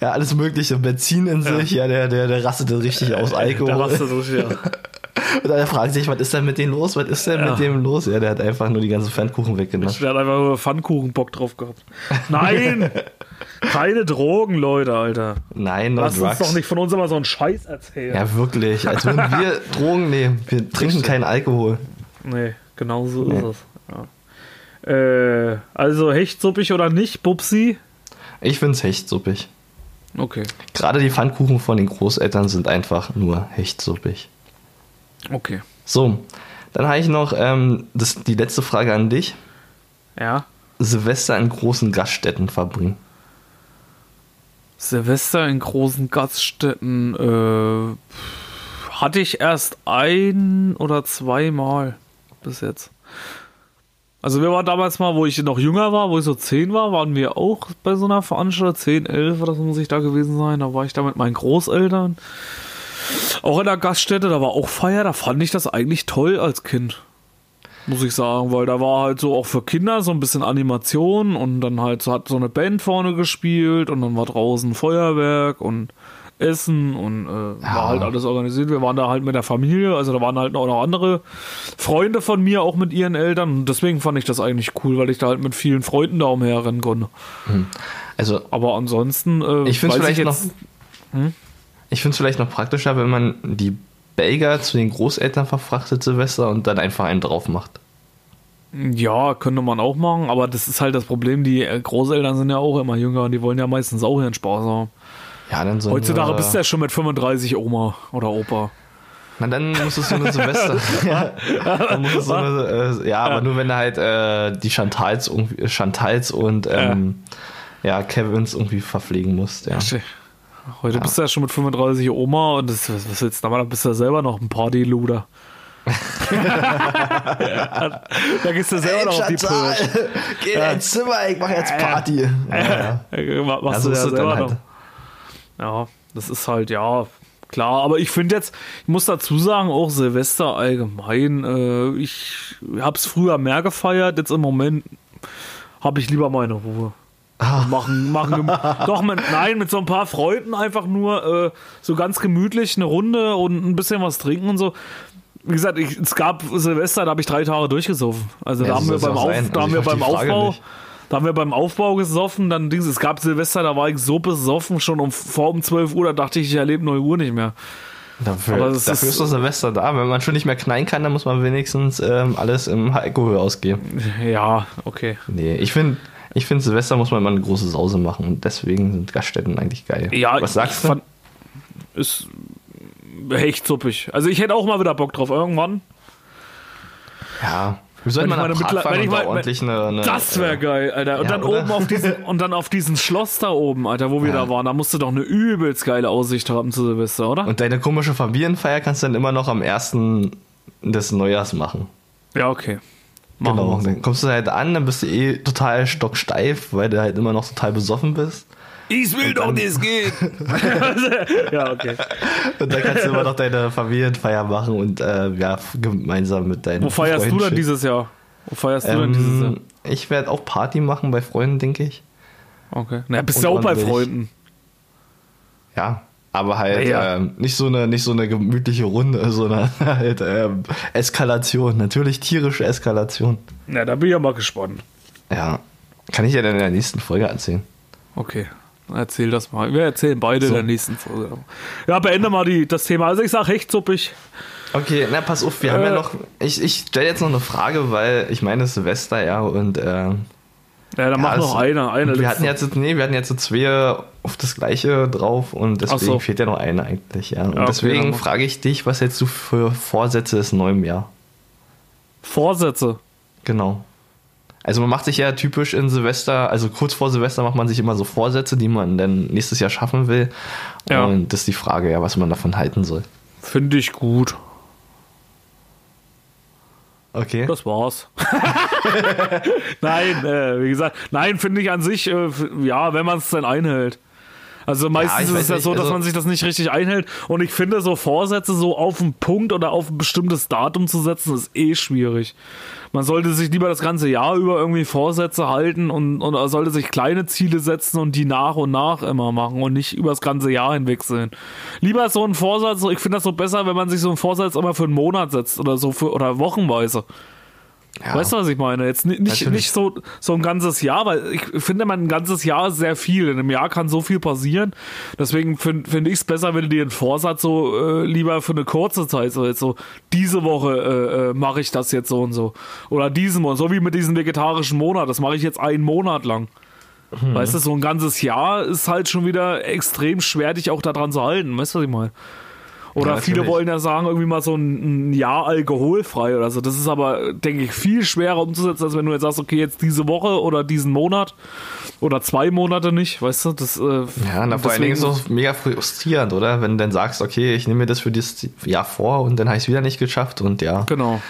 S2: ja, alles mögliche, Benzin in sich, ja, der, der, der rastet dann richtig aus Alkohol.
S1: Da warst du so, ja.
S2: Und dann fragt sich, was ist denn mit dem los? Was ist denn
S1: Ja.
S2: mit dem los? Ja, der hat einfach nur die ganzen Pfannkuchen weggenommen.
S1: Der hat einfach nur Pfannkuchen-Bock drauf gehabt. Nein! Keine Drogen, Leute, Alter.
S2: Nein, no
S1: Lass uns
S2: drugs.
S1: doch nicht von uns immer so einen Scheiß erzählen.
S2: Ja, wirklich. Als würden wir Drogen nehmen. Wir trinken keinen Alkohol.
S1: Nee, genau so ist es. Ja. Äh, also hechtsuppig oder nicht, Bubsi?
S2: Ich find's hechtsuppig.
S1: Okay,
S2: Gerade die Pfannkuchen von den Großeltern sind einfach nur hechtsuppig.
S1: Okay.
S2: So, dann habe ich noch ähm, das, die letzte Frage an dich.
S1: Ja.
S2: Silvester in großen Gaststätten verbringen.
S1: Silvester in großen Gaststätten äh, hatte ich erst ein oder zweimal bis jetzt. Also wir waren damals mal, wo ich noch jünger war, wo ich so 10 war, waren wir auch bei so einer Veranstaltung, 10, 11 oder so muss ich da gewesen sein. Da war ich da mit meinen Großeltern. Auch in der Gaststätte, da war auch Feier, da fand ich das eigentlich toll als Kind. muss ich sagen, weil da war halt so auch für Kinder so ein bisschen Animation und dann halt so hat so eine Band vorne gespielt und dann war draußen Feuerwerk und Essen und äh,
S2: Ja.
S1: war halt alles organisiert. Wir waren da halt mit der Familie, also da waren halt auch noch andere Freunde von mir, auch mit ihren Eltern und deswegen fand ich das eigentlich cool, weil ich da halt mit vielen Freunden da umherrennen konnte.
S2: Also
S1: Aber ansonsten, äh,
S2: ich finde vielleicht noch,
S1: jetzt- Hm?
S2: Ich finde es vielleicht noch praktischer, wenn man die Belger zu den Großeltern verfrachtet Silvester und dann einfach einen drauf macht.
S1: Ja, könnte man auch machen, aber das ist halt das Problem, die äh, Großeltern sind ja auch immer jünger und die wollen ja meistens auch ihren Spaß haben.
S2: Ja, dann so
S1: Heutzutage bist du ja schon mit 35 Oma oder Opa.
S2: Na, dann muss es so eine Silvester. ja, dann muss es so eine, äh, ja, aber nur wenn du halt äh, die Chantals, irgendwie, Chantals und ähm, ja. Kevins irgendwie verpflegen musst. Ja.
S1: Heute bist du ja schon mit 35 Oma und das, was was du da bist du ja selber noch ein Partyluder. da gehst du selber noch auf die Pirsch.
S2: Geh in dein Zimmer, ich mach jetzt Party. Ja, ja.
S1: Ma- Machst
S2: Ja, so
S1: du
S2: ist
S1: ja selber
S2: halt.
S1: noch. Ja, das ist halt, ja, klar. Aber ich finde jetzt, ich muss dazu sagen, auch Silvester allgemein, äh, ich hab's früher mehr gefeiert, jetzt im Moment habe ich lieber meine Ruhe.
S2: Ah.
S1: Machen, machen, doch, mit, nein, mit so ein paar Freunden einfach nur äh, so ganz gemütlich eine Runde und ein bisschen was trinken und so. Wie gesagt, ich, es gab Silvester, da habe ich drei Tage durchgesoffen. Also
S2: Ja,
S1: da haben wir beim, Auf, da haben wir beim Aufbau,
S2: nicht.
S1: da haben wir beim Aufbau gesoffen, dann Dings, es gab Silvester, da war ich so besoffen, schon um, vor um 12 Uhr, da dachte ich, ich erlebe 9 Uhr nicht mehr.
S2: Dafür, dafür
S1: ist-
S2: ist, doch Silvester da. Wenn man schon nicht mehr knallen kann, dann muss man wenigstens ähm, alles im Alkohol ausgeben.
S1: Ja, okay.
S2: Nee, ich finde, ich find, Silvester muss man immer eine große Sause machen und deswegen sind Gaststätten eigentlich geil.
S1: Ja,
S2: Was sagst
S1: ich
S2: du?
S1: Ist echt suppig. Also ich hätte auch mal wieder Bock drauf, irgendwann.
S2: Ja. Wir sollten mal Prag
S1: Mittler- ich mal-
S2: ordentlich eine, eine
S1: Das wäre
S2: äh,
S1: geil, Alter. Und
S2: ja,
S1: dann
S2: oder?
S1: oben auf diesen und dann auf diesen Schloss da oben, Alter, wo wir
S2: Ja.
S1: da waren, da musst du doch eine übelst geile Aussicht haben zu Silvester, oder?
S2: Und deine komische Familienfeier kannst du dann immer noch am ersten des Neujahrs machen.
S1: ja, okay. Machen
S2: Genau.
S1: wir.
S2: Dann kommst du halt an, dann bist du eh total stocksteif, weil du halt immer noch total besoffen bist.
S1: Ich will doch, es geht. ja, okay.
S2: Und dann kannst du immer noch deine Familienfeier machen und äh, ja, gemeinsam mit deinen
S1: Wo feierst du
S2: Freunden
S1: denn
S2: schick-
S1: dieses Jahr? Wo feierst du denn dieses Jahr?
S2: Ähm, ich werde auch Party machen bei Freunden, denke ich.
S1: Okay. Na, bist
S2: und
S1: du auch bei. Freunden.
S2: Ja. Aber halt
S1: Ja.
S2: ähm, nicht so eine nicht so eine gemütliche Runde, sondern halt ähm, Eskalation. Natürlich tierische Eskalation.
S1: Na, da bin ich ja mal gespannt.
S2: Ja. Kann ich ja dann in der nächsten Folge erzählen.
S1: Okay. Erzähl das mal. Wir erzählen beide
S2: So.
S1: in der nächsten Folge. Ja, beende mal die, das Thema. Also ich sag hechtsuppig.
S2: Okay, na pass auf, wir haben
S1: Äh.
S2: ja noch. Ich, ich stelle jetzt noch eine Frage, weil ich meine es ist Silvester, ja, und äh,
S1: Ja, dann mach
S2: Ja,
S1: noch
S2: es-
S1: eine. eine
S2: wir hatten jetzt nee, wir hatten jetzt so zwei auf das gleiche drauf und deswegen
S1: so.
S2: fehlt ja noch eine eigentlich, ja. Und
S1: Ja, okay,
S2: deswegen
S1: mach.
S2: frage ich dich, was hältst du für Vorsätze des neuen Jahr?
S1: Vorsätze.
S2: Genau. Also man macht sich ja typisch in Silvester, also kurz vor Silvester macht man sich immer so Vorsätze, die man dann nächstes Jahr schaffen will.
S1: Ja.
S2: Und das ist die Frage, ja, was man davon halten soll.
S1: Finde ich gut.
S2: Okay.
S1: Das war's. nein, äh, wie gesagt, nein, finde ich an sich, äh, ja, wenn man es dann einhält. Also meistens
S2: ich
S1: ist es ja so, dass
S2: also-
S1: man sich das nicht richtig einhält. Und ich finde, so Vorsätze so auf einen Punkt oder auf ein bestimmtes Datum zu setzen, ist eh schwierig. Man sollte sich lieber das ganze Jahr über irgendwie Vorsätze halten und, und sollte sich kleine Ziele setzen und die nach und nach immer machen und nicht über das ganze Jahr hinwechseln. Lieber so ein Vorsatz, ich finde das so besser, wenn man sich so einen Vorsatz immer für einen Monat setzt oder so für oder wochenweise.
S2: Ja.
S1: Weißt du, was ich meine? Jetzt ni- nicht,
S2: Natürlich.
S1: nicht so, so ein ganzes Jahr, weil ich finde, man ein ganzes Jahr ist sehr viel. In einem Jahr kann so viel passieren. Deswegen finde find ich es besser, wenn du dir einen Vorsatz so äh, lieber für eine kurze Zeit, so jetzt so, diese Woche äh, äh, mache ich das jetzt so und so. Oder diesen Monat, so wie mit diesem vegetarischen Monat, das mache ich jetzt einen Monat lang.
S2: Mhm.
S1: Weißt du, so ein ganzes Jahr ist halt schon wieder extrem schwer, dich auch daran zu halten. Weißt du, was ich meine? Oder
S2: Ja,
S1: viele wollen ja sagen, irgendwie mal so ein, ein Jahr alkoholfrei oder so. Das ist aber, denke ich, viel schwerer umzusetzen, als wenn du jetzt sagst, okay, jetzt diese Woche oder diesen Monat oder zwei Monate nicht, weißt du? Das, äh,
S2: Ja, na, vor allen Dingen ist es mega frustrierend, oder? Wenn du dann sagst, okay, ich nehme mir das für dieses Jahr vor und dann habe ich es wieder nicht geschafft und ja.
S1: Genau.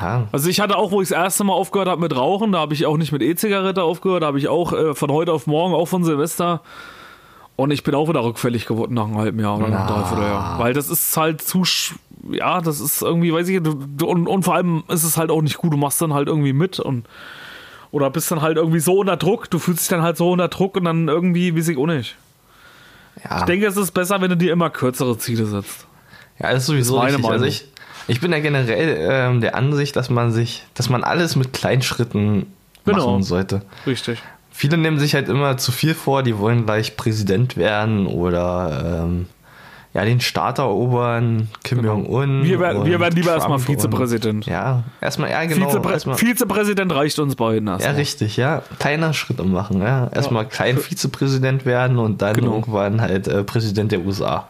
S2: ja.
S1: Also ich hatte auch, wo ich das erste Mal aufgehört habe mit Rauchen, da habe ich auch nicht mit E-Zigarette aufgehört, da habe ich auch äh, von heute auf morgen, auch von Silvester Und ich bin auch wieder rückfällig geworden nach einem halben Jahr oder nach einem. Dreivierteljahr. Weil das ist halt zu, ja, das ist irgendwie, weiß ich, und, und vor allem ist es halt auch nicht gut. Du machst dann halt irgendwie mit und oder bist dann halt irgendwie so unter Druck. Du fühlst dich dann halt so unter Druck und dann irgendwie, weiß ich auch nicht.
S2: Ja,
S1: Ich denke, es ist besser, wenn du dir immer kürzere Ziele setzt.
S2: ja das ist sowieso
S1: Das ist meine
S2: richtig. Also
S1: Meinung.
S2: ich, ich bin ja generell ähm, der Ansicht, dass man sich, dass man alles mit kleinen Schritten
S1: Genau.
S2: machen sollte.
S1: Richtig.
S2: Viele nehmen sich halt immer zu viel vor, die wollen gleich Präsident werden oder ähm, ja, den Staat erobern, Kim Jong-un.
S1: Genau. Wir, werden- wir werden lieber erstmal Vizepräsident.
S2: Und, ja, erstmal, ja, genau.
S1: Vizeprä
S2: erstmal,
S1: Vizepräsident reicht uns beiden
S2: ja,
S1: erstmal.
S2: richtig, ja. Kleiner Schritte machen, ja. Erstmal klein Vizepräsident werden und dann
S1: Genau.
S2: irgendwann halt äh, Präsident der USA.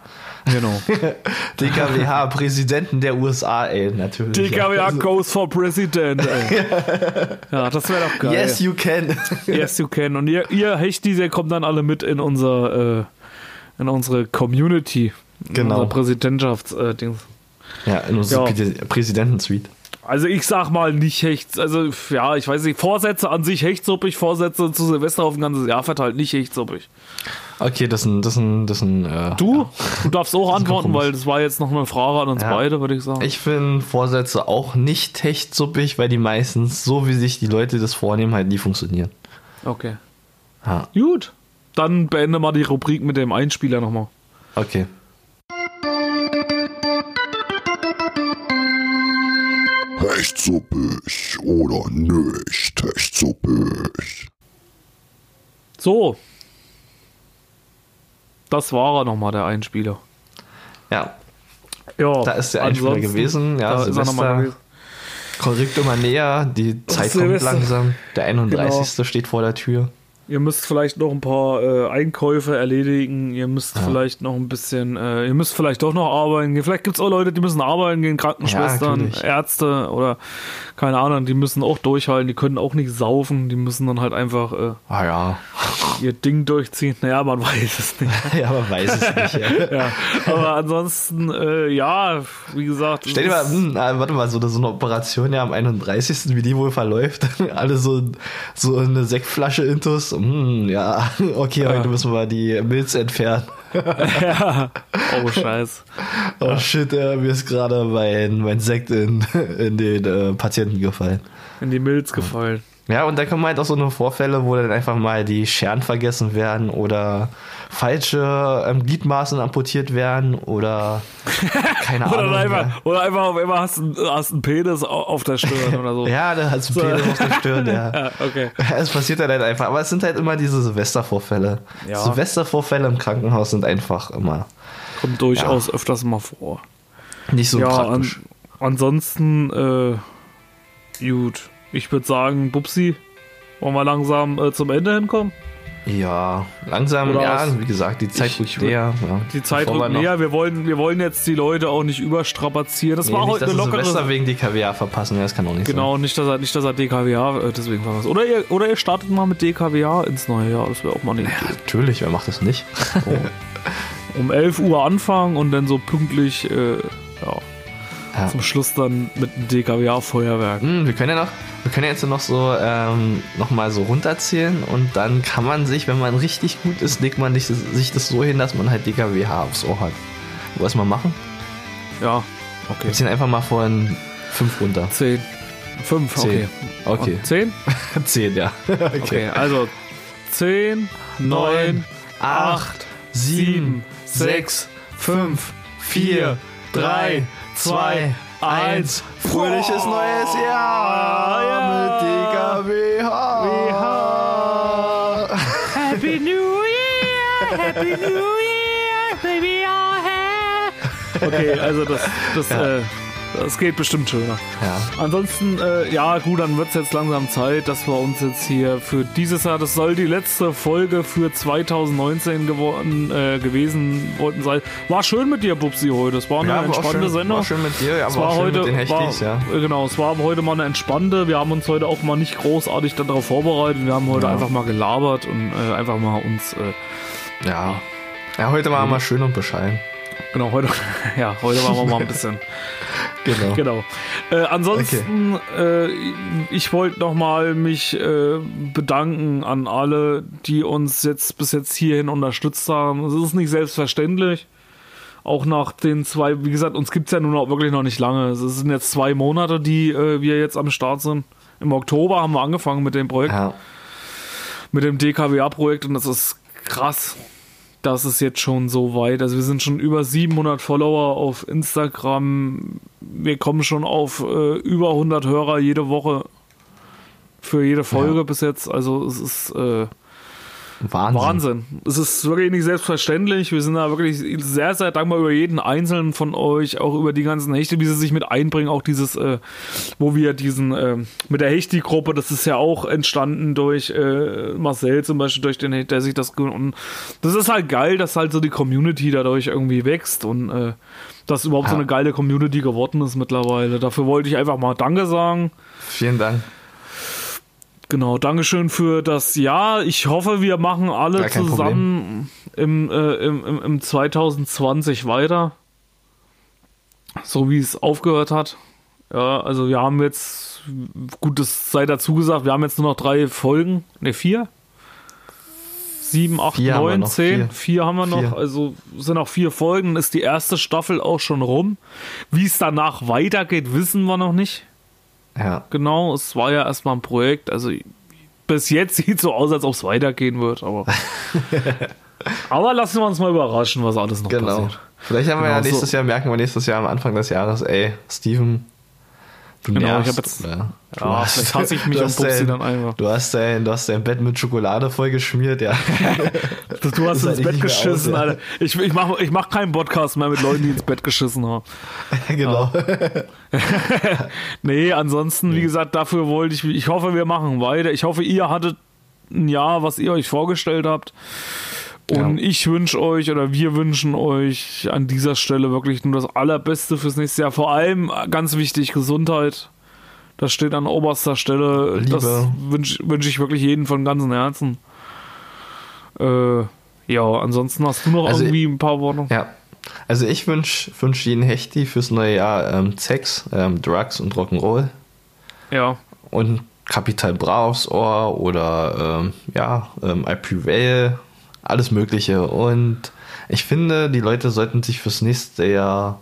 S1: Genau.
S2: DKWH, Präsidenten der USA, ey, natürlich.
S1: DKWA
S2: ja. Also,
S1: goes for President. Ey. ja, das wäre doch geil.
S2: Yes, you can.
S1: Yes, you can. Und ihr, ihr Hechtis, ihr kommt dann alle mit in unser, äh, in unsere Community. In
S2: Genau.
S1: Unser Präsidentschaftsdings.
S2: ja, in unserer
S1: Ja.
S2: Prä- Präsidentensuite.
S1: Also ich sag mal nicht Hecht, also ja, ich weiß nicht, Vorsätze an sich hechtsuppig, Vorsätze zu Silvester auf ein ganzes Jahr verteilt nicht hechtsuppig.
S2: Okay, das ist ein, das ist ein, das ist ein äh,
S1: Du, du darfst auch antworten, weil das war jetzt noch eine Frage an uns
S2: Ja.
S1: beide, würde ich sagen.
S2: Ich finde Vorsätze auch nicht hechtsuppig, weil die meistens, so wie sich die Leute das vornehmen, halt nie funktionieren.
S1: Okay.
S2: Ja,
S1: Gut. Dann beende mal die Rubrik mit dem Einspieler nochmal.
S2: okay.
S3: Echt suppig oder nicht echt suppig?
S1: So. Das war er nochmal, der Einspieler.
S2: Ja,
S1: Ja,
S2: Da ist der Einspieler gewesen, ja,
S1: da ist er nochmal
S2: Silvester.
S1: gewesen.
S2: korrekt immer näher, die Zeit kommt
S1: Silvester.
S2: langsam. Der 31. steht vor der Tür.
S1: Ihr müsst vielleicht noch ein paar äh, Einkäufe erledigen. Ihr müsst vielleicht noch ein bisschen, äh, ihr müsst vielleicht doch noch arbeiten gehen. Vielleicht gibt es auch Leute, die müssen arbeiten gehen, Krankenschwestern,
S2: natürlich.
S1: Ärzte oder keine Ahnung, die müssen auch durchhalten, die können auch nicht saufen, die müssen dann halt einfach äh,
S2: Ah ja.
S1: ihr Ding durchziehen. Naja, man weiß es nicht.
S2: ja, man weiß es nicht. Ja.
S1: ja. Aber ansonsten, äh, ja, wie gesagt.
S2: Stell dir mal,
S1: ist-
S2: hm, ah, warte mal, so, so eine Operation ja am 31. wie die wohl verläuft. Alle so, so eine Sektflasche intus. Hm, ja, okay, heute müssen wir die Milz entfernen.
S1: ja. Oh, scheiß.
S2: Oh shit, ja, mir ist gerade mein, mein Sekt in, in den äh, Patienten gefallen.
S1: In die Milz gefallen.
S2: Ja, und da kommen halt auch so eine Vorfälle, wo dann einfach mal die Scheren vergessen werden oder falsche ähm, Gliedmaßen amputiert werden oder keine
S1: Oder
S2: Ahnung.
S1: einfach,
S2: ja.
S1: oder einfach auf einmal hast du hast einen Penis au- auf der Stirn oder so.
S2: Ja, da hast du Penis auf der Stirn, ja.
S1: Ja, okay.
S2: Es passiert halt einfach, aber es sind halt immer diese Silvestervorfälle.
S1: Ja.
S2: Silvestervorfälle im Krankenhaus sind einfach immer
S1: Kommt durchaus öfters mal vor.
S2: nicht so
S1: ja, an,
S2: praktisch.
S1: ansonsten, äh, gut. Ich würde sagen, Bubsi, wollen wir langsam äh, zum Ende hinkommen?
S2: Ja, langsam,
S1: Oder
S2: ja, wie gesagt, die Zeit
S1: Ich-
S2: rückt näher. Ja.
S1: Die Zeit rückt
S2: noch-
S1: näher. Wir wollen, wir wollen jetzt die Leute auch nicht überstrapazieren. Das
S2: Nee,
S1: war
S2: nicht,
S1: heute eine lockere.
S2: Silvester wegen DKWA verpassen, ja, das kann auch nicht
S1: Genau, nicht, dass er, nicht, dass er DKWA äh, deswegen verpasst. Oder ihr, oder ihr startet mal mit DKWA ins neue Jahr. Das wäre auch mal eine Idee.
S2: sein. Natürlich, wer macht das nicht?
S1: Um 11 Uhr anfangen und dann so pünktlich, äh, ja,
S2: Ja.
S1: zum Schluss dann mit dem DKWA-Feuerwerk.
S2: Hm, wir können ja noch, wir können ja jetzt noch so ähm, noch mal so runterzählen und dann kann man sich, wenn man richtig gut ist, legt man sich, sich das so hin, dass man halt DKWH aufs Ohr hat. Was mal machen?
S1: Ja, okay.
S2: Wir ziehen einfach mal von 5 runter.
S1: 10. 5, okay.
S2: Okay.
S1: 10?
S2: 10, ja.
S1: Okay, also 10, 9, 8, 7, 6, 5, 4, 3, 2, 1.
S2: Fröhliches neues Jahr
S1: Ja.
S2: mit DKWH.
S1: Happy New Year, Happy New Year, baby, you're here. Okay, also das, das,
S2: Ja.
S1: äh, das geht bestimmt schöner.
S2: Ja.
S1: Ansonsten, äh, ja gut, dann wird es jetzt langsam Zeit, dass wir uns jetzt hier für dieses Jahr, das soll die letzte Folge für 2019 geworden, äh, gewesen wollten sein. War schön mit dir, Bubsi, heute. Es war eine
S2: Ja, war
S1: entspannte
S2: schön,
S1: Sendung.
S2: War schön mit dir, ja,
S1: es war
S2: schön
S1: heute,
S2: Hechtis,
S1: war,
S2: ja.
S1: äh, genau, es war heute mal eine entspannte. Wir haben uns heute auch mal nicht großartig darauf vorbereitet. Wir haben heute
S2: Ja.
S1: einfach mal gelabert und äh, einfach mal uns, äh,
S2: Ja. Ja, heute war mal schön und bescheiden.
S1: Genau, heute, ja, heute waren wir mal ein bisschen,
S2: Genau.
S1: Genau. Äh, ansonsten, äh, ich wollte nochmal mich äh, bedanken an alle, die uns jetzt bis jetzt hierhin unterstützt haben. Es ist nicht selbstverständlich. Auch nach den zwei, wie gesagt, uns gibt es ja nun auch wirklich noch nicht lange. Es sind jetzt zwei Monate, die äh, wir jetzt am Start sind. Im Oktober haben wir angefangen mit dem Projekt,
S2: Ja.
S1: mit dem DKWA-Projekt und das ist krass. Das ist jetzt schon so weit. Also wir sind schon über 700 Follower auf Instagram. Wir kommen schon auf äh, über 100 Hörer jede Woche für jede Folge
S2: Ja.
S1: bis jetzt. Also es ist äh,
S2: Wahnsinn.
S1: Wahnsinn. Es ist wirklich nicht selbstverständlich. Wir sind da wirklich sehr, sehr dankbar über jeden einzelnen von euch, auch über die ganzen Hechte, wie sie sich mit einbringen. Auch dieses, äh, wo wir diesen, äh, mit der Hechti-Gruppe, das ist ja auch entstanden durch äh, Marcel zum Beispiel, durch den, der sich das, und das ist halt geil, dass halt so die Community dadurch irgendwie wächst und äh, dass überhaupt so
S2: Ja.
S1: eine geile Community geworden ist mittlerweile. Dafür wollte ich einfach mal Danke sagen.
S2: Vielen Dank.
S1: Genau, Dankeschön für das Jahr. Ich hoffe, wir machen alle zusammen im, äh, im, im, im 2020 weiter. So wie es aufgehört hat. Ja, also wir haben jetzt, gut, das sei dazu gesagt, wir haben jetzt nur noch drei Folgen. Ne, vier? Sieben, acht,
S2: Vier
S1: neun, zehn.
S2: vier.
S1: Vier haben wir noch.
S2: Vier.
S1: Also sind noch vier Folgen. Ist die erste Staffel auch schon rum. Wie es danach weitergeht, wissen wir noch nicht.
S2: Ja.
S1: Genau, es war ja erstmal ein Projekt. Also bis jetzt sieht so aus, als ob es weitergehen wird, aber. aber lassen wir uns mal überraschen, was alles noch
S2: Genau.
S1: passiert.
S2: Vielleicht haben wir
S1: Genau,
S2: ja nächstes
S1: so.
S2: Jahr, merken wir nächstes Jahr am Anfang des Jahres, ey, Steven, du
S1: Genau, ich
S2: nervst.
S1: hab jetzt-
S2: oder du
S1: Ja,
S2: hast-
S1: vielleicht hasse ich mich
S2: du
S1: und
S2: hast
S1: pupsi
S2: dein-
S1: dann einfach.
S2: Du hast, dein, du hast dein Bett mit Schokolade vollgeschmiert, ja.
S1: Du, du hast ins Bett
S2: aus,
S1: geschissen,
S2: ja.
S1: Alter. Ich, ich mache ich mach keinen Podcast mehr mit Leuten, die ins Bett geschissen haben.
S2: genau.
S1: Nee, ansonsten, wie gesagt, dafür wollte ich, ich hoffe, wir machen weiter. Ich hoffe, ihr hattet ein Jahr, was ihr euch vorgestellt habt. Und
S2: Ja.
S1: ich wünsche euch oder wir wünschen euch an dieser Stelle wirklich nur das Allerbeste fürs nächste Jahr. Vor allem äh, ganz wichtig, Gesundheit. Das steht an oberster Stelle.
S2: Liebe.
S1: Das wünsche wünsch ich wirklich jeden von ganzem Herzen. Äh, ja, ansonsten hast du noch
S2: Also
S1: irgendwie ein paar Worte.
S2: Ja. Also ich wünsche wünsch jeden Hechti fürs neue Jahr ähm, Sex, ähm, Drugs und Rock'n'Roll
S1: Ja,
S2: und Kapital Bra aufs Ohr oder ähm, ja, ähm, I Prevail, alles Mögliche. Und ich finde, die Leute sollten sich fürs nächste Jahr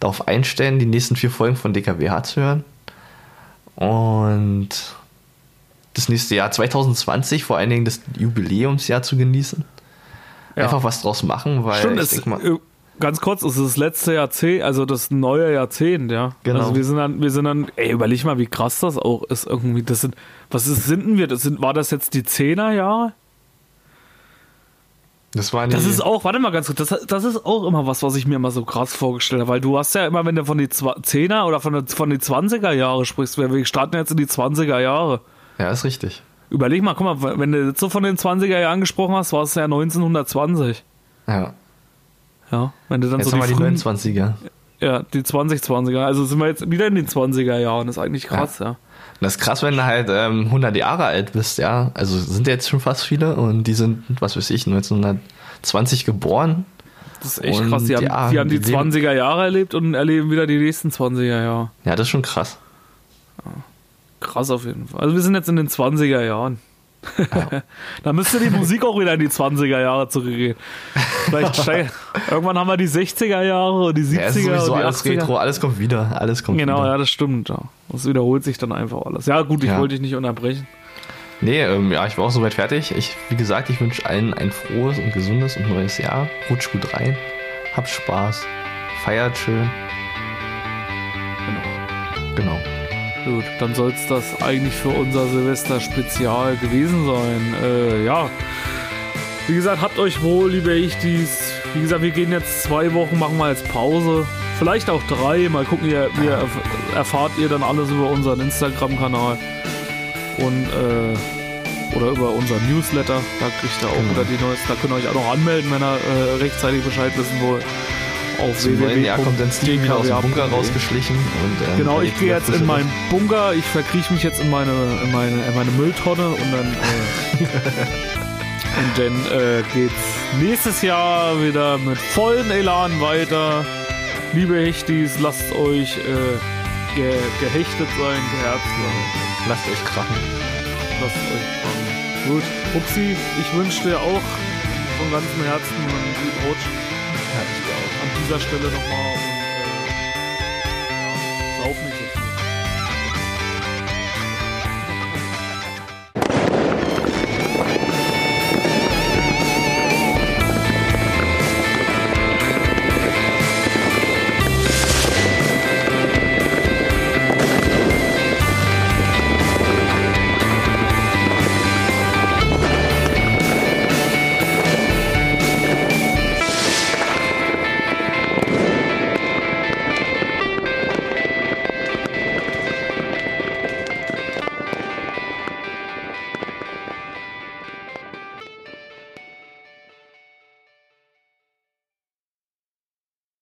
S2: darauf einstellen, die nächsten vier Folgen von DKWH zu hören. Und das nächste Jahr 2020, vor allen Dingen das Jubiläumsjahr zu genießen.
S1: Ja.
S2: Einfach was draus machen, weil
S1: Stimmt,
S2: ich denk mal,
S1: äh, ganz kurz, es ist das letzte Jahrzehnt, also das neue Jahrzehnt, ja.
S2: Genau.
S1: Also wir sind dann, wir sind dann, ey, überleg mal, wie krass das auch ist irgendwie. Das sind, was ist, sind denn wir? Das sind, war das jetzt die Zehnerjahre?
S2: Das war
S1: Das
S2: die-
S1: ist auch, warte mal ganz kurz, das, das ist auch immer was, was ich mir immer so krass vorgestellt habe, weil du hast ja immer, wenn du von die Zwa- Zehner oder von, der, von die 20er Jahre sprichst, wir starten jetzt in die 20er Jahre.
S2: Ja, ist richtig.
S1: Überleg mal, guck mal, wenn du jetzt so von den 20er Jahren gesprochen hast, war es ja 1920.
S2: Ja.
S1: Ja, wenn du dann
S2: Jetzt
S1: so
S2: die
S1: frühen-
S2: 29er.
S1: Ja, die 2020er. Also sind wir jetzt wieder in den 20er Jahren. Das ist eigentlich krass, ja.
S2: Und das ist krass, wenn du halt ähm, 100 Jahre alt bist, ja. Also sind jetzt schon fast viele und die sind, was weiß ich, 1920 geboren.
S1: Das ist echt
S2: Und
S1: krass. Die haben,
S2: ja,
S1: die, haben die
S2: die leben-
S1: 20er Jahre erlebt und erleben wieder die nächsten 20er Jahre.
S2: Ja, das ist schon krass.
S1: Krass auf jeden Fall. Also wir sind jetzt in den 20er Jahren. da müsste die Musik auch wieder in die 20er Jahre zurückgehen. Vielleicht steig- irgendwann haben wir die 60er Jahre und die 70er
S2: Ja, es ist sowieso
S1: und die
S2: alles
S1: 80er.
S2: Retro, alles kommt wieder, alles kommt
S1: Genau,
S2: wieder.
S1: ja, das stimmt. Ja. Das wiederholt sich dann einfach alles. Ja, gut, ich
S2: Ja.
S1: wollte dich nicht unterbrechen.
S2: Nee, ähm, ja, ich war auch soweit fertig. Ich, wie gesagt, ich wünsche allen ein frohes und gesundes und neues Jahr. Rutscht gut rein, habt Spaß, feiert schön. Genau.
S1: Gut, dann soll es das eigentlich für unser Silvester-Spezial gewesen sein. Äh, ja. Wie gesagt, habt euch wohl, liebe Ichtis. Wie gesagt, wir gehen jetzt zwei Wochen, machen wir jetzt Pause. Vielleicht auch drei. Mal gucken, ihr, ihr erf- erfahrt ihr dann alles über unseren Instagram-Kanal. Und, äh, oder über unseren Newsletter. Da kriegt ihr auch
S2: Genau.
S1: wieder die neuesten. Da könnt ihr euch auch noch anmelden, wenn ihr äh, rechtzeitig Bescheid wissen wollt. Auf
S2: Zum neuen Jahr kommt dann Steven wieder aus dem Bunker rausgeschlichen. Und, ähm,
S1: Genau, ich gehe jetzt in meinen Bunker, ich verkrieche mich jetzt in meine, in meine, in meine Mülltonne und dann, äh, und dann äh, geht's nächstes Jahr wieder mit vollen Elan weiter. Liebe Hechtis, lasst euch äh, ge gehechtet sein, geherzt sein.
S2: Lasst euch krachen.
S1: Lasst euch fangen. Gut, Upsi, ich wünsche dir auch von ganzem Herzen einen guten Rutsch. Dieser Stelle nochmal und äh, ja, lauf nicht